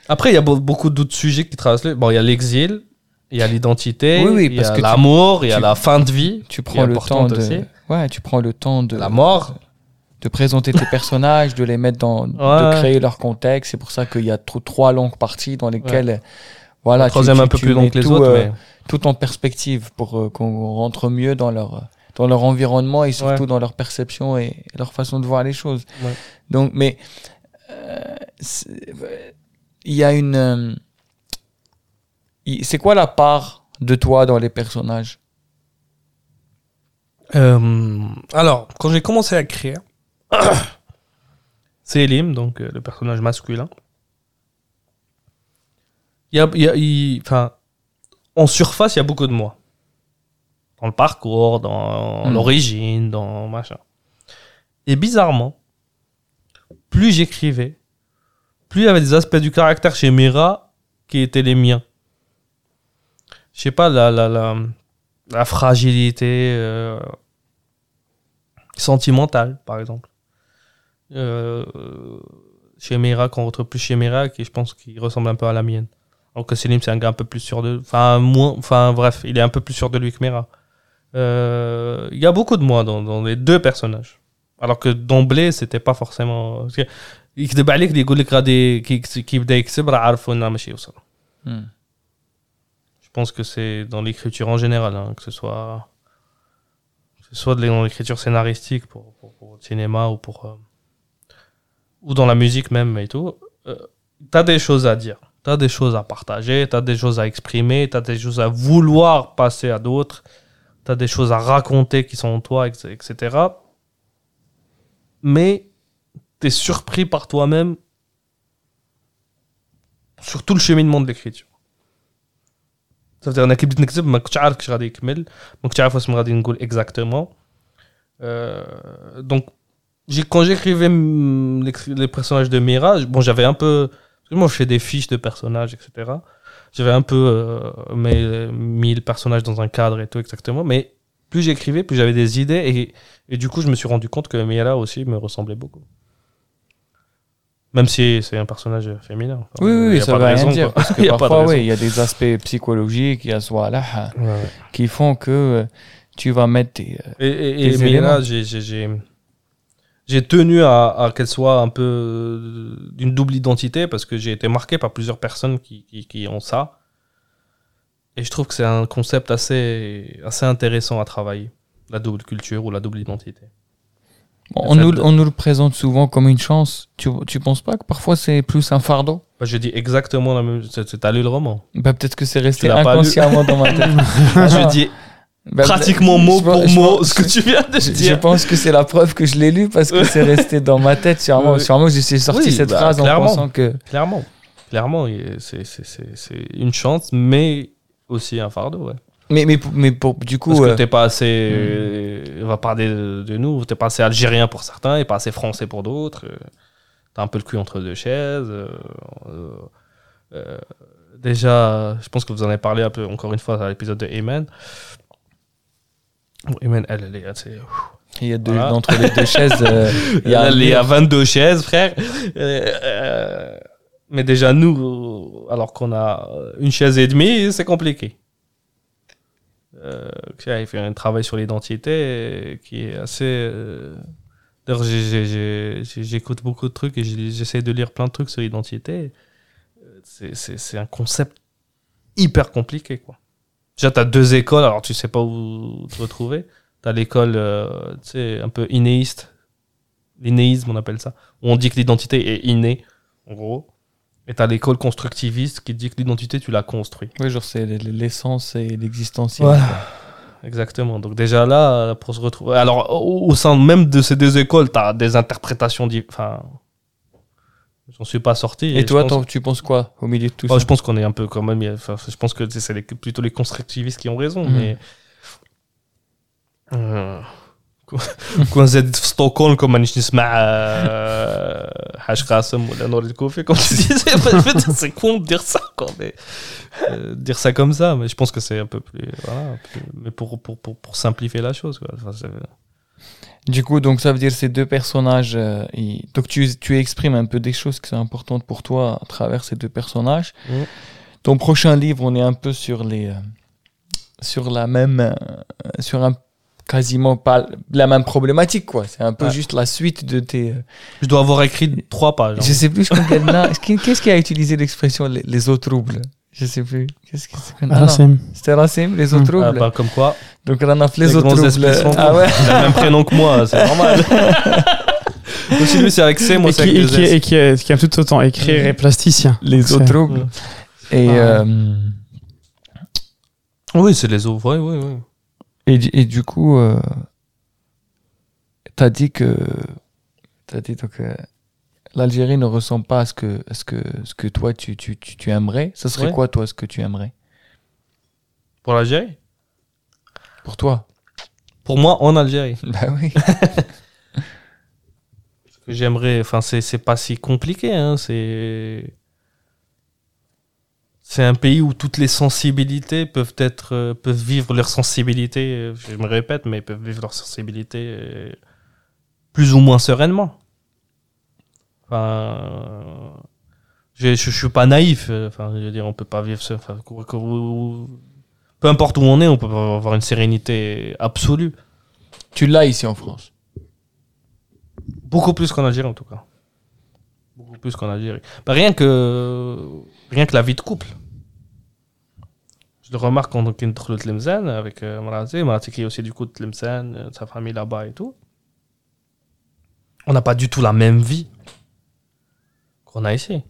Après, il y a beau- beaucoup d'autres sujets qui traversent le. Bon, il y a l'exil, il y a l'identité, Oui, oui, il y parce a que tu- l'amour, il y a tu- la fin de vie. Tu prends le temps importante de. aussi. Ouais, tu prends le temps de. La mort. de présenter tes personnages, de les mettre dans, Ouais. de créer leur contexte. C'est pour ça qu'il y a tro- trois longues parties dans lesquelles, voilà, la tu- troisième tu- un peu tu plus long que les tout, autres, euh, mais. Tout en perspective pour euh, qu'on rentre mieux dans leur dans leur environnement et surtout Ouais. dans leur perception et leur façon de voir les choses. Ouais. Donc, mais euh, il y a une. euh, c'est quoi la part de toi dans les personnages? Euh, alors, quand j'ai commencé à créer, (coughs) c'est Elim, donc euh, le personnage masculin. Il y a, il y a- il- enfin, en surface, il y a beaucoup de moi. Dans le parcours, dans Hmm. l'origine, dans machin. Et bizarrement, plus j'écrivais, plus il y avait des aspects du caractère chez Mira qui étaient les miens. Je sais pas, la, la, la, la fragilité euh, sentimentale, par exemple. Euh, chez Mira, qu'on retrouve plus chez Mira, qui je pense qu'il ressemble un peu à la mienne. Alors que Selim, c'est un gars un peu plus sûr de. Enfin, moins. Enfin, bref, il est un peu plus sûr de lui que Mira. Euh, Il y a beaucoup de moi dans, dans les deux personnages. Alors que d'emblée, c'était pas forcément. parce que يكذب عليك اللي يقول لك غادي كي كي يبدا يكسب راه عارف وين راه ماشي يوصل. Hmm. Je pense que c'est dans l'écriture en général, hein, que ce soit, que ce soit de- dans l'écriture scénaristique pour, pour, pour le cinéma ou pour euh, ou dans la musique même et tout. Euh, t'as des choses à dire, t'as des choses à partager, t'as des choses à exprimer, t'as des choses à vouloir passer à d'autres, t'as des choses à raconter qui sont en toi, etc. etc. Mais t'es surpris par toi-même sur tout le cheminement de l'écriture. Ça veut dire انا كي بديت نكتب ما كنتش عارف كيش غادي يكمل ما كنتش عارف واش غادي نقول exactement Euh, donc j'ai quand j'écrivais mm, les, les personnages de Mira bon j'avais un peu parce que moi je fais des fiches de personnages etc j'avais un peu euh, mais- mis le personnage dans un cadre et tout exactement mais plus j'écrivais plus j'avais des idées et, et du coup je me suis rendu compte que Mira aussi me ressemblait beaucoup même si c'est un personnage féminin Enfin, Oui, oui, y a ça pas veut rien dire. quoi. Parce (laughs) que parfois, oui, il y a des aspects psychologiques, il y a soit là, Ouais, ouais. qui font que euh, tu vas mettre tes. euh, Et, et, et éléments. j'ai- j'ai- tenu à, à qu'elle soit un peu euh, d'une double identité parce que j'ai été marqué par plusieurs personnes qui, qui, qui ont ça. Et je trouve que c'est un concept assez, assez intéressant à travailler, la double culture ou la double identité. Bon, on, nous, de- on nous le présente souvent comme une chance. Tu, tu penses pas que parfois c'est plus un fardeau? Bah, je dis exactement la même chose. T'as lu le roman bah, Peut-être que c'est resté inconsciemment dans ma tête. (laughs) Je dis Bah, pratiquement mot pense- pour mot ce que tu viens de Je, je dire. pense que c'est la preuve que je l'ai lu parce que c'est resté dans ma tête. Sûrement, Oui. sûrement j'ai sorti Oui, cette bah, phrase en pensant que. Clairement. Clairement, c'est une chance, mais aussi un fardeau. Ouais. Mais, mais, mais pour, du coup. Parce que euh, t'es pas assez. euh, On va parler de, de nous, t'es pas assez algérien pour certains et pas assez français pour d'autres. euh, T'as un peu le cul entre deux chaises. euh, déjà, je pense que vous en avez parlé un peu, encore une fois, à l'épisode de Amen. Il y a deux, Voilà. entre les deux chaises, euh, (laughs) il y a à mur. 22 chaises, frère. Euh, mais déjà, nous, alors qu'on a une chaise et demie, c'est compliqué. Euh, il fait un travail sur l'identité qui est assez. euh, D'ailleurs, j'écoute beaucoup de trucs et j'essaie de lire plein de trucs sur l'identité. C'est un concept hyper compliqué, quoi. Déjà, tu as deux écoles, alors tu sais pas où te retrouver. Tu as l'école, euh, tu sais, un peu innéiste. L'innéisme, on appelle ça. Où on dit que l'identité est innée, en gros. Et tu as l'école constructiviste qui dit que l'identité, tu la construis. Oui, genre c'est l'essence et l'existentiel. Voilà. Exactement. Donc déjà là, pour se retrouver... Alors, au, sein même de ces deux écoles, tu as des interprétations... Enfin, J'en suis pas sorti. Et, toi, je pense, t'en- tu penses quoi au milieu de tout Oh, ça je pense qu'on est un peu quand même. enfin, je pense que c'est les- plutôt les constructivistes qui ont raison. Mhm. Mais. Euh, كون زاد في ستوكهولم كون مانيش نسمع آه، حاج قاسم ولا نور الكوفي comme tu disais en fait, c'est con de dire ça quoi mais euh, dire ça comme ça mais je pense que c'est un peu plus voilà plus- mais du coup, donc ça veut dire ces deux personnages. euh, ils- Donc tu, tu exprimes un peu des choses qui sont importantes pour toi à travers ces deux personnages. Mhm. Ton prochain livre, on est un peu sur les, euh, sur la même, euh, sur un quasiment pas la même problématique quoi. C'est un peu Ouais. juste la suite de tes. euh, je dois avoir écrit trois pages hein. Je sais plus. Qui- Qu'est-ce qui a utilisé l'expression les, les eaux troubles? Je sais plus. Qu'est-ce que c'est que- Ah non, Racem. C'était Racim, les eaux Mhm. Ah, troubles. bah, comme quoi Donc on a fait les les grands troubles. esprits sont Ah ouais. il a le même prénom que moi c'est normal (laughs) aussi lui c'est avec C moi Et c'est qui, avec et qui, et qui, est- qui aime tout autant écrire et plasticien. Les eaux C'est- troubles. Et, Ah. euh, oui c'est les eaux oui oui oui et, du- et du coup, euh, t'as dit que t'as dit donc euh, l'Algérie ne ressemble pas à ce que à ce que ce que toi tu tu tu, tu aimerais. Ce serait Ouais. quoi toi ce que tu aimerais? Pour l'Algérie? Pour toi pour moi en Algérie (laughs) Bah oui. (laughs) que j'aimerais enfin c'est c'est pas si compliqué hein c'est c'est un pays où toutes les sensibilités peuvent être euh, peuvent vivre leur sensibilité euh, je me répète mais peuvent vivre leur sensibilité euh, plus ou moins sereinement enfin euh, je, je, je suis pas naïf euh, enfin je veux dire on peut pas vivre ce enfin, peu importe où on est on peut avoir une sérénité absolue tu l'as ici en France. Beaucoup plus qu'en Algérie en tout cas. Beaucoup plus qu'en Algérie. Bah, rien que rien que la vie de couple. Je le remarque quand on entre le Tlemcen avec euh, Marazi, Marazi qui est aussi du coup de Tlemcen, euh, sa famille là-bas et tout. On n'a pas du tout la même vie qu'on a ici.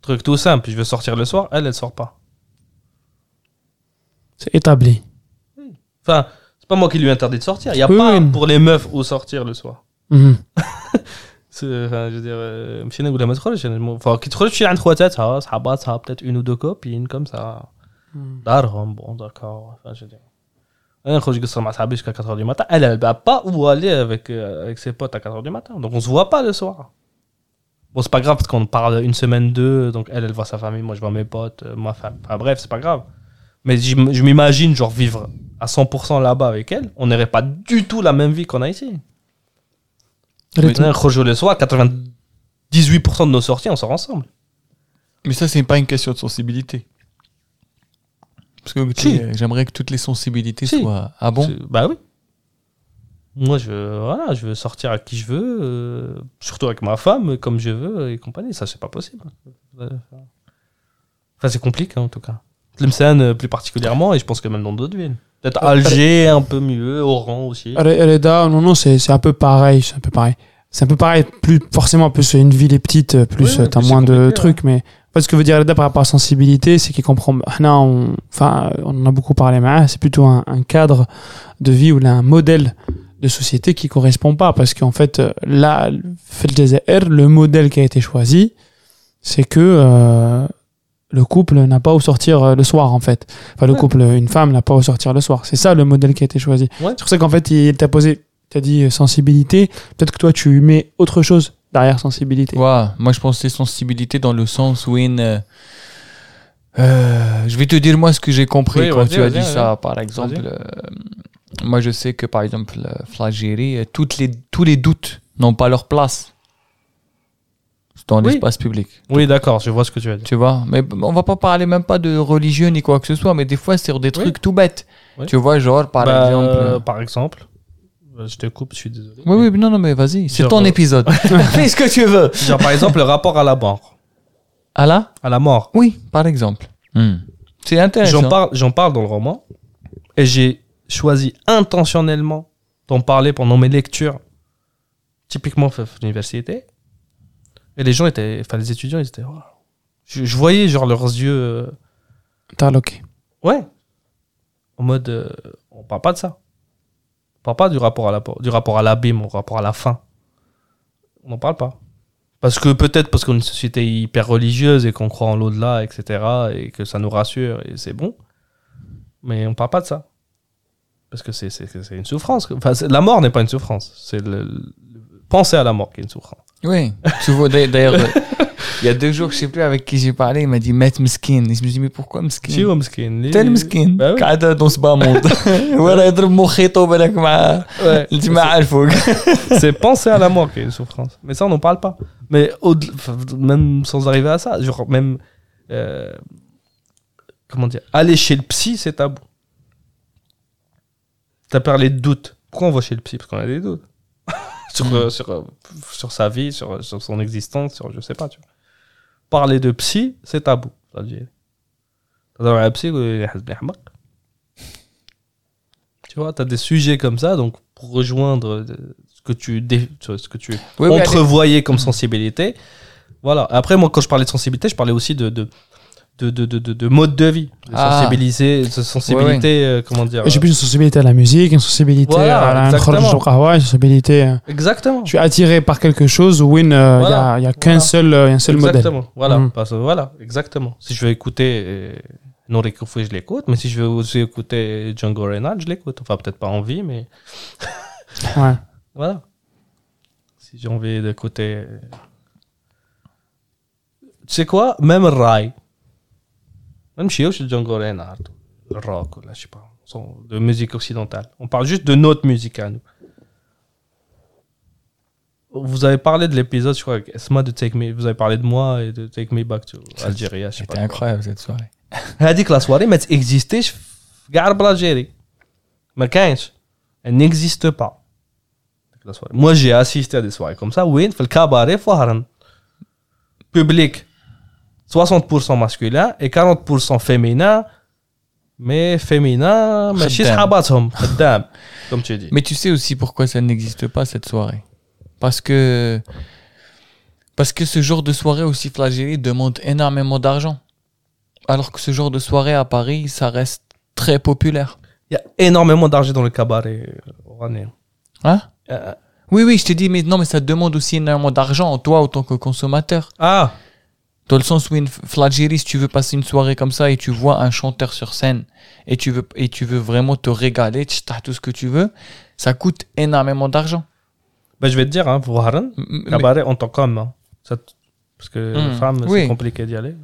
Truc tout simple, je veux sortir le soir, elle, elle sort pas. C'est établi. Enfin, c'est pas moi qui lui interdit de sortir. Il n'y a Oui, pas oui. pour les meufs où sortir le soir. (laughs) Mhm. C'est- enfin, je veux dire, euh, مشينا نقولها ما تخرجش يعني الم- enfin, كي تخرج شي عند خواتاتها صحاباتها peut-être une ou deux copines comme ça دارهم bon d'accord enfin, je veux dire انا نخرج قصه مع صحابي jusqu'à 4h du matin elle elle va pas où aller avec euh, avec ses potes à 4h du matin donc on se voit pas le soir bon c'est pas grave parce qu'on parle une semaine deux donc elle elle voit sa famille moi je vois mes potes euh, ma femme enfin bref c'est pas grave mais je m'imagine genre vivre à 100% là-bas avec elle on n'aurait pas du tout la même vie qu'on a ici on rejoue le soir, 98% de nos sorties, on sort ensemble. Mais ça, c'est pas une question de sensibilité. Parce que Si. j'aimerais que toutes les sensibilités Si. soient. Ah bon? Bah oui. Moi, je veux, voilà, je veux sortir avec qui je veux, euh, surtout avec ma femme, comme je veux et compagnie. Ça, c'est pas possible. Enfin, c'est compliqué en tout cas. Tlemcen euh, plus particulièrement, et je pense que même dans d'autres villes. Peut-être Alger un peu mieux, Oran aussi. Re- Reda, non, non, c'est un peu pareil. C'est un peu pareil. C'est un peu pareil. Plus, forcément, plus une ville est petite, plus Oui, oui, euh, t'as plus moins c'est de trucs. Mais en fait, ce que veut dire Reda par rapport à la sensibilité, c'est qu'il comprend. On, enfin, on en a beaucoup parlé, mais c'est plutôt un, un cadre de vie ou un modèle de société qui correspond pas. Parce qu'en fait, euh, là, le modèle qui a été choisi, c'est que euh, le couple n'a pas où sortir euh, le soir, en fait. Enfin, le Ouais. couple, une femme n'a pas où sortir le soir. C'est ça le modèle qui a été choisi. Ouais. C'est pour ça qu'en fait, il t'a posé, t'as dit euh, sensibilité. Peut-être que toi, tu mets autre chose derrière sensibilité. Ouais, moi je pense que c'est sensibilité dans le sens où une. euh, euh, je vais te dire moi ce que j'ai compris Oui, quand tu as dit ça. Par exemple, euh, moi je sais que par exemple, euh, l'Algérie, euh, toutes les, tous les doutes n'ont pas leur place dans Oui. l'espace public. Oui, d'accord, je vois ce que tu veux dire. Tu vois, mais on va pas parler même pas de religion ni quoi que ce soit, mais des fois c'est sur des Oui. trucs tout bêtes. Oui. Tu vois, genre par Bah, exemple. euh, par exemple, je te coupe, je suis désolé. Oui, oui, non, non, mais vas-y, c'est ton euh, épisode. (laughs) (laughs) Fais ce que tu veux. Genre, par exemple, le rapport à la mort. Ah là À la mort. Oui, par exemple. Hmm. C'est intéressant. J'en parle, j'en parle dans le roman. Et j'ai choisi intentionnellement d'en parler pendant mes lectures, typiquement l'université. Et les gens étaient, enfin les étudiants, ils étaient. oh. Je, je voyais genre leurs yeux. euh, T'as loqué. ouais. En mode, euh, on parle pas de ça. On parle pas du rapport à la, du rapport à l'abîme, au rapport à la fin. On n'en parle pas. Parce que peut-être parce qu'on est une société hyper religieuse et qu'on croit en l'au-delà, etc. Et que ça nous rassure et c'est bon. Mais on parle pas de ça. Parce que c'est c'est- c'est une souffrance. Enfin, c'est- la mort n'est pas une souffrance. C'est le, le- penser à la mort qui est une souffrance. Oui, tu vois, d'ailleurs, d'ailleurs, il y a deux jours, je sais plus avec qui j'ai parlé, il m'a dit Met Miskin. Et je me suis dit, mais pourquoi Miskin شي هو مسكين اللي- تاني مسكين Bah oui. قاعد dans ce bas monde ولا يضرب مخيطه بالك مع Ouais. الجماعه الفوق c'est penser à la mort qui est une souffrance. Mais ça, on n'en parle pas. Mais au enfin, même sans arriver à ça, genre même. euh, comment dire Aller chez le psy, c'est tabou. T'as parlé de doutes. Pourquoi on va chez le psy? Parce qu'on a des doutes. (laughs) sur, euh, sur, euh, sur, sa vie, sur, euh, sur, son existence, sur je sais pas, tu vois. Parler de psy, c'est tabou. Dans la tu vois, t'as des sujets comme ça, donc pour rejoindre ce que tu, dé, ce que tu entrevoyais comme sensibilité. Voilà. Après, moi, quand je parlais de sensibilité, je parlais aussi de, de de, de, de, de, mode de vie, de ah. sensibiliser, de sensibilité, ouais, ouais. Euh, comment dire. J'ai plus une sensibilité à la musique, une sensibilité voilà, à la une sensibilité. Euh, exactement. Je suis attiré par quelque chose où euh, il n'y a, a qu'un voilà. seul, euh, un seul exactement. modèle. Voilà, mm. parce, voilà, exactement. Si je veux écouter euh, Nori Koufou, je l'écoute, mais si je veux aussi écouter Django Reinhardt, je l'écoute. Enfin, peut-être pas en vie, mais. (laughs) ouais. Voilà. Si j'ai envie d'écouter. Tu sais quoi? Même Rai. rail. Même chez chez Django Reinhardt, le rock, là, je sais pas, son- de musique occidentale. On parle juste de notre musique à nous. Vous avez parlé de l'épisode, je crois, avec Esma de Take Me. Vous avez parlé de moi et de Take Me Back to Algeria. je sais C'était pas quoi. incroyable cette soirée. (laughs) هذيك لا soirée ما تاكزيستيش في كاع الجيري ما كاينش elle n'existe pas ديك لا soirée moi j'ai assisté à des soirées comme ça وين في الكاباري في وهران public 60% masculin et 40% féminin. Mais féminin, mais comme tu dis. Mais tu sais aussi pourquoi ça n'existe pas cette soirée. Parce que, parce que ce genre de soirée aussi flagellée demande énormément d'argent. Alors que ce genre de soirée à Paris, ça reste très populaire. Il y a énormément d'argent dans le cabaret euh, rouennais. Hein? Euh, euh. Oui, oui, je te dis, mais non, mais ça demande aussi énormément d'argent, toi, en tant que consommateur. Ah! Dans le sens où, une si tu veux passer une soirée comme ça et tu vois un chanteur sur scène et tu veux, et tu veux vraiment te régaler, tu as tout ce que tu veux, ça coûte énormément d'argent. ben, je vais te dire hein, pour mais- cabaret en tant qu'homme. hein. Ça parce que femmes, oui. c'est compliqué d'y aller.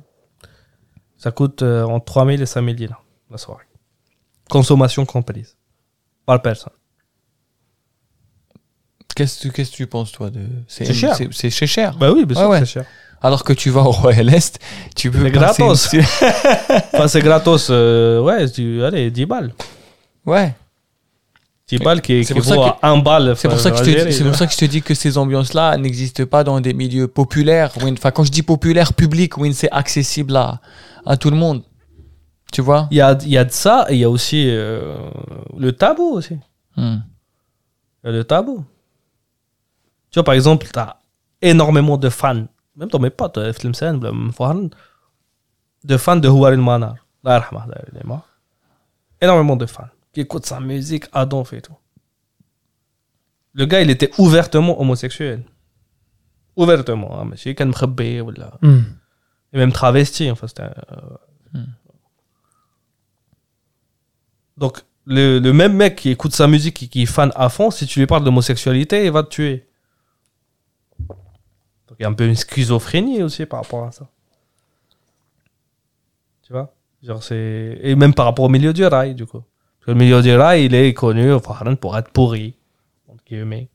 Ça coûte euh, entre 3000 et 5000 dinars la soirée. Consommation comprise. Par personne. Qu'est-ce que tu penses, toi de... C'est cher. C'est cher. Bah oui, bien sûr, Ouais, que ouais. c'est cher. Alors que tu vas au Royal Est, tu peux C'est gratos. une- (laughs) Enfin, c'est gratos, euh, ouais, du, allez, 10 balles. Ouais. 10 balles qui, C'est qui pour ça balle. C'est pour, ça que je te dis- c'est pour ça que je te dis que ces ambiances-là n'existent pas dans des milieux populaires. Enfin, quand je dis populaire, public, où c'est accessible à, à tout le monde. Tu vois? Il y a, y a de ça et il y a aussi euh, le tabou aussi. Hmm. Il y a le tabou. Tu vois, par exemple, tu as énormément de fans, même dans mes potes, euh, Flimsen, Blam, Fouhan, de fans de Houari Manar. Allah yarhamah, d'ailleurs, il est mort. Énormément de fans qui écoutent sa musique à donf et tout. Le gars, il était ouvertement homosexuel. Ouvertement. hein, ماشي كان مخبي ولا Hmm. et même travesti. Enfin, c'était, euh, Donc, le, le même mec qui écoute sa musique et qui est fan à fond, si tu lui parles d'homosexualité, il va te tuer. Donc, il y a un peu une schizophrénie aussi par rapport à ça. Tu vois? Genre, c'est... Et même par rapport au milieu du rail, du coup. Parce que le milieu du rail, il est connu enfin, pour être pourri. Entre guillemets.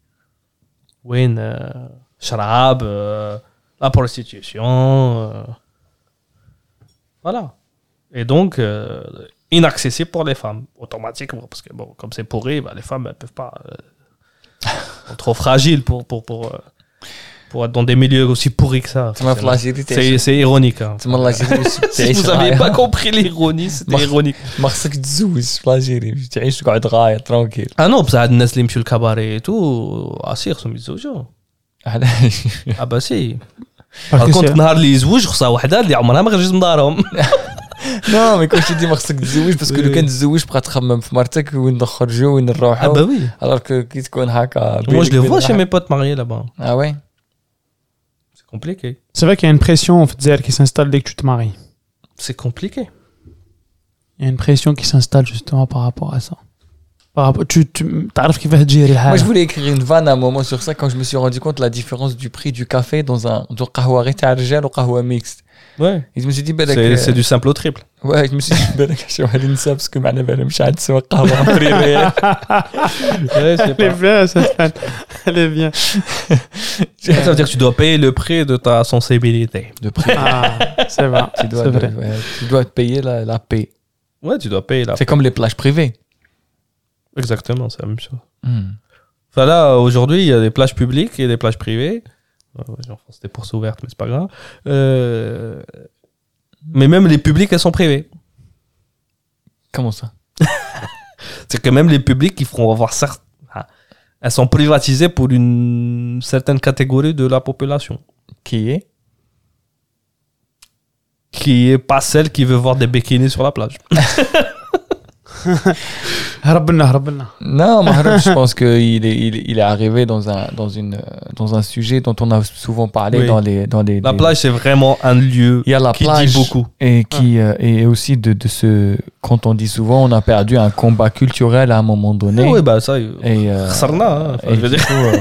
Win, euh, Shrab, euh, la prostitution. euh, voilà. Et donc, euh, inaccessible pour les femmes, automatiquement. Parce que, bon, comme c'est pourri, bah, les femmes, elles peuvent pas. (laughs) sont trop fragiles pour, pour, pour, pour être dans des milieux aussi pourris que ça. Tu m'as C'est- flagellé, t'es- C'est c'est ironique. hein. (laughs) Tu m'as flagellé, Si vous n'aviez pas compris l'ironie, c'était Mar- ironique. ما خصك تتزوج فلاجيري تعيش تقعد غاية ترونكيل Ah non, بصح هاد الناس اللي يمشوا الكباري et tout, عسير خصهم يتزوجوا. علاش اه با سي. Parce que كنت c'est- نهار اللي يزوج خصها وحده اللي عمرها ما خرجت من دارهم. نو مي كنت دي ما خصك تتزوج باسكو لو وي. كان تتزوج بقى تخمم في مرتك وين نخرجوا وين Ah bah نروحوا oui. الوغ كو كي تكون هكا Moi je les vois chez mes potes mariés là-bas. اه وي compliqué. C'est vrai qu'il y a une pression, on peut dire, qui s'installe dès que tu te maries. C'est compliqué. Il y a une pression qui s'installe justement par rapport à ça. Par rapport, tu, tu arrives qui va gérer Moi, je voulais écrire une vanne à un moment sur ça quand je me suis rendu compte de la différence du prix du café dans un dans un kahwa rétargel ou kahwa mixte. Ouais. Et je me suis dit, بالك C'est c'est du simple au triple. Ouais, je me suis dit, بالك شو هالنساء باسكو معنا بالهم مش عاد تسوى قهوة بريمير. Ouais, je sais Elle est pas. bien cette fan. Elle est bien. Ça veut dire que tu dois payer le prix de ta sensibilité. De prix. Ah, c'est vrai. Tu dois, C'est vrai. ouais, tu dois payer la, la paix. Ouais, tu dois payer là. C'est comme les plages privées. Exactement, c'est la même chose. Hmm. Enfin là, aujourd'hui, il y a des plages publiques et des plages privées. C'était pour ouvertes, mais c'est pas grave. Euh, Mais même les publiques, elles sont privées. Comment ça? (laughs) C'est que même les publics, ils feront avoir certes. ah, Elles sont privatisées pour une certaine catégorie de la population. Qui est? Qui est pas celle qui veut voir des bikinis sur la plage. (laughs) (laughs) non, je pense qu'il est, arrivé dans un, dans, une, dans un sujet dont on a souvent parlé dans, les, dans les. La plage, c'est vraiment un lieu a la qui plage dit beaucoup. Et, ah. qui, euh, et aussi de, de, ce. Quand on dit souvent, on a perdu un combat culturel à un moment donné. Oui, bah ça. Et, euh, Sarna, hein, et euh,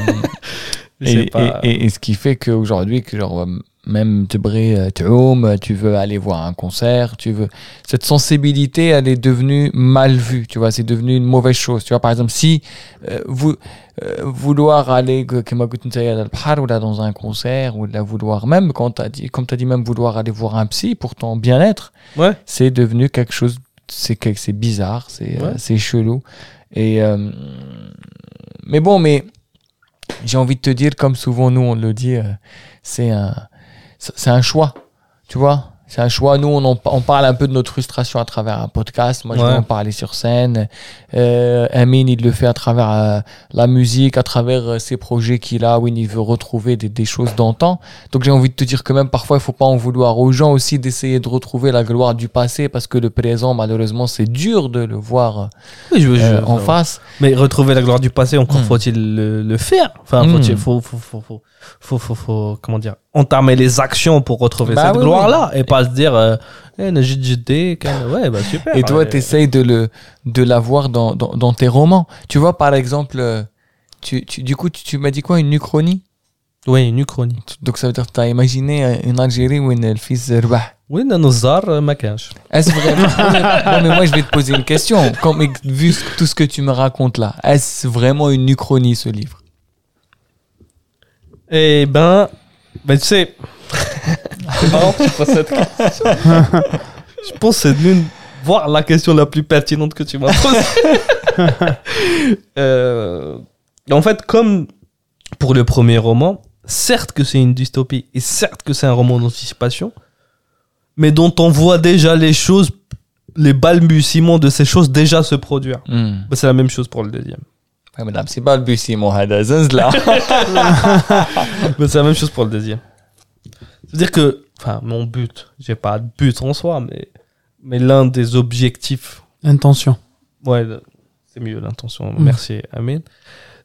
(laughs) et, et, ce qui fait qu'aujourd'hui, que euh, même Tebré, euh, Tuoum, tu veux aller voir un concert, tu veux cette sensibilité, elle est devenue mal vue, tu vois, c'est devenu une mauvaise chose. Tu vois, par exemple, si euh, vous euh, vouloir aller ou là dans un concert ou là vouloir même quand t'as dit comme tu as dit même vouloir aller voir un psy pour ton bien-être, Ouais. c'est devenu quelque chose c'est que- c'est bizarre, c'est euh, Ouais. c'est chelou et euh, mais bon mais j'ai envie de te dire, comme souvent nous on le dit, c'est un, c'est un choix, tu vois? C'est un choix. Nous, on, en- on parle un peu de notre frustration à travers un podcast. Moi, je vais en parler sur scène. Euh, Amine, il le fait à travers euh, la musique, à travers euh, ses projets qu'il a, où il veut retrouver des, des choses d'antan. Donc, j'ai envie de te dire que même parfois, il faut pas en vouloir aux gens aussi d'essayer de retrouver la gloire du passé, parce que le présent, malheureusement, c'est dur de le voir Oui, je euh, je- en face. Mais retrouver la gloire du passé, encore Mm. faut-il le, le faire. Enfin, faut-il- faut, faut, faut, faut, faut, faut, faut- comment dire, entamer les actions pour retrouver Bah cette oui, gloire-là et pas se dire, euh, eh, ouais, bah super. Et toi, Ouais. tu essayes de, le, de l'avoir dans, dans, dans tes romans. Tu vois, par exemple, euh, tu, tu, du coup, tu, tu m'as dit quoi Une uchronie? Oui, une uchronie. Donc, ça veut dire que tu as imaginé euh, une Algérie où le fils Rbah. Oui, Nanozar, euh, ma. Est-ce vraiment? (laughs) Non, mais moi, je vais te poser une question. Comme, vu tout ce que tu me racontes là, est-ce vraiment une uchronie, ce livre? Eh ben, ben tu sais, c'est marrant que tu poses cette question. (laughs) Je pense que c'est l'une, voire la question la plus pertinente que tu m'as posée. (laughs) Euh, en fait, comme pour le premier roman, certes que c'est une dystopie et certes que c'est un roman d'anticipation, mais dont on voit déjà les choses, les balbutiements de ces choses déjà se produire. Hmm. Ben, c'est la même chose pour le deuxième. Ouais, madame, c'est pas le but, mon hada. Zanzla. Mais c'est la même chose pour le deuxième. C'est-à-dire que, enfin, mon but, j'ai pas de but en soi, mais, mais l'un des objectifs, Intention. ouais, c'est mieux l'intention, Mm. merci Amine,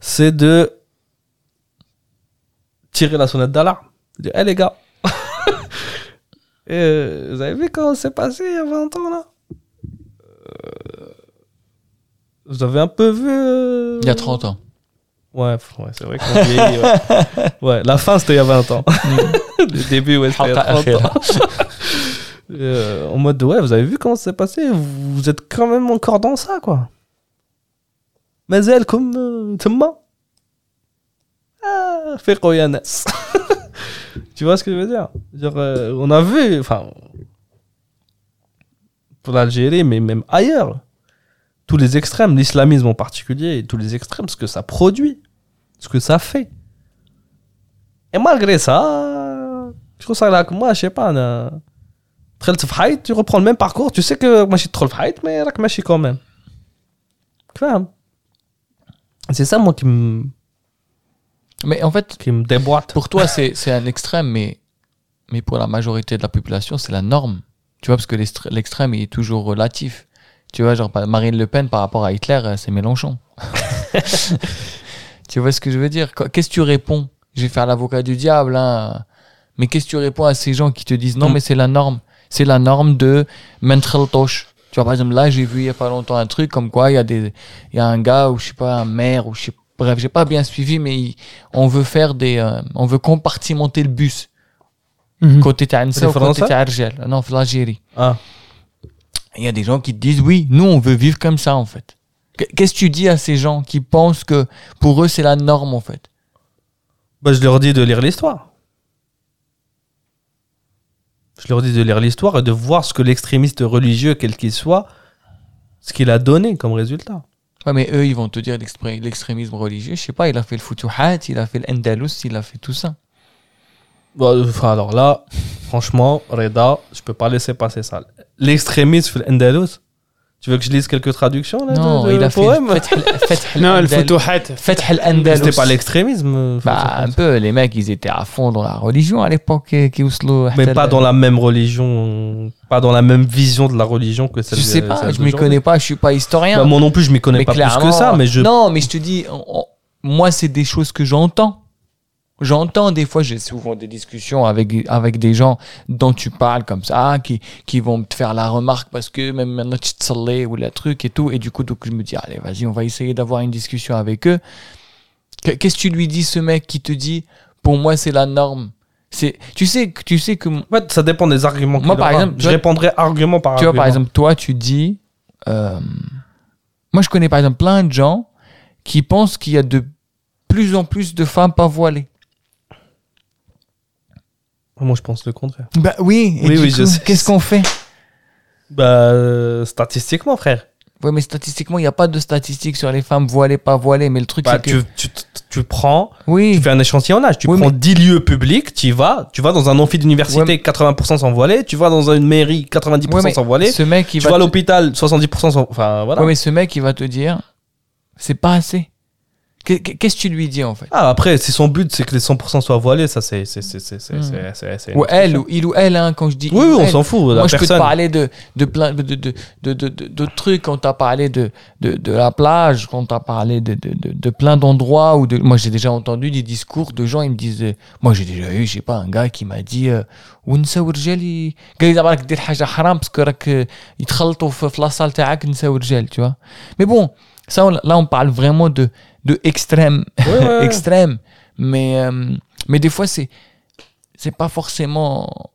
c'est de tirer la sonnette d'alarme. Dire, hé les gars, (laughs) euh, vous avez vu comment c'est passé il y a 20 ans là? Euh, Vous avez un peu vu. euh, Il y a 30 ans. Ouais, c'est vrai qu'on vieillit, ouais. (laughs) ouais, la fin c'était il y a 20 ans. (laughs) Le début, ouais, c'était il y a 30 ans. (laughs) Euh, en mode, ouais, vous avez vu comment ça s'est passé? Vous, vous êtes quand même encore dans ça, quoi. Mais elle, comme euh, Tma. Ah. Tu vois ce que je veux dire? Genre, euh, On a vu, enfin, pour l'Algérie, mais même ailleurs, tous les extrêmes, l'islamisme en particulier, et tous les extrêmes, ce que ça produit, ce que ça fait. Et malgré ça, je trouve ça là que moi, je sais pas, tu reprends le même parcours, tu sais que moi je suis trop le mais je suis quand même. C'est ça, moi, qui me. Mais en fait, qui me déboîte. Pour toi, c'est un extrême, mais, mais pour la majorité de la population, c'est la norme. Tu vois, parce que l'extrême, est toujours relatif. Tu vois, genre Marine Le Pen par rapport à Hitler, euh, c'est Mélenchon. (laughs) tu vois ce que je veux dire? Qu- Qu'est-ce que tu réponds? Je vais faire l'avocat du diable. Hein. Mais qu'est-ce que tu réponds à ces gens qui te disent non, Mm. mais c'est la norme? C'est la norme de Mentcheltosh. Tu vois, par exemple, là, j'ai vu il y a pas longtemps un truc comme quoi il y a des, y a un gars ou je sais pas, un maire ou je sais, bref, j'ai pas bien suivi, mais il- on veut faire des, euh, on veut compartimenter le bus. Mhm. Côté Tansa Les ou côté Argel. Non, l'Algérie. Ah. Il y a des gens qui te disent oui, nous on veut vivre comme ça en fait. Qu- Qu'est-ce que tu dis à ces gens qui pensent que pour eux c'est la norme en fait? Bah, je leur dis de lire l'histoire. Je leur dis de lire l'histoire et de voir ce que l'extrémiste religieux, quel qu'il soit, ce qu'il a donné comme résultat. Ouais, mais eux ils vont te dire l'extrémisme religieux. Je sais pas, il a fait le Futuhat, il a fait l'Andalus, il a fait tout ça. Enfin, alors là, franchement, Reda, je peux pas laisser passer ça. L'extrémisme l'Andalus, tu veux que je lise quelques traductions là, Non, de, de il a fait Fath Fath al- Non, le. Fath al-Andalus. C'était pas l'extrémisme. euh, Bah, un peu, les mecs, ils étaient à fond dans la religion à l'époque, ouslou- mais pas dans la même religion, pas dans la même vision de la religion que celle Je sais pas, je m'y connais pas, je suis pas historien. Bah, moi non plus, je m'y connais pas plus que ça, mais je. Non, mais je te dis, on- on- moi, c'est des choses que j'entends. J'entends des fois, j'ai souvent des discussions avec, avec des gens dont tu parles comme ça, qui, qui vont te faire la remarque parce que même maintenant tu te salais ou le truc et tout. Et du coup, donc, je me dis, allez, vas-y, on va essayer d'avoir une discussion avec eux. Qu- Qu'est-ce que tu lui dis, ce mec qui te dit, pour moi, c'est la norme? C'est, tu sais, que- tu sais que, tu Ouais, ça dépend des arguments. Moi, par exemple, tu je vois- répondrai argument par vois, argument. par exemple, toi, tu dis, euh, moi, je connais par exemple plein de gens qui pensent qu'il y a de plus en plus de femmes pas voilées. Moi, je pense le contraire. Bah oui, et Oui, du oui, je coup, sais. qu'est-ce qu'on fait? Bah, euh, statistiquement, frère. Ouais, mais statistiquement, il n'y a pas de statistiques sur les femmes voilées, pas voilées, mais le truc, Bah, c'est que... tu, tu, tu prends, Oui, tu fais un échantillonnage. Tu Oui, prends mais- 10 lieux publics, tu y vas. Tu vas dans un amphi d'université, Ouais, mais- 80% sans voiler. Tu vas dans une mairie, 90% Ouais, sans voiler. ce mec, il Tu va... vas à te- l'hôpital, 70% sans. Enfin, voilà. Ouais, mais ce mec, il va te dire, c'est pas assez. Qu'est- Qu'est-ce que tu lui dis, en fait Ah, après, si son but, c'est que les 100% soient voilés, ça, c'est. c'est- c'est- c'est- c'est- Hmm. c'est- c'est- c'est- Ou elle, ou il ou elle, hein, quand je dis... Oui, il ou oui, on elle. s'en fout. Moi, la je peux te personne. parler de, de plein de, de, de, de, de- de- d'autres trucs quand t'as parlé de, de, de la plage, quand t'as parlé de, de, de, de plein d'endroits où de, moi j'ai déjà entendu des discours de gens, ils me disent, euh, moi j'ai déjà eu, je sais pas, un gars qui m'a dit, euh, ونساو رجال ي- قال لي دابا راك دير حاجه حرام باسكو راك آه، يتخلطوا في في لاصال تاعك نساو رجال tu vois mais bon ça on- là on parle vraiment de de extrême. Ouais, ouais, ouais. (laughs) extrême. Mais euh, mais des fois c'est c'est pas forcément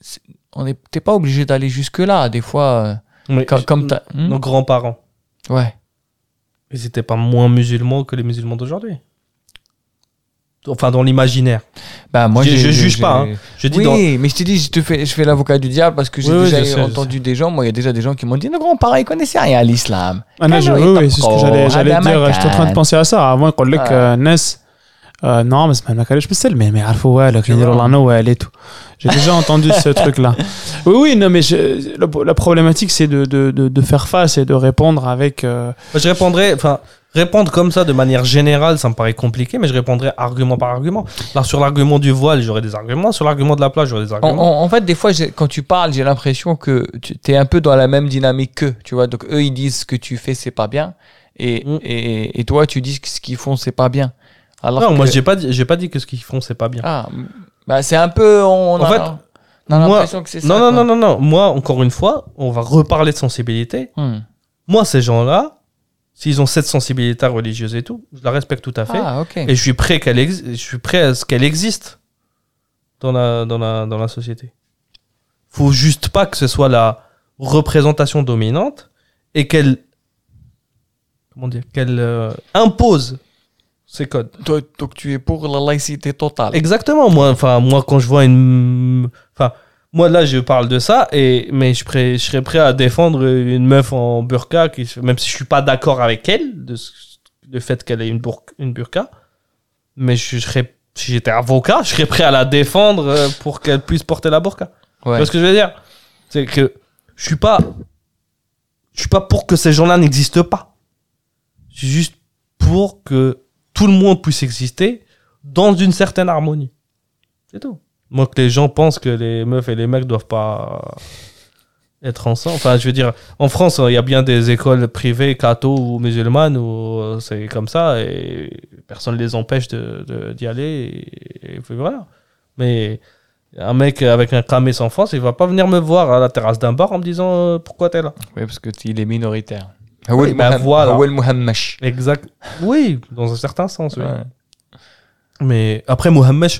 c'est- on n'est t'es pas obligé d'aller jusque là des fois euh, comme, comme Hmm? Nos grands-parents, ouais. Ils étaient pas moins musulmans que les musulmans d'aujourd'hui enfin dans l'imaginaire. Bah moi je, je juge pas. Hein. Je dis oui, mais je te dis, je te fais, je fais l'avocat du diable parce que j'ai oui, déjà entendu des gens. Moi, il y a déjà des gens qui m'ont dit, non grand, pareil, ils connaissaient rien à l'islam. Ah non, je, oui, c'est ce que j'allais, j'allais dire. J'étais en train de penser à ça. Avant, quand le euh, Ness euh, non, mais c'est pas je peux sais, mais mais Arfo, ouais, le et tout. J'ai déjà (laughs) entendu ce truc-là. Oui, oui, non, mais la, problématique, c'est de, de, de, faire face et de répondre avec. Euh, je répondrais, enfin, répondre comme ça de manière générale, ça me paraît compliqué, mais je répondrai argument par argument. Alors, sur l'argument du voile, j'aurai des arguments. Sur l'argument de la plage, j'aurai des En, arguments. en- en fait, des fois, quand tu parles, j'ai l'impression que tu es un peu dans la même dynamique qu'eux. Tu vois, donc eux, ils disent ce que tu fais, c'est pas bien. Et, Mm. et, et toi, tu dis que ce qu'ils font, c'est pas bien. Alors non, moi, que- j'ai pas, dit- pas dit que ce qu'ils font, c'est pas bien. Ah, bah, c'est un peu. On, En a, fait, on a moi- que c'est ça. non, non, non, non, non. Moi, encore une fois, on va reparler de sensibilité. Hmm. Moi, ces gens-là, s'ils ont cette sensibilité religieuse et tout, je la respecte tout à fait. Ah, ok. Et je suis prêt qu'elle ex- je suis prêt à ce qu'elle existe dans la, dans la, dans la société. Faut juste pas que ce soit la représentation dominante et qu'elle, comment dire, qu'elle euh, impose ces codes. Toi, donc tu es pour la laïcité totale. Exactement. Moi, enfin, moi, quand je vois une, enfin, moi là, je parle de ça et mais je, prêt- je serais prêt à défendre une meuf en burqa, qui, même si je suis pas d'accord avec elle de ce- le fait qu'elle ait une, bour- une burqa, mais je serais, si j'étais avocat, je serais prêt à la défendre euh, pour qu'elle puisse porter la burqa. Tu Ouais. vois ce que je veux dire? C'est que je suis pas, je suis pas pour que ces gens-là n'existent pas. Je suis juste pour que tout le monde puisse exister dans une certaine harmonie. C'est tout. Moi, que les gens pensent que les meufs et les mecs doivent pas être ensemble. Enfin, je veux dire, en France, il y a bien des écoles privées, catho ou musulmanes, où euh, c'est comme ça, et personne ne les empêche d'y de, d'y aller. Et, et, voilà. Mais un mec avec un camé sans France, il va pas venir me voir à la terrasse d'un bar en me disant euh, pourquoi t'es là? Oui, parce que il est minoritaire. Oui, bah, ben voilà. Exact. Oui, dans un certain sens. Mais après, Mohammed,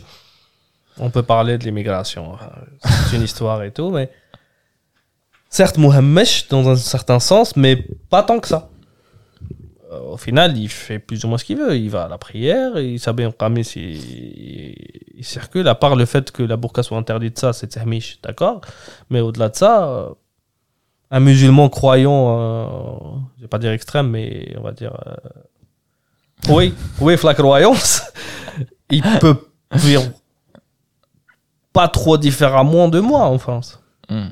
on peut parler de l'immigration. C'est une histoire et tout, mais certes Mohamed dans un certain sens, mais pas tant que ça. Euh, Au final, il fait plus ou moins ce qu'il veut. Il va à la prière, il s'habille en qamis, il, circule. À part le fait que la burqa soit interdite, ça, c'est tahmish, d'accord. Mais au-delà de ça, euh, un musulman croyant, euh, je vais pas dire extrême, mais on va dire. euh, oui, oui, la croyance, (laughs) il peut vivre pas trop différemment de moi en France. Hmm.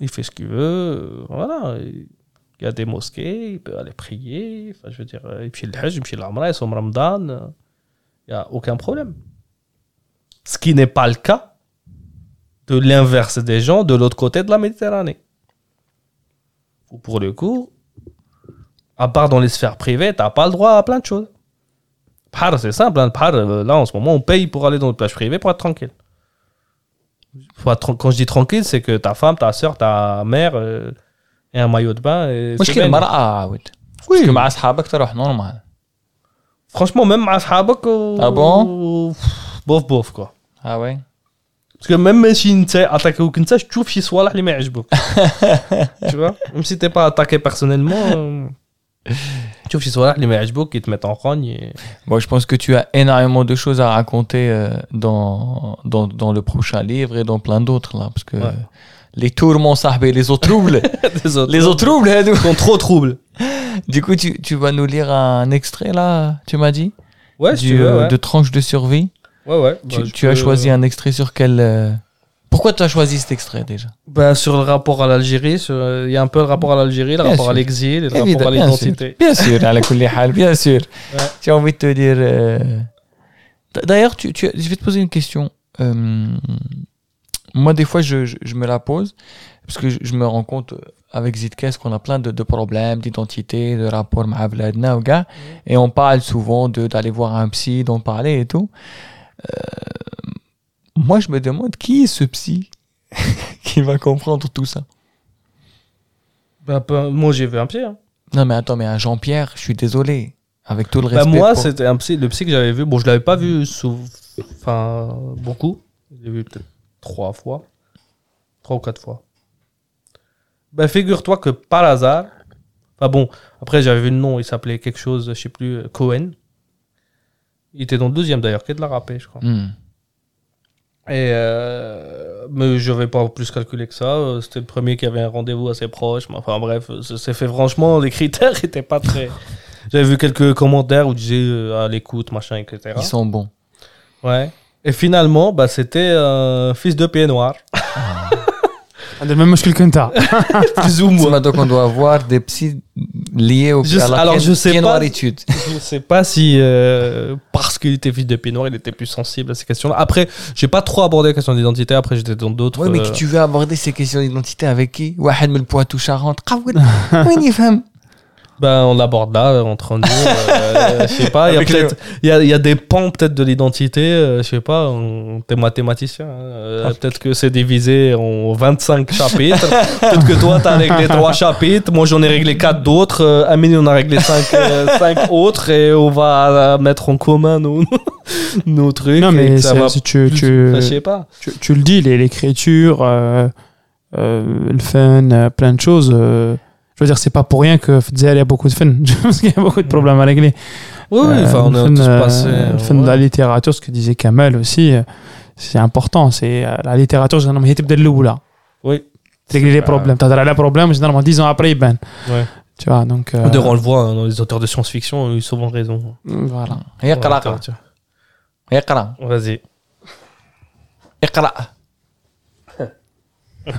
Il fait ce qu'il veut, voilà. Il y a des mosquées, il peut aller prier. Enfin, je veux dire, il fait le Hajj, il fait l'Amra, somme Ramadan. Il n'y a aucun problème. Ce qui n'est pas le cas de l'inverse des gens de l'autre côté de la Méditerranée. Pour le coup, à part dans les sphères privées, t'as pas le droit à plein de choses. Bahar, c'est simple. hein. Là, en ce moment, on paye pour aller dans une plage privée pour être tranquille. Faut être tran- quand je dis tranquille, c'est que ta femme, ta soeur, ta mère euh, et un maillot de bain. et c'est مشكل bien. المرأة عاود. Oui. Parce que مع أصحابك تروح normal. Franchement, même مع أصحابك و- Ah bon bof bof quoi. Ah ouais Parce que même ماشي انت اتاكيوك انت تشوف شي صوالح اللي ما يعجبوك. tu vois Même si t'es pas attaqué personnellement, Tchouf, Moi, je pense que tu as énormément de choses à raconter euh, dans, dans, le prochain livre et dans plein d'autres. là, Parce que les tourments, sahbé, les autres troubles. (laughs) les autres, troubles, hein, sont trop troubles. Du coup, tu, tu, vas nous lire un extrait, là, tu m'as dit? Euh, de Tranche de survie. Ouais, ouais. Tu, as choisi un extrait sur quel. Euh, pourquoi tu as choisi cet extrait déjà ben, Sur le rapport à l'Algérie, euh, il y a un peu le rapport à l'Algérie, le rapport à l'exil, le rapport à l'identité. Bien sûr, (laughs) à la bien sûr. J'ai envie de te dire. Euh... D'ailleurs, tu, tu, je vais te poser une question. Euh... Moi, des fois, je, je, je, me la pose parce que je, me rends compte euh, avec Zitkes qu'on a plein de, de problèmes d'identité, de rapport à ou gars, et on parle souvent d'aller voir un psy, d'en parler et tout. Euh, moi, je me demande qui est ce psy (laughs) qui va comprendre tout ça? Bah, moi, j'ai vu un pied. hein. Non, mais attends, mais un Jean-Pierre, je suis désolé. Avec tout le Bah, respect. moi, pour- c'était un psy, le psy que j'avais vu. Bon, je l'avais pas vu sous, enfin, beaucoup. Je l'ai vu peut-être trois fois. Trois ou quatre fois. Bah, figure-toi que par hasard, enfin bon, après j'avais vu le nom, il s'appelait quelque chose, je sais plus, Cohen. Il était dans le deuxième d'ailleurs, qui est de la rapée, je crois. Hmm. Et euh, mais je vais pas plus calculer que ça. C'était le premier qui avait un rendez-vous assez proche. Mais enfin bref, ça s'est fait franchement, les critères (laughs) étaient pas très. (laughs) J'avais vu quelques commentaires où disaient euh, à l'écoute, machin, etc. Ils sont bons. Ouais. Et finalement, bah, c'était un fils de pied noir, (laughs) هذا المهم مشكل كنت plus ou moins. Donc on doit avoir des psys liés au Je- à la alors, pied- je sais pied pas. noiritude. Je sais pas si euh, parce qu'il était fils de pied noir, il était plus sensible à ces questions-là. Après, j'ai pas trop abordé la question d'identité. Après, j'étais dans d'autres. Oui, mais euh, tu veux aborder ces questions d'identité avec qui واحد من البوitou Charentes قول وين يفهم ben, on l'aborde là, euh, entre nous. euh, je sais pas, il y a Avec peut-être, il y a, y a des pans peut-être de l'identité, euh, je sais pas, t'es mathématicien, hein, euh, Ah. peut-être que c'est divisé en 25 chapitres, peut-être que toi t'as réglé (laughs) 3 chapitres, moi j'en ai réglé 4 d'autres, Amine on a réglé 5, autres et on va mettre en commun nos, (laughs) nos trucs. Non, mais ça va si tu, plus- tu, je sais pas. tu, tu le dis, l'écriture, le fun, plein de choses je veux dire, c'est pas pour rien que Fedzal a beaucoup de fun. (laughs) Je pense qu'il y a beaucoup de mm. problèmes à régler. Oui, enfin, euh, on est euh, passé. Le euh, fun de la littérature, ce que disait Kamel aussi, c'est important. C'est la littérature, j'ai nommé de l'oula. Oui. Régler les problèmes. T'as les problèmes, généralement, dix ans après, ben. Ouais. Tu vois, donc. Euh... D'ailleurs, on le voit, hein, les auteurs de science-fiction ont eu souvent raison. Voilà. Yaqra. Yaqra. Vas-y. Yaqra. (laughs)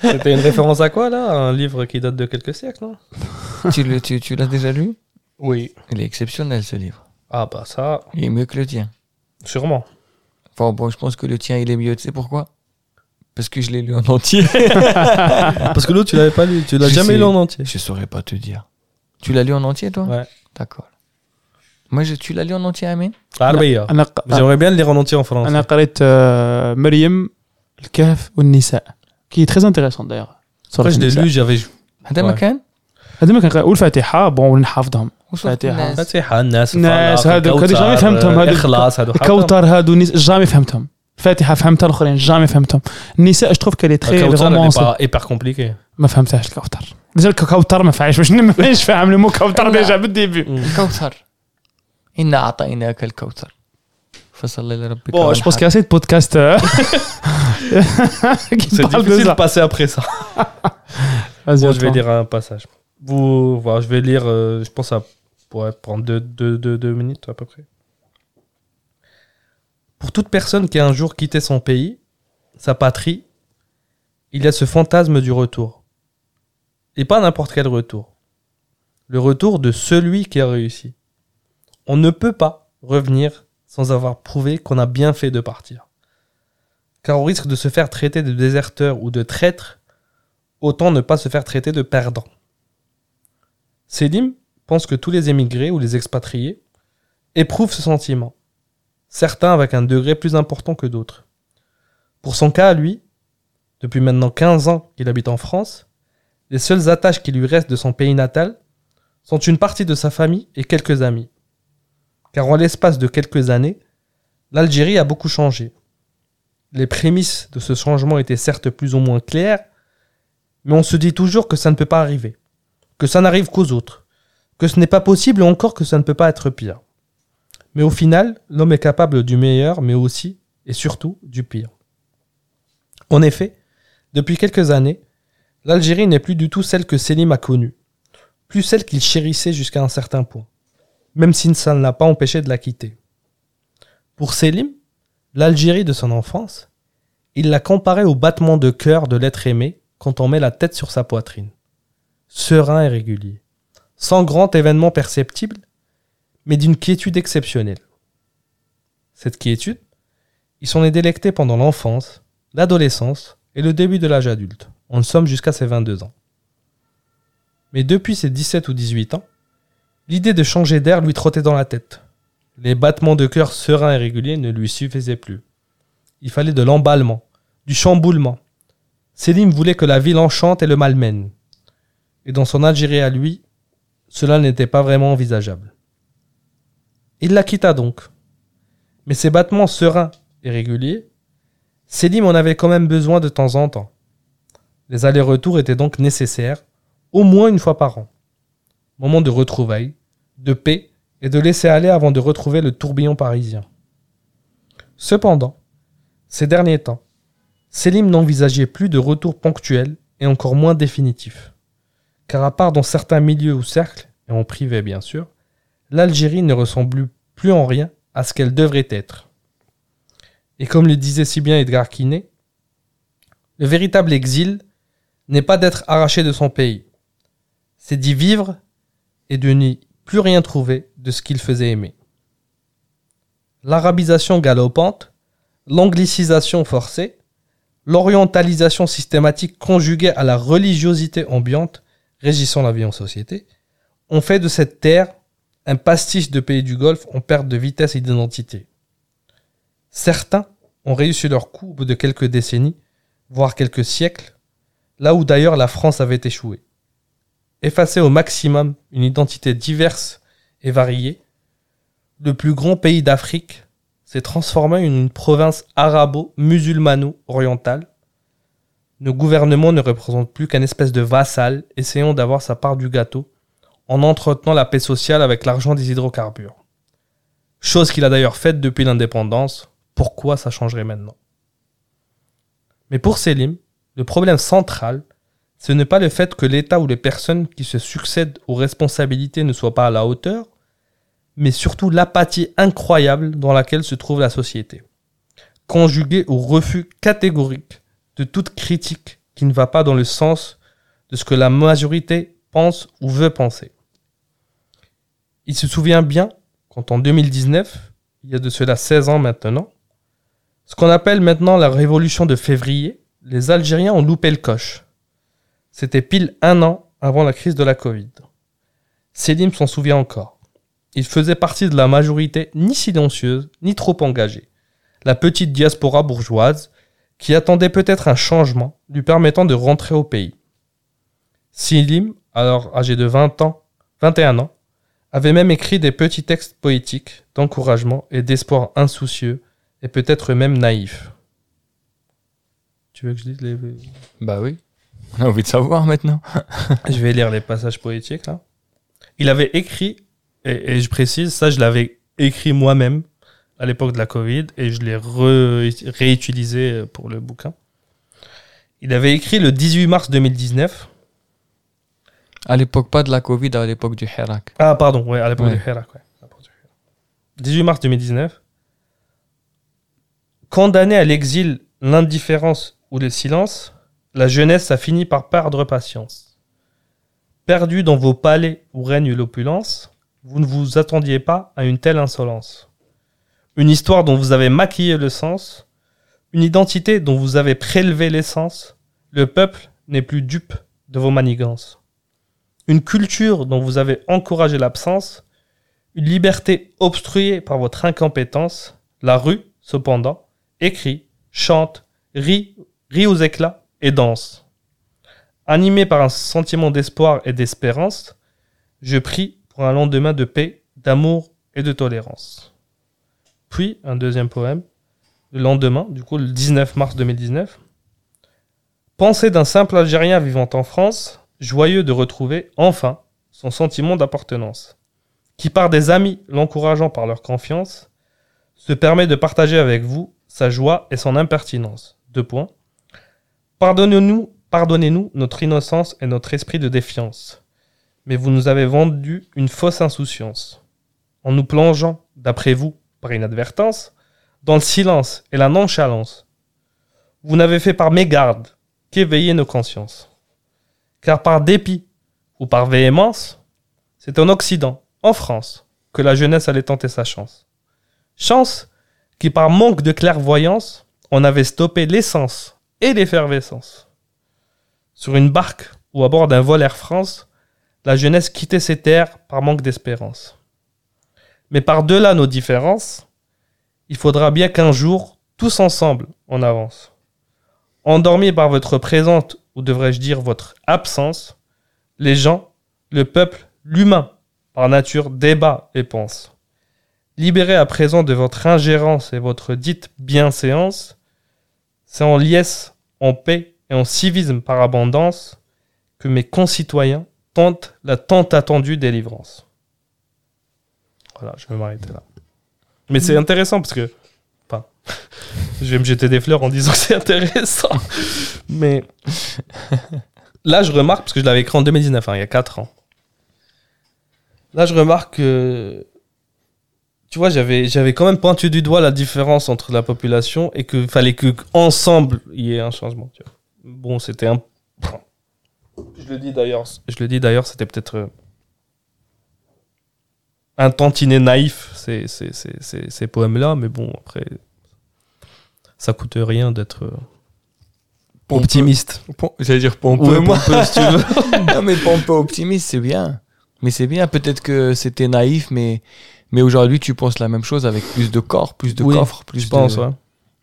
C'était une référence à quoi là? Un livre qui date de quelques siècles, non? (laughs) Tu l'as déjà lu? Oui. Il est exceptionnel ce livre. Ah bah ça. Il est mieux que le tien. Sûrement. Enfin bon, je pense que le tien il est mieux. Tu sais pourquoi? Parce que je l'ai lu en entier. (laughs) Parce que l'autre tu l'avais pas lu, tu l'as jamais lu en entier. Je saurais pas te dire. Tu l'as lu en entier toi? Ouais. D'accord. Moi, je, tu l'as lu en entier, Amine? Ah, hein. J'aimerais bien le lire en entier en français. J'ai lu الكهف والنساء. كي تريز انتريسون دايوغ فاش دو لو جافي هذا ما كان هذا ما كان والفاتحة بون نحافظهم. الفاتحه الفاتحه الناس. الناس هذوك هذه جامي فهمتهم هذوك خلاص الكوثر هادو جامي فهمتهم. الفاتحه فهمتها الأخرين جامي فهمتهم. النساء اش تخوف كالي تخي رومونس ايبر كومبليكي ما فهمتهاش الكوثر. مازال الكوثر ما فاهمش واش ما فاهم لو مو كوثر ديجا بالديبي. الكوثر. إنا أعطيناك الكوثر. Bon, je pense qu'il y a assez de podcasts (laughs) (laughs) euh, qui C'est difficile de, passer après ça. (laughs) Bon, je vais lire un passage. Vous, voilà, je vais lire, euh, je pense ça pourrait prendre deux- deux- deux minutes à peu près. Pour toute personne qui a un jour quitté son pays, sa patrie, il y a ce fantasme du retour. Et pas n'importe quel retour. Le retour de celui qui a réussi. On ne peut pas revenir sans avoir prouvé qu'on a bien fait de partir. Car on risque de se faire traiter de déserteur ou de traître autant ne pas se faire traiter de perdant. Selim pense que tous les émigrés ou les expatriés éprouvent ce sentiment, certains avec un degré plus important que d'autres. Pour son cas lui, depuis maintenant 15 ans qu'il habite en France, les seules attaches qui lui restent de son pays natal sont une partie de sa famille et quelques amis. Car en l'espace de quelques années, l'Algérie a beaucoup changé. Les prémices de ce changement étaient certes plus ou moins claires, mais on se dit toujours que ça ne peut pas arriver, que ça n'arrive qu'aux autres, que ce n'est pas possible ou encore que ça ne peut pas être pire. Mais au final, l'homme est capable du meilleur, mais aussi et surtout du pire. En effet, depuis quelques années, l'Algérie n'est plus du tout celle que Selim a connue, plus celle qu'il chérissait jusqu'à un certain point, même si ça ne l'a pas empêché de la quitter. Pour Selim, l'Algérie de son enfance, il l'a comparée au battement de cœur de l'être aimé quand on met la tête sur sa poitrine. Serein et régulier, sans grand événement perceptible, mais d'une quiétude exceptionnelle. Cette quiétude, il s'en est délecté pendant l'enfance, l'adolescence et le début de l'âge adulte, en somme jusqu'à ses 22 ans. Mais depuis ses 17 ou 18 ans, l'idée de changer d'air lui trottait dans la tête. Les battements de cœur sereins et réguliers ne lui suffisaient plus. Il fallait de l'emballement, du chamboulement, Selim voulait que la ville enchante et le malmène. Et dans son Algérie à lui, cela n'était pas vraiment envisageable. Il la quitta donc. Mais ses battements sereins et réguliers, Selim en avait quand même besoin de temps en temps. Les allers-retours étaient donc nécessaires, au moins une fois par an. Moment de retrouvailles, de paix et de laisser aller avant de retrouver le tourbillon parisien. Cependant, ces derniers temps, Selim n'envisageait plus de retour ponctuel et encore moins définitif. Car à part dans certains milieux ou cercles, et en privé bien sûr, l'Algérie ne ressemble plus en rien à ce qu'elle devrait être. Et comme le disait si bien Edgar Quinet, le véritable exil n'est pas d'être arraché de son pays, c'est d'y vivre et de n'y plus rien trouver de ce qu'il faisait aimer. L'arabisation galopante, l'anglicisation forcée, l'orientalisation systématique conjuguée à la religiosité ambiante régissant la vie en société, ont fait de cette terre un pastiche de pays du Golfe en perte de vitesse et d'identité. Certains ont réussi leur bout de quelques décennies, voire quelques siècles, là où d'ailleurs la France avait échoué. Effacer au maximum une identité diverse et variée, le plus grand pays d'Afrique s'est transformé en une province arabo-musulmano-orientale. Nos gouvernements ne représentent plus qu'un espèce de vassal essayant d'avoir sa part du gâteau en entretenant la paix sociale avec l'argent des hydrocarbures. Chose qu'il a d'ailleurs faite depuis l'indépendance, pourquoi ça changerait maintenant? Mais pour Selim, le problème central, ce n'est pas le fait que l'État ou les personnes qui se succèdent aux responsabilités ne soient pas à la hauteur, mais surtout l'apathie incroyable dans laquelle se trouve la société, conjuguée au refus catégorique de toute critique qui ne va pas dans le sens de ce que la majorité pense ou veut penser. Il se souvient bien quand en 2019, il y a de cela 16 ans maintenant, ce qu'on appelle maintenant la révolution de février, les Algériens ont loupé le coche. C'était pile un an avant la crise de la Covid. Selim s'en souvient encore. Il faisait partie de la majorité ni silencieuse, ni trop engagée. La petite diaspora bourgeoise qui attendait peut-être un changement lui permettant de rentrer au pays. Silim, alors âgé de 20 ans, 21 ans, avait même écrit des petits textes poétiques d'encouragement et d'espoir insoucieux et peut-être même naïfs. Tu veux que je dise les... Bah oui. On a envie de savoir maintenant. (laughs) Je vais lire les passages poétiques là. Il avait écrit, et, et je précise, ça je l'avais écrit moi-même à l'époque de la Covid et je l'ai réutilisé pour le bouquin. Il avait écrit le 18 mars 2019. À l'époque, pas de la Covid, à l'époque du Hirak. Ah, pardon, ouais, à l'époque Ouais. du Hirak, ouais. À l'époque du Hirak. 18 mars 2019. Condamné à l'exil, l'indifférence ou le silence, la jeunesse a fini par perdre patience. Perdu dans vos palais où règne l'opulence, vous ne vous attendiez pas à une telle insolence. Une histoire dont vous avez maquillé le sens, une identité dont vous avez prélevé l'essence, le peuple n'est plus dupe de vos manigances une culture dont vous avez encouragé l'absence, une liberté obstruée par votre incompétence, la rue, cependant, écrit, chante, rit, rit aux éclats et danse. Animé par un sentiment d'espoir et d'espérance, je prie pour un lendemain de paix, d'amour et de tolérance. Puis, un deuxième poème, le lendemain, du coup le 19 mars 2019. Pensée d'un simple Algérien vivant en France, joyeux de retrouver enfin son sentiment d'appartenance, qui par des amis l'encourageant par leur confiance, se permet de partager avec vous sa joie et son impertinence. Deux points. Pardonnez-nous, pardonnez-nous notre innocence et notre esprit de défiance. Mais vous nous avez vendu une fausse insouciance. En nous plongeant, d'après vous, par inadvertance, dans le silence et la nonchalance. Vous n'avez fait par mégarde qu'éveiller nos consciences car par dépit ou par véhémence, c'est en Occident, en France, que la jeunesse allait tenter sa chance. Chance qui, par manque de clairvoyance, on avait stoppé l'essence l'effervescence. Sur une barque ou à bord d'un vol Air France, la jeunesse quittait ses terres par manque d'espérance. Mais par-delà nos différences, il faudra bien qu'un jour, tous ensemble, on avance. Endormis par votre présente ou devrais-je dire votre absence, les gens, le peuple, l'humain, par nature, débat et pense. Libérés à présent de votre ingérence et votre dite bienséance, c'est en liesse, en paix et en civisme par abondance que mes concitoyens tentent la tant attendue délivrance. Voilà, je vais m'arrêter là. Mais c'est intéressant parce que. Enfin, (laughs) je vais me jeter des fleurs en disant que c'est intéressant. Mais là, je remarque, parce que je l'avais écrit en 2019, hein, il y a 4 ans. Là, je remarque que. Tu vois, j'avais, j'avais quand même pointu du doigt la différence entre la population et qu'il fallait que ensemble il y ait un changement. tu vois. Bon, c'était un. Je le dis d'ailleurs. Je le dis d'ailleurs, c'était peut-être euh, un tantinet naïf ces, ces, ces, ces, ces poèmes-là, mais bon, après, ça coûte rien d'être euh, optimiste. J'allais dire Ouais, pompeux, moi. pompeux, si tu veux. (laughs) non, mais pompeux optimiste, c'est bien. Mais c'est bien, peut-être que c'était naïf, mais, mais aujourd'hui, tu penses la même chose avec plus de corps, plus de oui, coffre, plus je de... Pense, ouais.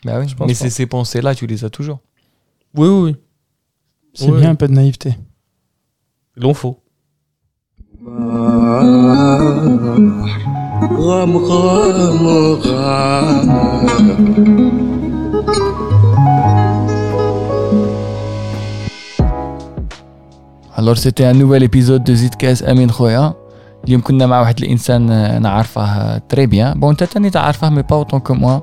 Bah Mais c'est ces pensées-là, tu les as toujours. Oui, oui, oui. C'est bien un peu de naïveté. L'on faut. Alors c'était un nouvel épisode de Zidkes Amin Khoya. اليوم كنا مع واحد الانسان آه، نعرفه تري بيان بون انت تاني تعرفه مي با اوتون كو موا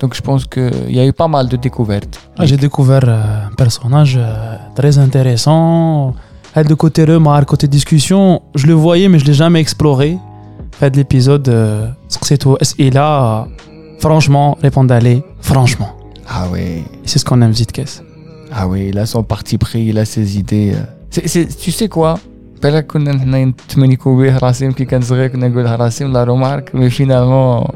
دونك جو بونس كو يا يو با مال دو découvertes Ah, J'ai découvert euh, un personnage euh, très intéressant. Fait de côté remar, côté discussion, je le voyais, mais je l'ai jamais exploré. Fait de l'épisode, euh, c'est tout. Et là, franchement, répondez allez, franchement. ah oui Et c'est ce qu'on aime, Zitkes. Ah oui, il a son parti pris, il a ses idées. euh. C'est- c'est- tu sais quoi بالك كنا نحنا نتمنيكو به راسم كي كان صغير كنا نقول راسم لا رومارك mais finalement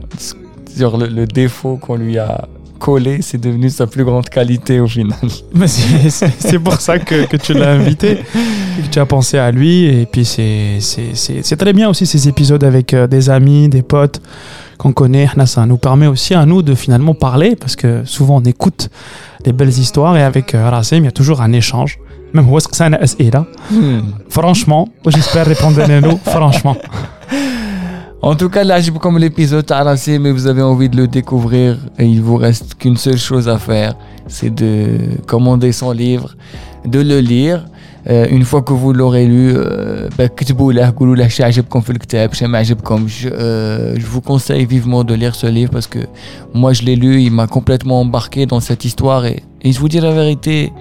sur le, le défaut qu'on lui a collé c'est devenu sa plus grande qualité au final (laughs) Mais c'est- c'est c'est pour ça que, que tu l'as invité. que tu as pensé à lui. Et puis, c'est c'est- c'est- c'est très bien aussi ces épisodes avec euh, des amis, des potes qu'on connaît. Là, Ça nous permet aussi à nous de finalement parler parce que souvent on écoute des belles histoires et avec euh, Rasim, il y a toujours un échange. Même هو سقسانا أسئلة. Franchement, j'espère répondre à nous. Franchement. En tout cas, là, comme l'épisode t'a Rassim mais vous avez envie de le découvrir, et il vous reste qu'une seule chose à faire, c'est de commander son livre, de le lire. Euh, une fois que vous l'aurez lu, euh, bah, كتبوا له قولوا له شي عجبكم في الكتاب شي ما عجبكمش. Euh, je vous conseille vivement de lire ce livre parce que moi je l'ai lu, il m'a complètement embarqué dans cette histoire et, et je vous dis la vérité,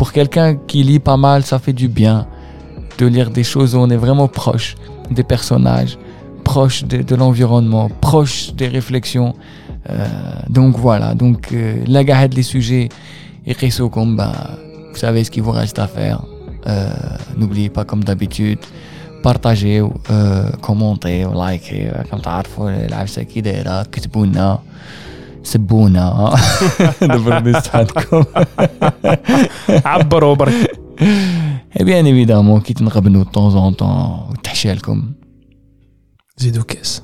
pour quelqu'un qui lit pas mal, ça fait du bien de lire des choses où on est vraiment proche des personnages, proche de, l'environnement, proche des réflexions. Euh, donc voilà, donc euh, la les sujets et vous savez ce qu'il vous reste à faire. Euh, n'oubliez pas comme d'habitude, partagez, commentez, likez, comme vous savez, سبونا. (laughs) دبر حالكم (laughs) عبروا برك بيان ايفيدامون كي تنقبلوا طون طون وتحشى لكم زيدوا كاس